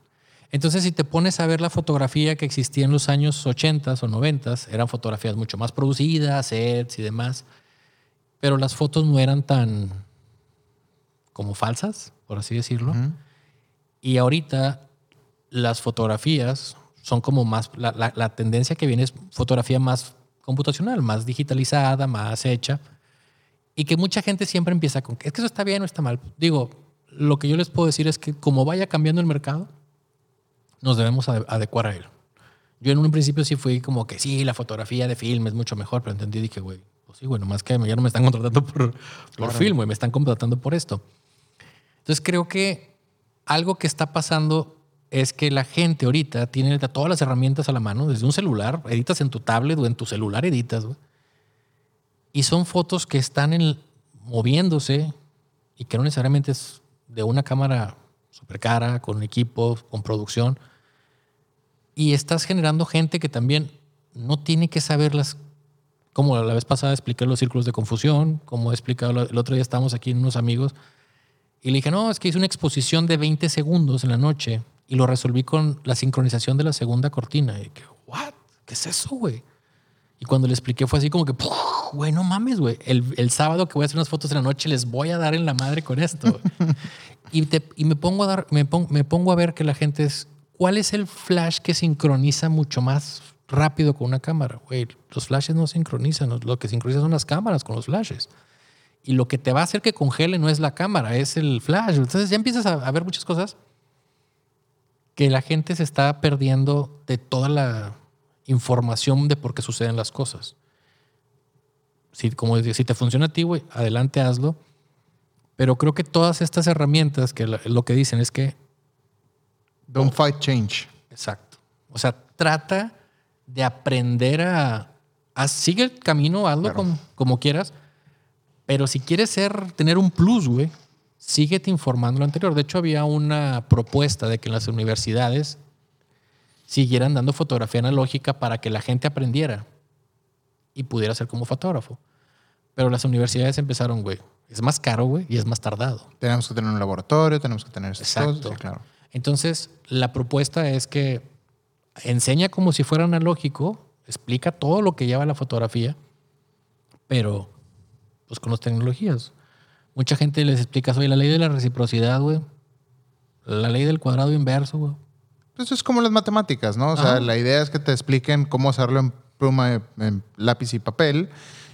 Entonces, si te pones a ver la fotografía que existía en los años 80 o 90, eran fotografías mucho más producidas, sets y demás, pero las fotos no eran tan como falsas, por así decirlo. Y ahorita las fotografías son como más, la, la- la tendencia que viene es fotografía más computacional, más digitalizada, más hecha. Y que mucha gente siempre empieza con es que eso está bien o está mal. Digo, lo que yo les puedo decir es que como vaya cambiando el mercado, nos debemos ade- adecuar a él. Yo en un principio sí fui como que sí, la fotografía de film es mucho mejor, pero entendí y dije, güey, pues sí, bueno, más que ya no me están contratando por, por film, güey, me están contratando por esto. Entonces creo que algo que está pasando es que la gente ahorita tiene todas las herramientas a la mano, desde un celular, editas en tu tablet o en tu celular editas, güey. Y son fotos que están en- moviéndose y que no necesariamente es de una cámara súper cara, con equipo, con producción, y estás generando gente que también no tiene que saber las, como la vez pasada expliqué los círculos de confusión, como he explicado el otro día estábamos aquí en unos amigos, y le dije, no, es que hice una exposición de 20 segundos en la noche y lo resolví con la sincronización de la segunda cortina. Y que, ¿what? ¿Qué es eso, güey? Y cuando le expliqué fue así como que, güey, no mames, güey. El, el, sábado que voy a hacer unas fotos en la noche les voy a dar en la madre con esto. y, te, y me, pongo a dar, me, me pongo a ver que la gente es, ¿cuál es el flash que sincroniza mucho más rápido con una cámara? Güey, los flashes no sincronizan. Lo que sincronizan son las cámaras con los flashes. Y lo que te va a hacer que congele no es la cámara, es el flash. Entonces ya empiezas a, ver muchas cosas que la gente se está perdiendo de toda la información de por qué suceden las cosas. Si, como si te funciona a ti, adelante hazlo. Pero creo que todas estas herramientas que lo que dicen es que... Don't fight change. Exacto. O sea, trata de aprender a... sigue el camino, hazlo como, como quieras, pero si quieres ser, tener un plus, güey, síguete informando lo anterior. De hecho, había una propuesta de que en las universidades siguieran dando fotografía analógica para que la gente aprendiera y pudiera ser como fotógrafo. Pero las universidades empezaron, güey, es más caro, güey, y es más tardado. Tenemos que tener un laboratorio, tenemos que tener Exacto. claro. Entonces, la propuesta es que enseña como si fuera analógico, explica todo lo que lleva la fotografía, pero pues con las tecnologías. Mucha gente les explica, oye, la ley de la reciprocidad, güey. La ley del cuadrado inverso, güey. Pues es como las matemáticas, ¿no? O sea, la idea es que te expliquen cómo hacerlo en pluma, en lápiz y papel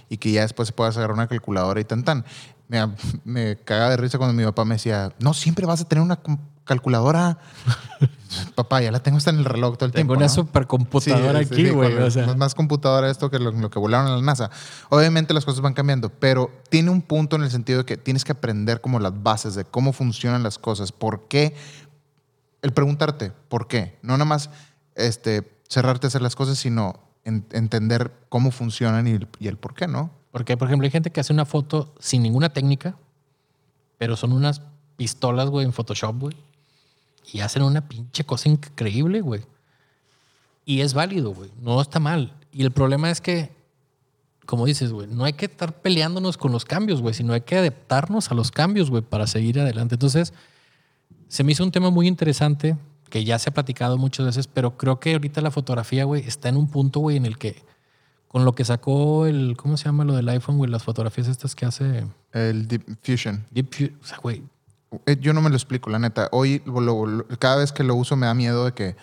y que ya después se pueda sacar una calculadora y tan tan. Me, me cagaba de risa cuando mi papá me decía, no, siempre vas a tener una calculadora. Papá, ya la tengo hasta en el reloj todo el tiempo. Tengo una supercomputadora aquí, güey. o sea. Más computadora esto que lo, que volaron en la NASA. Obviamente las cosas van cambiando, pero tiene un punto en el sentido de que tienes que aprender como las bases de cómo funcionan las cosas. ¿Por qué? El preguntarte, ¿por qué? No nada más este, cerrarte a hacer las cosas, sino entender cómo funcionan y el, y el por qué, ¿no? Porque, por ejemplo, hay gente que hace una foto sin ninguna técnica, pero son unas pistolas, güey, en Photoshop, güey y hacen una pinche cosa increíble, güey. Y es válido, güey. No está mal. Y el problema es que, como dices, güey, no hay que estar peleándonos con los cambios, güey, sino hay que adaptarnos a los cambios, güey, para seguir adelante. Entonces, se me hizo un tema muy interesante que ya se ha platicado muchas veces, pero creo que ahorita la fotografía, güey, está en un punto, güey, en el que con lo que sacó el, ¿cómo se llama lo del iPhone, güey? Las fotografías estas que hace... El Deep Fusion. Deep Fusion, o sea, güey, yo no me lo explico, la neta. Hoy, cada vez que lo uso, me da miedo de que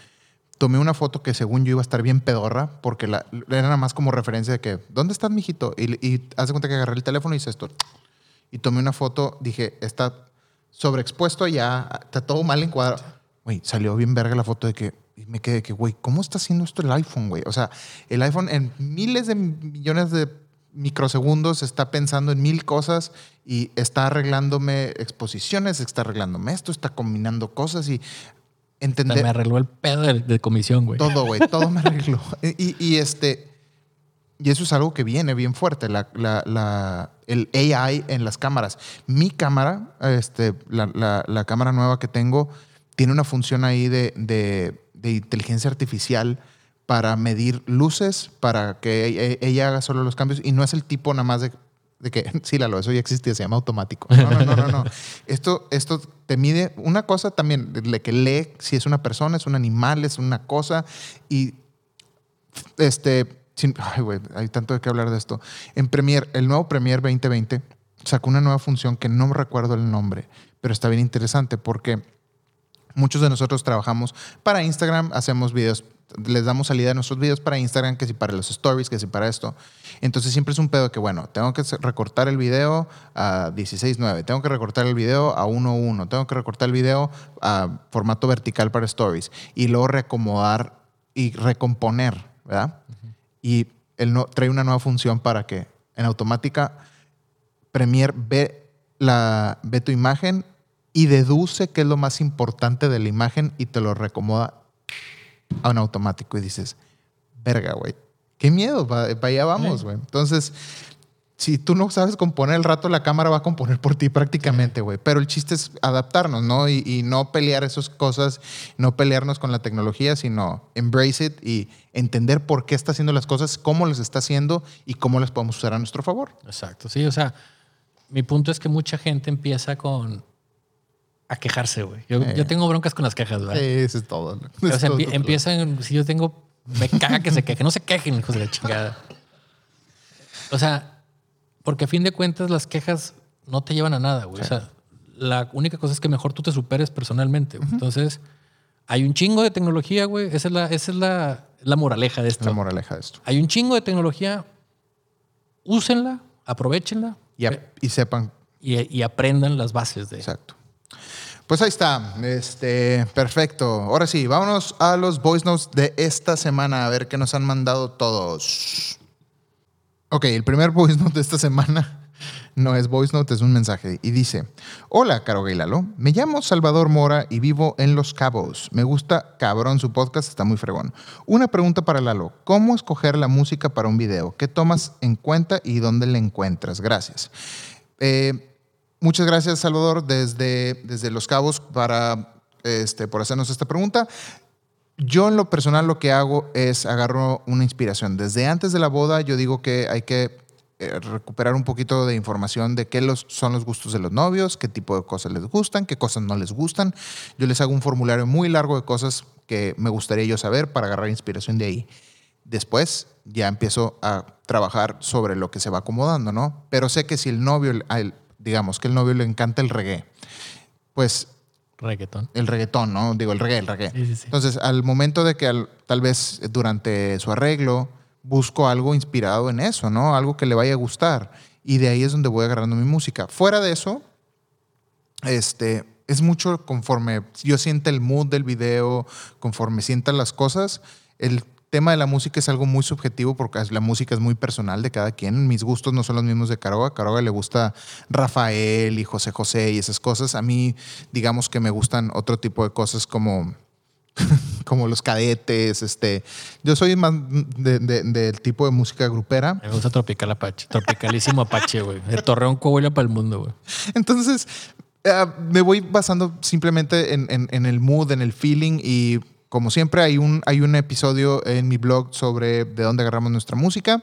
tomé una foto que según yo iba a estar bien pedorra, porque era nada más como referencia de que, ¿dónde estás, mijito? Y, y hace cuenta que agarré el teléfono y hice esto. Y tomé una foto, dije, está sobreexpuesto ya, está todo mal encuadrado. Güey, salió bien verga la foto de que, y me quedé que, güey, ¿cómo está haciendo esto el iPhone, güey? O sea, el iPhone en miles de millones de microsegundos está pensando en mil cosas y está arreglándome exposiciones, está arreglándome esto, está combinando cosas y entender. Me arregló el pedo de, comisión, güey. Todo, güey, todo me arregló. Y, este. Y eso es algo que viene bien fuerte, la, el AI en las cámaras. Mi cámara, este, la, cámara nueva que tengo, tiene una función ahí de, de inteligencia artificial para medir luces, para que e, e, ella haga solo los cambios y no es el tipo nada más de, de que, sí, Lalo, eso ya existía, se llama automático. No, no, no, no. no. Esto, esto te mide una cosa también, de que lee si es una persona, es un animal, es una cosa y este, ay, güey, hay tanto de qué hablar de esto. En Premiere, el nuevo Premiere 2020 sacó una nueva función que no recuerdo el nombre, pero está bien interesante porque muchos de nosotros trabajamos para Instagram, hacemos videos les damos salida a nuestros videos para Instagram, que si para los stories, que si para esto. Entonces siempre es un pedo que, bueno, tengo que recortar el video a 16.9, tengo que recortar el video a 1.1, tengo que recortar el video a formato vertical para stories y luego reacomodar y recomponer, ¿verdad? Y él no, trae una nueva función para que en automática Premiere ve, la, ve tu imagen y deduce qué es lo más importante de la imagen y te lo recomoda a un automático y dices, verga, güey, qué miedo, para allá vamos, güey. Entonces, si tú no sabes componer el rato, la cámara va a componer por ti prácticamente, güey. Pero el chiste es adaptarnos, ¿no? Y, y, no pelear esas cosas, no pelearnos con la tecnología, sino embrace it y entender por qué está haciendo las cosas, cómo las está haciendo y cómo las podemos usar a nuestro favor. Exacto, sí, o sea, mi punto es que mucha gente empieza con a quejarse, güey. Yo, Eh. yo tengo broncas con las quejas, Sí, ¿verdad? eso es todo. o Es sea, todo, empie- todo. empiezan, si yo tengo, me caga que se quejen, no se quejen, hijos de la chingada. O sea, porque a fin de cuentas las quejas no te llevan a nada, güey. O sea, la única cosa es que mejor tú te superes personalmente. Entonces, hay un chingo de tecnología, güey. Esa es la, esa es la, la moraleja de esto. la moraleja de esto. Hay un chingo de tecnología, úsenla, aprovechenla Y, a- y sepan y, y aprendan las bases de Exacto. Pues ahí está. Este, perfecto. Ahora sí, vámonos a los voice notes de esta semana a ver qué nos han mandado todos. Ok, el primer voice note de esta semana no es voice note, es un mensaje. Y dice: Hola, Caro Gay Lalo. Me llamo Salvador Mora y vivo en Los Cabos. Me gusta cabrón su podcast, está muy fregón. Una pregunta para Lalo: ¿Cómo escoger la música para un video? ¿Qué tomas en cuenta y dónde la encuentras? Gracias. Eh, muchas gracias, Salvador, desde, desde Los Cabos para, este, por hacernos esta pregunta. Yo en lo personal lo que hago es agarro una inspiración. Desde antes de la boda yo digo que hay que eh, recuperar un poquito de información de qué los, son los gustos de los novios, qué tipo de cosas les gustan, qué cosas no les gustan. Yo les hago un formulario muy largo de cosas que me gustaría yo saber para agarrar inspiración de ahí. Después ya empiezo a trabajar sobre lo que se va acomodando, ¿no? Pero sé que si el novio, él, digamos que el novio le encanta el reggae, pues reggaetón. el reggaetón, ¿no? Digo, el reggae, el reggae. Sí, sí, sí. Entonces, al momento de que al- tal vez durante su arreglo busco algo inspirado en eso, ¿no? Algo que le vaya a gustar. Y de ahí es donde voy agarrando mi música. Fuera de eso, este, es mucho conforme yo sienta el mood del video, conforme sienta las cosas. El tema de la música es algo muy subjetivo porque la música es muy personal de cada quien. Mis gustos no son los mismos de Caroga. Caroga le gusta Rafael y José José y esas cosas. A mí, digamos que me gustan otro tipo de cosas como como los cadetes, este, yo soy más de- de- del tipo de música grupera, Me gusta Tropical Apache. Tropicalísimo Apache, güey. De Torreón, Coahuila para el mundo, güey. Entonces, eh, me voy basando simplemente en, en- en el mood, en el feeling y como siempre hay un, hay un episodio en mi blog sobre de dónde agarramos nuestra música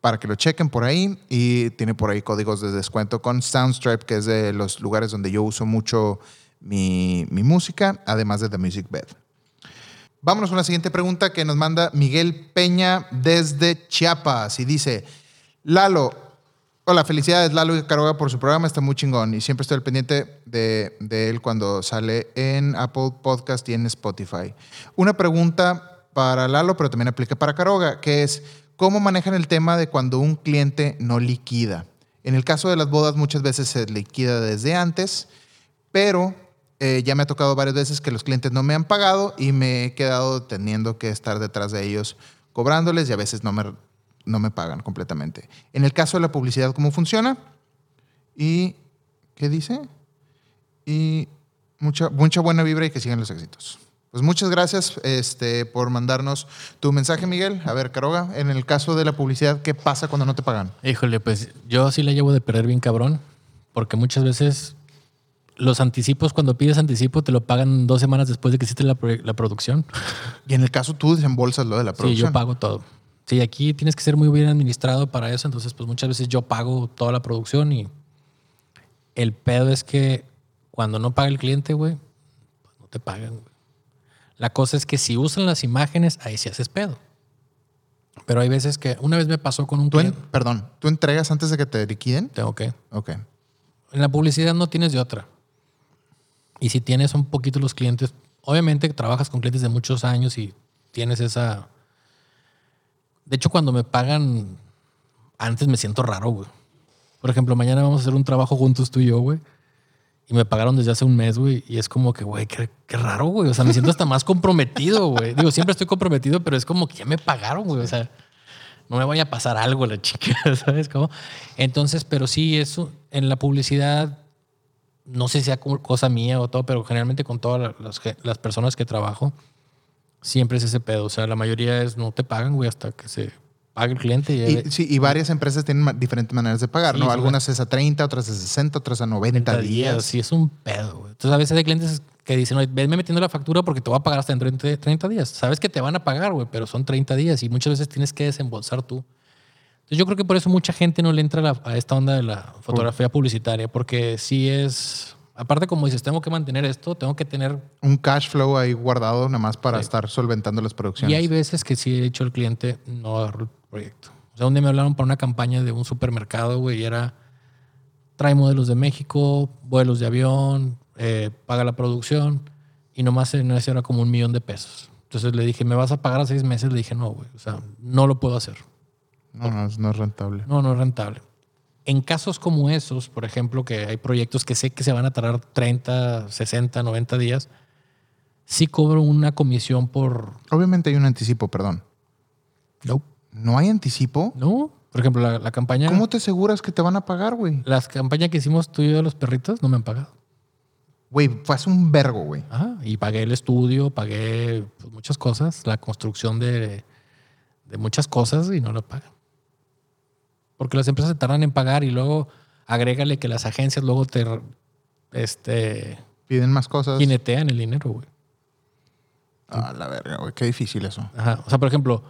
para que lo chequen por ahí y tiene por ahí códigos de descuento con Soundstripe, que es de los lugares donde yo uso mucho mi, mi música, además de The Music Bed. Vámonos con la siguiente pregunta que nos manda Miguel Peña desde Chiapas y dice, Lalo, hola, felicidades Lalo y Caroga por su programa, está muy chingón y siempre estoy al pendiente de, él cuando sale en Apple Podcast y en Spotify. Una pregunta para Lalo, pero también aplica para Caroga, que es, ¿cómo manejan el tema de cuando un cliente no liquida? En el caso de las bodas muchas veces se liquida desde antes, pero eh, ya me ha tocado varias veces que los clientes no me han pagado y me he quedado teniendo que estar detrás de ellos cobrándoles y a veces no me, no me pagan completamente. En el caso de la publicidad, ¿cómo funciona? ¿Y qué dice? Y mucha, mucha buena vibra y que sigan los éxitos. Pues muchas gracias este, por mandarnos tu mensaje, Miguel. A ver, Caroga, en el caso de la publicidad, ¿qué pasa cuando no te pagan? Híjole, pues yo sí la llevo de perder bien cabrón, porque muchas veces los anticipos, cuando pides anticipo, te lo pagan dos semanas después de que hiciste la, la producción. Y en el caso tú desembolsas lo de la Sí, producción. yo pago todo. Sí, aquí tienes que ser muy bien administrado para eso, entonces pues muchas veces yo pago toda la producción y el pedo es que cuando no paga el cliente, güey, pues no te pagan, güey. La cosa es que si usan las imágenes, ahí sí haces pedo. Pero hay veces que una vez me pasó con un Tú en- cliente, perdón, ¿tú entregas antes de que te liquiden? tengo que Ok. En la publicidad no tienes de otra. Y si tienes un poquito los clientes, obviamente trabajas con clientes de muchos años y tienes esa... De hecho, cuando me pagan, antes me siento raro, güey. Por ejemplo, mañana vamos a hacer un trabajo juntos tú y yo, güey. Y me pagaron desde hace un mes, güey. Y es como que, güey, qué, qué raro, güey. O sea, me siento hasta más comprometido, güey. Digo, siempre estoy comprometido, pero es como que ya me pagaron, güey. O sea, no me vaya a pasar algo la chica, ¿sabes cómo? Entonces, pero sí, eso en la publicidad, no sé si sea cosa mía o todo, pero generalmente con todas la- las, las personas que trabajo, siempre es ese pedo. O sea, la mayoría es no te pagan, güey, hasta que se paga el cliente y, Y, sí, y varias empresas tienen diferentes maneras de pagar, Sí, ¿no? Algunas es a 30, otras a 60, otras a 90, 30 días. Sí, es un pedo, güey. Entonces a veces hay clientes que dicen, oye, venme metiendo la factura porque te voy a pagar hasta dentro de 30 días. Sabes que te van a pagar, güey, pero son 30 días y muchas veces tienes que desembolsar tú. Entonces yo creo que por eso mucha gente no le entra a, la- a esta onda de la fotografía publicitaria, porque sí es... Aparte, como dices, tengo que mantener esto, tengo que tener Un cash flow ahí guardado nada más para Sí. estar solventando las producciones. Y hay veces que sí he dicho al cliente, no agarro el proyecto. O sea, un día me hablaron para una campaña de un supermercado, güey, y era, trae modelos de México, vuelos de avión, eh, paga la producción, y nomás en ese era como un millón de pesos. Entonces le dije, ¿me vas a pagar a seis meses? Le dije, no, güey, o sea, no lo puedo hacer. No, no, no es rentable. No, no es rentable. En casos como esos, por ejemplo, que hay proyectos que sé que se van a tardar 30, 60, 90 días, sí cobro una comisión por... Obviamente hay un anticipo, perdón. No, ¿No hay anticipo? no. Por ejemplo, la, la campaña... ¿Cómo te aseguras que te van a pagar, güey? Las campañas que hicimos tú y yo de los perritos no me han pagado. Güey, fue hace un vergo, güey. Ajá, y pagué el estudio, pagué pues, muchas cosas, la construcción de, de muchas cosas y no lo pagan. Porque las empresas se tardan en pagar y luego agrégale que las agencias luego te este, Piden más cosas. jinetean el dinero, güey. Ah, la verga, güey. Qué difícil eso. Ajá. O sea, por ejemplo,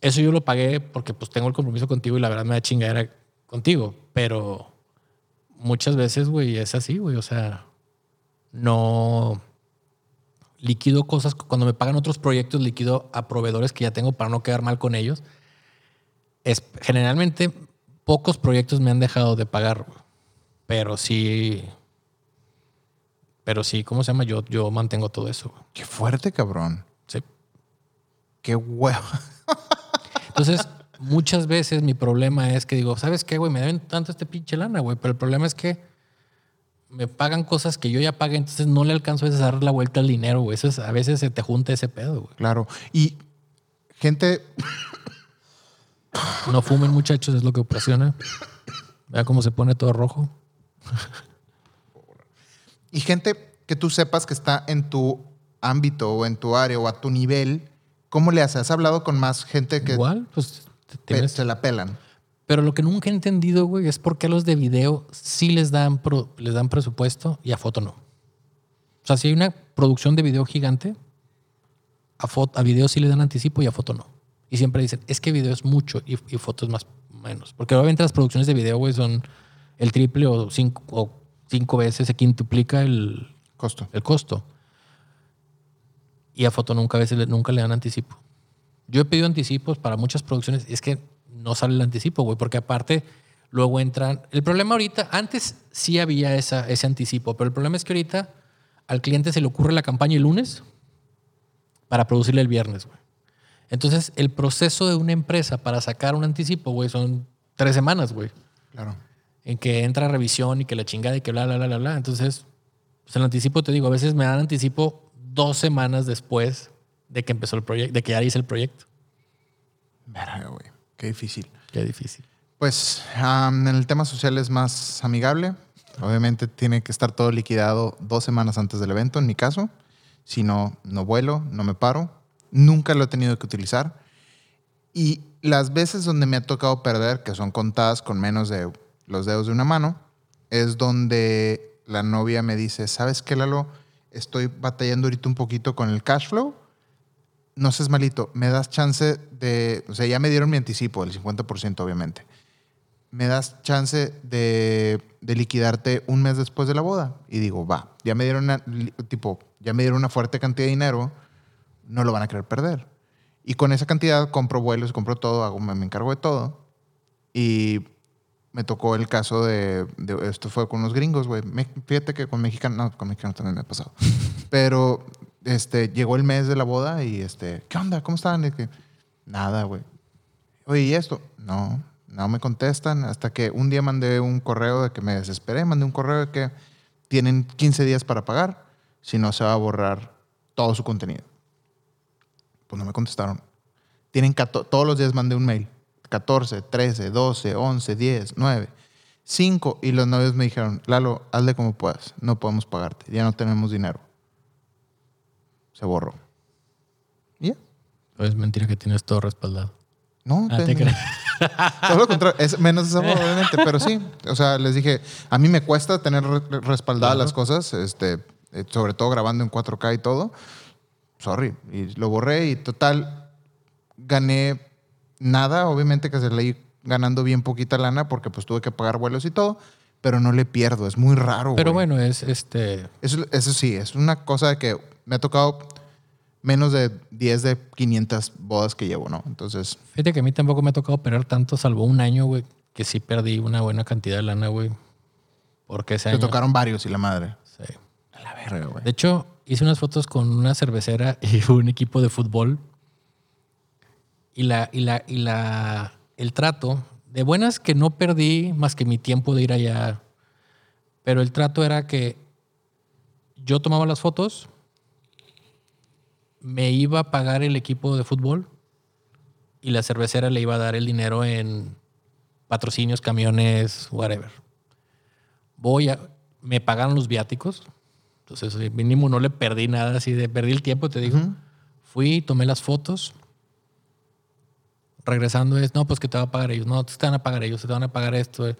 eso yo lo pagué porque pues tengo el compromiso contigo y la verdad me da chingadera contigo. Pero muchas veces, güey, es así, güey. O sea, no liquido cosas. Cuando me pagan otros proyectos, liquido a proveedores que ya tengo para no quedar mal con ellos. Es, generalmente, pocos proyectos me han dejado de pagar, güey. Pero sí. Pero sí, ¿cómo se llama? Yo, yo mantengo todo eso, güey. Qué fuerte, cabrón. Sí. Qué huevo. Entonces, muchas veces mi problema es que digo, ¿sabes qué, güey? Me deben tanto este pinche lana, güey. Pero el problema es que me pagan cosas que yo ya pagué, entonces no le alcanzo a veces a dar la vuelta al dinero, güey. Eso es- a veces se te junta ese pedo, güey. Claro. Y gente, No fumen, muchachos, es lo que ocasiona. Vea cómo se pone todo rojo. y gente que tú sepas que está en tu ámbito o en tu área o a tu nivel, ¿cómo le haces? ¿Has hablado con más gente que Igual, pues tienes- se la pelan? Pero lo que nunca he entendido, güey, es por qué a los de video sí les dan, pro- les dan presupuesto y a foto no. O sea, si hay una producción de video gigante, a, foto, a video sí le dan anticipo y a foto no. Y siempre dicen, es que video es mucho y, y foto es más menos. Porque obviamente las producciones de video, güey, son el triple o cinco, o cinco veces, se quintuplica el, Costo. el costo. Y a foto nunca, a veces le- nunca le dan anticipo. Yo he pedido anticipos para muchas producciones y es que no sale el anticipo, güey, porque aparte luego entran... El problema ahorita, antes sí había esa, ese anticipo, pero el problema es que ahorita al cliente se le ocurre la campaña el lunes para producirle el viernes, güey. Entonces, el proceso de una empresa para sacar un anticipo, güey, son tres semanas, güey Claro. en que entra revisión y que la chingada y que bla, bla, bla, bla, bla. Entonces, pues el anticipo, te digo, a veces me dan anticipo dos semanas después de que empezó el proyecto, de que ya hice el proyecto. Verga, güey. Qué difícil. Qué difícil. Pues am, en el tema social es más amigable. Obviamente tiene que estar todo liquidado dos semanas antes del evento, en mi caso. Si no, no vuelo, no me paro. Nunca lo he tenido que utilizar. Y las veces donde me ha tocado perder, que son contadas con menos de los dedos de una mano, es donde la novia me dice, ¿sabes qué, Lalo? Estoy batallando ahorita un poquito con el cash flow. No seas malito, me das chance de... O sea, ya me dieron mi anticipo, el 50% obviamente. Me das chance de, de liquidarte un mes después de la boda. Y digo, va, ya me dieron una, tipo, ya me dieron una fuerte cantidad de dinero, no lo van a querer perder. Y con esa cantidad compro vuelos, compro todo, me, encargo de todo. Y me tocó el caso de, de- esto fue con unos gringos, güey. Fíjate que con mexicanos, no, con mexicanos también me ha pasado. Pero este, llegó el mes de la boda y este, ¿qué onda? ¿Cómo están? Nada, güey. Oye, ¿y esto? No, no me contestan. Hasta que un día mandé un correo de que me desesperé, mandé un correo de que tienen 15 días para pagar, si no se va a borrar todo su contenido. Pues no me contestaron. Tienen 14 todos los días mandé un mail. 14, 13, 12, 11, 10, 9, 5. Y los novios me dijeron, Lalo, hazle como puedas. No podemos pagarte. Ya no tenemos dinero. Se borró. ¿Y ya? Es mentira que tienes todo respaldado. No, Ah, te creas. todo lo contrario. Es menos esa obviamente, pero sí. O sea, les dije, a mí me cuesta tener re- respaldadas las cosas, este, eh, sobre todo grabando en 4K y todo. Sorry. Y lo borré y total, gané nada. Obviamente que se leí ganando bien poquita lana porque pues tuve que pagar vuelos y todo, pero no le pierdo. Es muy raro. Pero güey. bueno, es este. Eso, eso sí, es una cosa de que me ha tocado menos de 10 de 500 bodas que llevo, ¿no? Entonces, Fíjate que a mí tampoco me ha tocado operar tanto, salvo un año, güey, que sí perdí una buena cantidad de lana, güey. Porque ese te año. tocaron varios y la madre. Sí. A la verga, güey. De hecho, hice unas fotos con una cervecera y un equipo de fútbol. Y la, y la, y la, el trato, de buenas que no perdí más que mi tiempo de ir allá. Pero el trato era que yo tomaba las fotos, me iba a pagar el equipo de fútbol y la cervecera le iba a dar el dinero en patrocinios, camiones, whatever. Voy a, me pagaron los viáticos, entonces eh, mínimo no le perdí nada así de perdí el tiempo, te digo. Fui, tomé las fotos. Regresando es, no, pues que te van a pagar ellos. No, te van a pagar ellos, te van a pagar esto.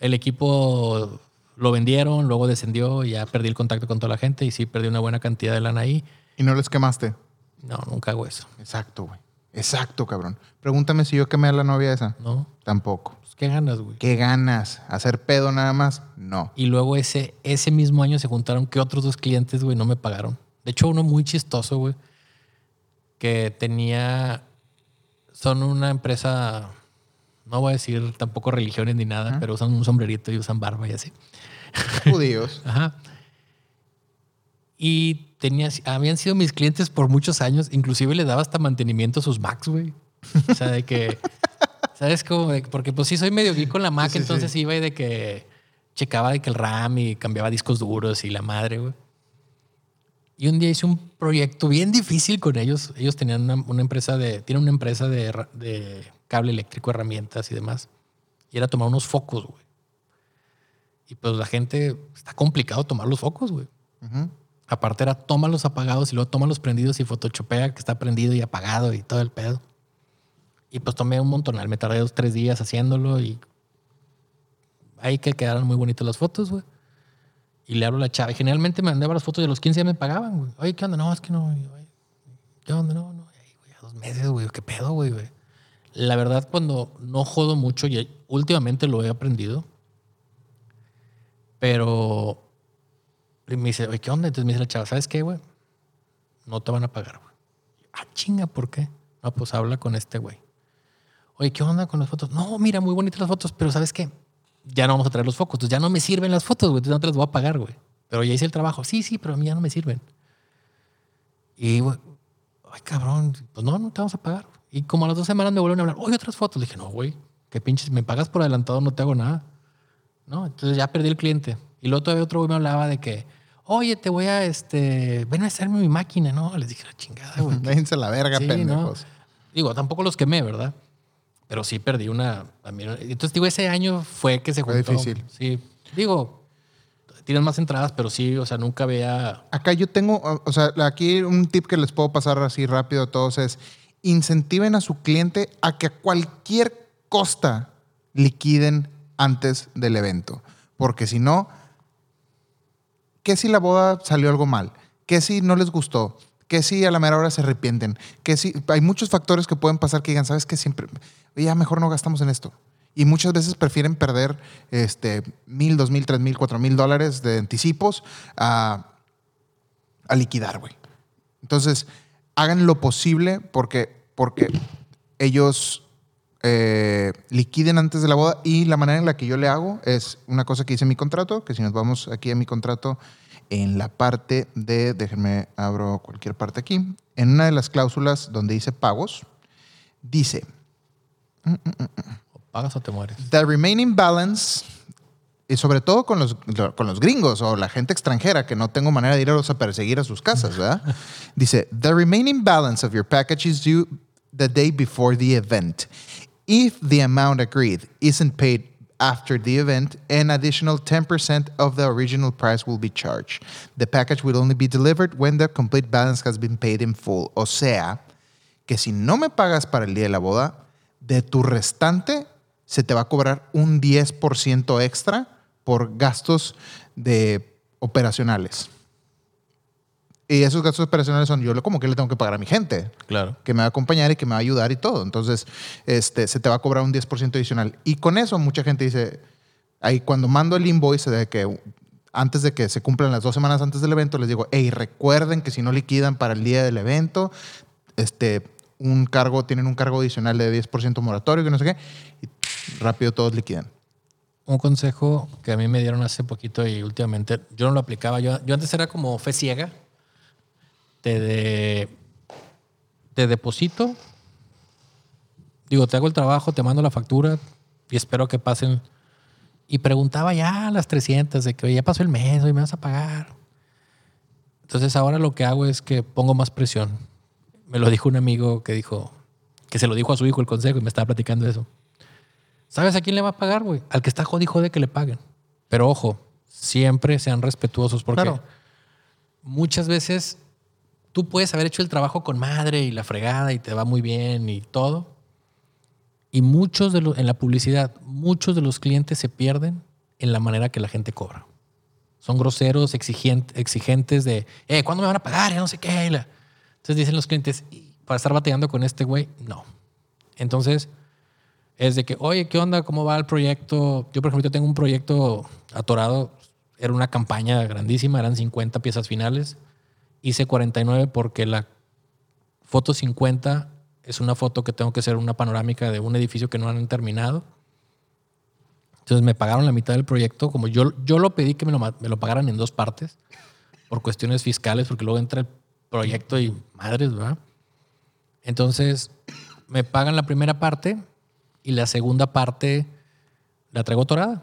El equipo lo vendieron, luego descendió y ya perdí el contacto con toda la gente y sí perdí una buena cantidad de lana ahí. Y no les quemaste. No, nunca hago eso. Exacto, güey. Exacto, cabrón. Pregúntame si yo quemé a la novia esa. ¿No? Tampoco. ¿Qué ganas, güey? ¿Qué ganas? ¿Hacer pedo nada más? No. Y luego ese, ese mismo año se juntaron que otros dos clientes, güey, no me pagaron. De hecho, uno muy chistoso, güey, que tenía, son una empresa, no voy a decir tampoco religiones ni nada, pero usan un sombrerito y usan barba y así. Judíos. Ajá. Y tenía, habían sido mis clientes por muchos años, inclusive le daba hasta mantenimiento a sus Macs, güey. O sea, de que, ¿sabes cómo? Porque pues sí soy medio geek con la Mac, Sí, sí, entonces sí. iba y de que checaba de que el RAM y cambiaba discos duros y la madre, güey. Y un día hice un proyecto bien difícil con ellos. Ellos tenían una, una empresa de, tienen una empresa de, cable eléctrico, herramientas y demás. Y era tomar unos focos, güey. Y pues la gente, está complicado tomar los focos, güey. Aparte era toma los apagados y luego toma los prendidos y photoshopea que está prendido y apagado y todo el pedo. Y pues tomé un montonal, me tardé dos, tres días haciéndolo y ahí que quedaron muy bonitas las fotos, güey. Y le hablo a la chava. Y generalmente me mandaba las fotos y a los 15 ya me pagaban, güey. Oye, ¿qué onda? No, es que no. Y yo, "Oye, ¿Qué onda? No, no. Y ahí, güey, a dos meses, güey. ¿Qué pedo, güey, güey? La verdad, cuando no jodo mucho, y últimamente lo he aprendido, pero y me dice, oye, ¿qué onda? Entonces me dice la chava, ¿sabes qué, güey? No te van a pagar, güey. Ah, chinga, ¿por qué? No, pues habla con este güey. Oye, ¿qué onda con las fotos? No, mira, muy bonitas las fotos, pero ¿sabes qué? Ya no vamos a traer los focos, entonces ya no me sirven las fotos, güey, entonces no te las voy a pagar, güey. Pero ya hice el trabajo. Sí, sí, pero a mí ya no me sirven. Y, güey, ay, cabrón, pues no, no te vamos a pagar. Y como a las dos semanas me vuelven a hablar, oye, otras fotos. Le dije, no, güey, qué pinches, me pagas por adelantado, no te hago nada. ¿no? Entonces ya perdí el cliente. Y luego todavía otro güey me hablaba de que, oye, te voy a, este, ven a hacerme mi máquina, ¿no? Les dije, la chingada, güey. Déjense la verga, Sí, pendejos. Digo, tampoco los quemé, ¿verdad? Pero sí perdí una... Entonces, digo, ese año fue que se Fue juntó. difícil. Sí. Digo, tienes más entradas, pero sí, o sea, nunca veía... Acá yo tengo, o- o sea, aquí un tip que les puedo pasar así rápido a todos es incentiven a su cliente a que a cualquier costa liquiden antes del evento. Porque si no, ¿qué si la boda salió algo mal? ¿Qué si no les gustó? ¿Qué si a la mera hora se arrepienten? ¿Qué si hay muchos factores que pueden pasar que digan, sabes que siempre, ya mejor no gastamos en esto? Y muchas veces prefieren perder este, mil, dos mil, tres mil, cuatro mil dólares de anticipos a, a liquidar, güey. Entonces, hagan lo posible porque, porque ellos eh, liquiden antes de la boda y la manera en la que yo le hago es una cosa que dice mi contrato, que si nos vamos aquí a mi contrato en la parte de, déjenme abro cualquier parte aquí, en una de las cláusulas donde dice pagos, dice, O pagas o te mueres. The remaining balance, y sobre todo con los, con los gringos o la gente extranjera, que no tengo manera de irlos a perseguir a sus casas, ¿verdad? Dice, the remaining balance of your package is due the day before the event. If the amount agreed isn't paid after the event, an additional 10% of the original price will be charged. The package will only be delivered when the complete balance has been paid in full. O sea, que si no me pagas para el día de la boda, de tu restante se te va a cobrar un 10% extra por gastos de operacionales. Y esos gastos operacionales son yo como que le tengo que pagar a mi gente, Claro. que me va a acompañar y que me va a ayudar y todo. Entonces, este, se te va a cobrar un 10% adicional. Y con eso mucha gente dice, ahí cuando mando el invoice de que antes de que se cumplan las dos semanas antes del evento, les digo, hey, recuerden que si no liquidan para el día del evento, este, un cargo, tienen un cargo adicional de 10% moratorio, que no sé qué, y rápido todos liquidan. Un consejo que a mí me dieron hace poquito y últimamente yo no lo aplicaba. Yo, yo antes era como fe ciega. Te, de, te deposito. Digo, te hago el trabajo, te mando la factura y espero que pasen. Y preguntaba ya a las 300 de que "Oye, ya pasó el mes, hoy me vas a pagar. Entonces ahora lo que hago es que pongo más presión. Me lo dijo un amigo que dijo, que se lo dijo a su hijo el consejo y me estaba platicando eso. ¿Sabes a quién le va a pagar, güey? Al que está jodido jode que le paguen. Pero ojo, siempre sean respetuosos porque Claro. muchas veces tú puedes haber hecho el trabajo con madre y la fregada y te va muy bien y todo. Y muchos de los, en la publicidad, muchos de los clientes se pierden en la manera que la gente cobra. Son groseros, exigentes de, eh, ¿cuándo me van a pagar? Ya no sé qué. y Entonces dicen los clientes, "Y para estar bateando con este güey, no. Entonces, es de que, oye, ¿qué onda? ¿Cómo va el proyecto? Yo, por ejemplo, tengo un proyecto atorado. Era una campaña grandísima, eran 50 piezas finales. Hice 49 porque la foto 50 es una foto que tengo que hacer una panorámica de un edificio que no han terminado. Entonces me pagaron la mitad del proyecto. Como yo, yo lo pedí que me lo, me lo pagaran en dos partes por cuestiones fiscales, porque luego entra el proyecto y madres, ¿verdad? Entonces me pagan la primera parte y la segunda parte la traigo torada.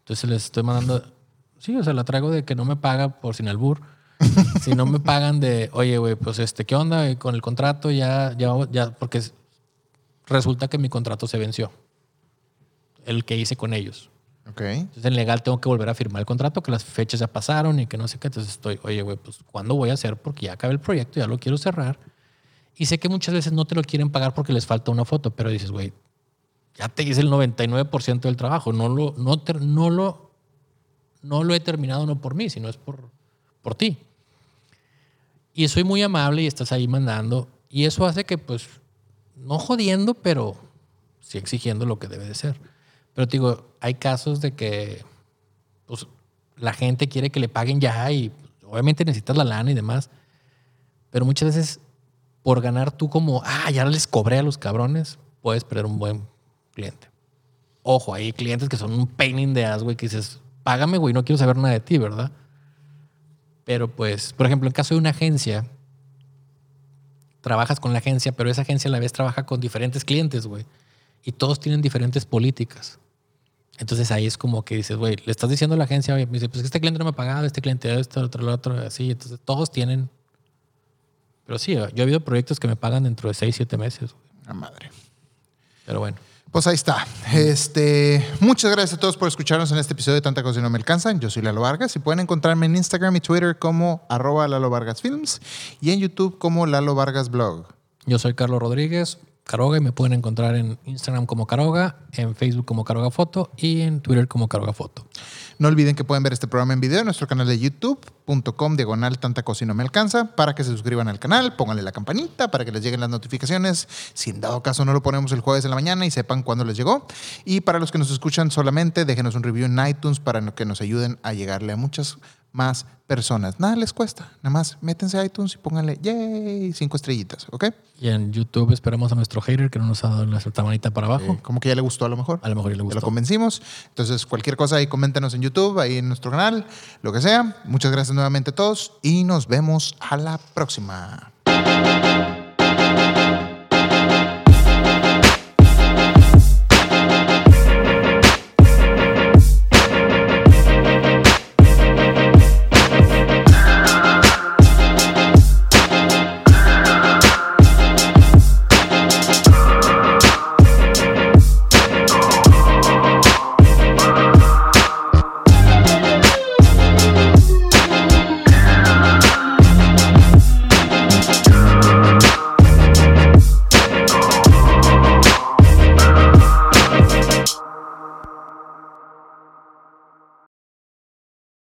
Entonces les estoy mandando, sí, o sea, la traigo de que no me paga por sin albur. Si no me pagan de, oye, güey, pues este, ¿qué onda con el contrato? Ya, ya, ya, porque es- resulta que mi contrato se venció. El que hice con ellos. Ok. Entonces en legal tengo que volver a firmar el contrato, que las fechas ya pasaron y que no sé qué. Entonces estoy, oye, güey, pues ¿cuándo voy a hacer? Porque ya acabé el proyecto, ya lo quiero cerrar. Y sé que muchas veces no te lo quieren pagar porque les falta una foto, pero dices, güey, ya te hice el 99% del trabajo. No lo, no, no, lo, no lo he terminado no por mí, sino es por, por ti. Y soy muy amable y estás ahí mandando. Y eso hace que, pues, no jodiendo, pero sí exigiendo lo que debe de ser. Pero te digo, hay casos de que pues, la gente quiere que le paguen ya y obviamente necesitas la lana y demás. Pero muchas veces, por ganar tú como, ah, ya les cobré a los cabrones, puedes perder un buen cliente. Ojo, hay clientes que son un pain in the ass, güey, que dices, págame, güey, no quiero saber nada de ti, ¿verdad? Pero pues, por ejemplo, en caso de una agencia, trabajas con la agencia, pero esa agencia a la vez trabaja con diferentes clientes, güey. Y todos tienen diferentes políticas. Entonces ahí es como que dices, güey, le estás diciendo a la agencia, oye, me dice, pues este cliente no me ha pagado, este cliente esto, otro, lo otro, así. Entonces todos tienen. Pero sí, yo he habido proyectos que me pagan dentro de seis, siete meses. güey. La madre. Pero bueno. Pues ahí está. Este, muchas gracias a todos por escucharnos en este episodio de Tanta Cosa y No Me Alcanzan. Yo soy Lalo Vargas y pueden encontrarme en Instagram y Twitter como arroba Lalo Vargas Films y en YouTube como Lalo Vargas Blog. Yo soy Carlos Rodríguez, Caroga, y me pueden encontrar en Instagram como Caroga, en Facebook como Caroga Foto y en Twitter como Caroga Foto. No olviden que pueden ver este programa en video en nuestro canal de youtube.com diagonal tanta cosa y no me alcanza para que se suscriban al canal, pónganle la campanita para que les lleguen las notificaciones. Si en dado caso no lo ponemos el jueves en la mañana y sepan cuándo les llegó. Y para los que nos escuchan solamente, déjenos un review en iTunes para que nos ayuden a llegarle a muchas más personas. Nada les cuesta, nada más métense a iTunes y pónganle, yay, cinco estrellitas, ¿ok? Y en YouTube esperamos a nuestro hater que no nos ha dado nuestra manita para abajo. Eh, como que ya le gustó a lo mejor. A lo mejor ya le Ya lo gustó. convencimos. Entonces, cualquier cosa ahí, coméntenos en YouTube, ahí en nuestro canal, lo que sea. Muchas gracias nuevamente a todos y nos vemos a la próxima.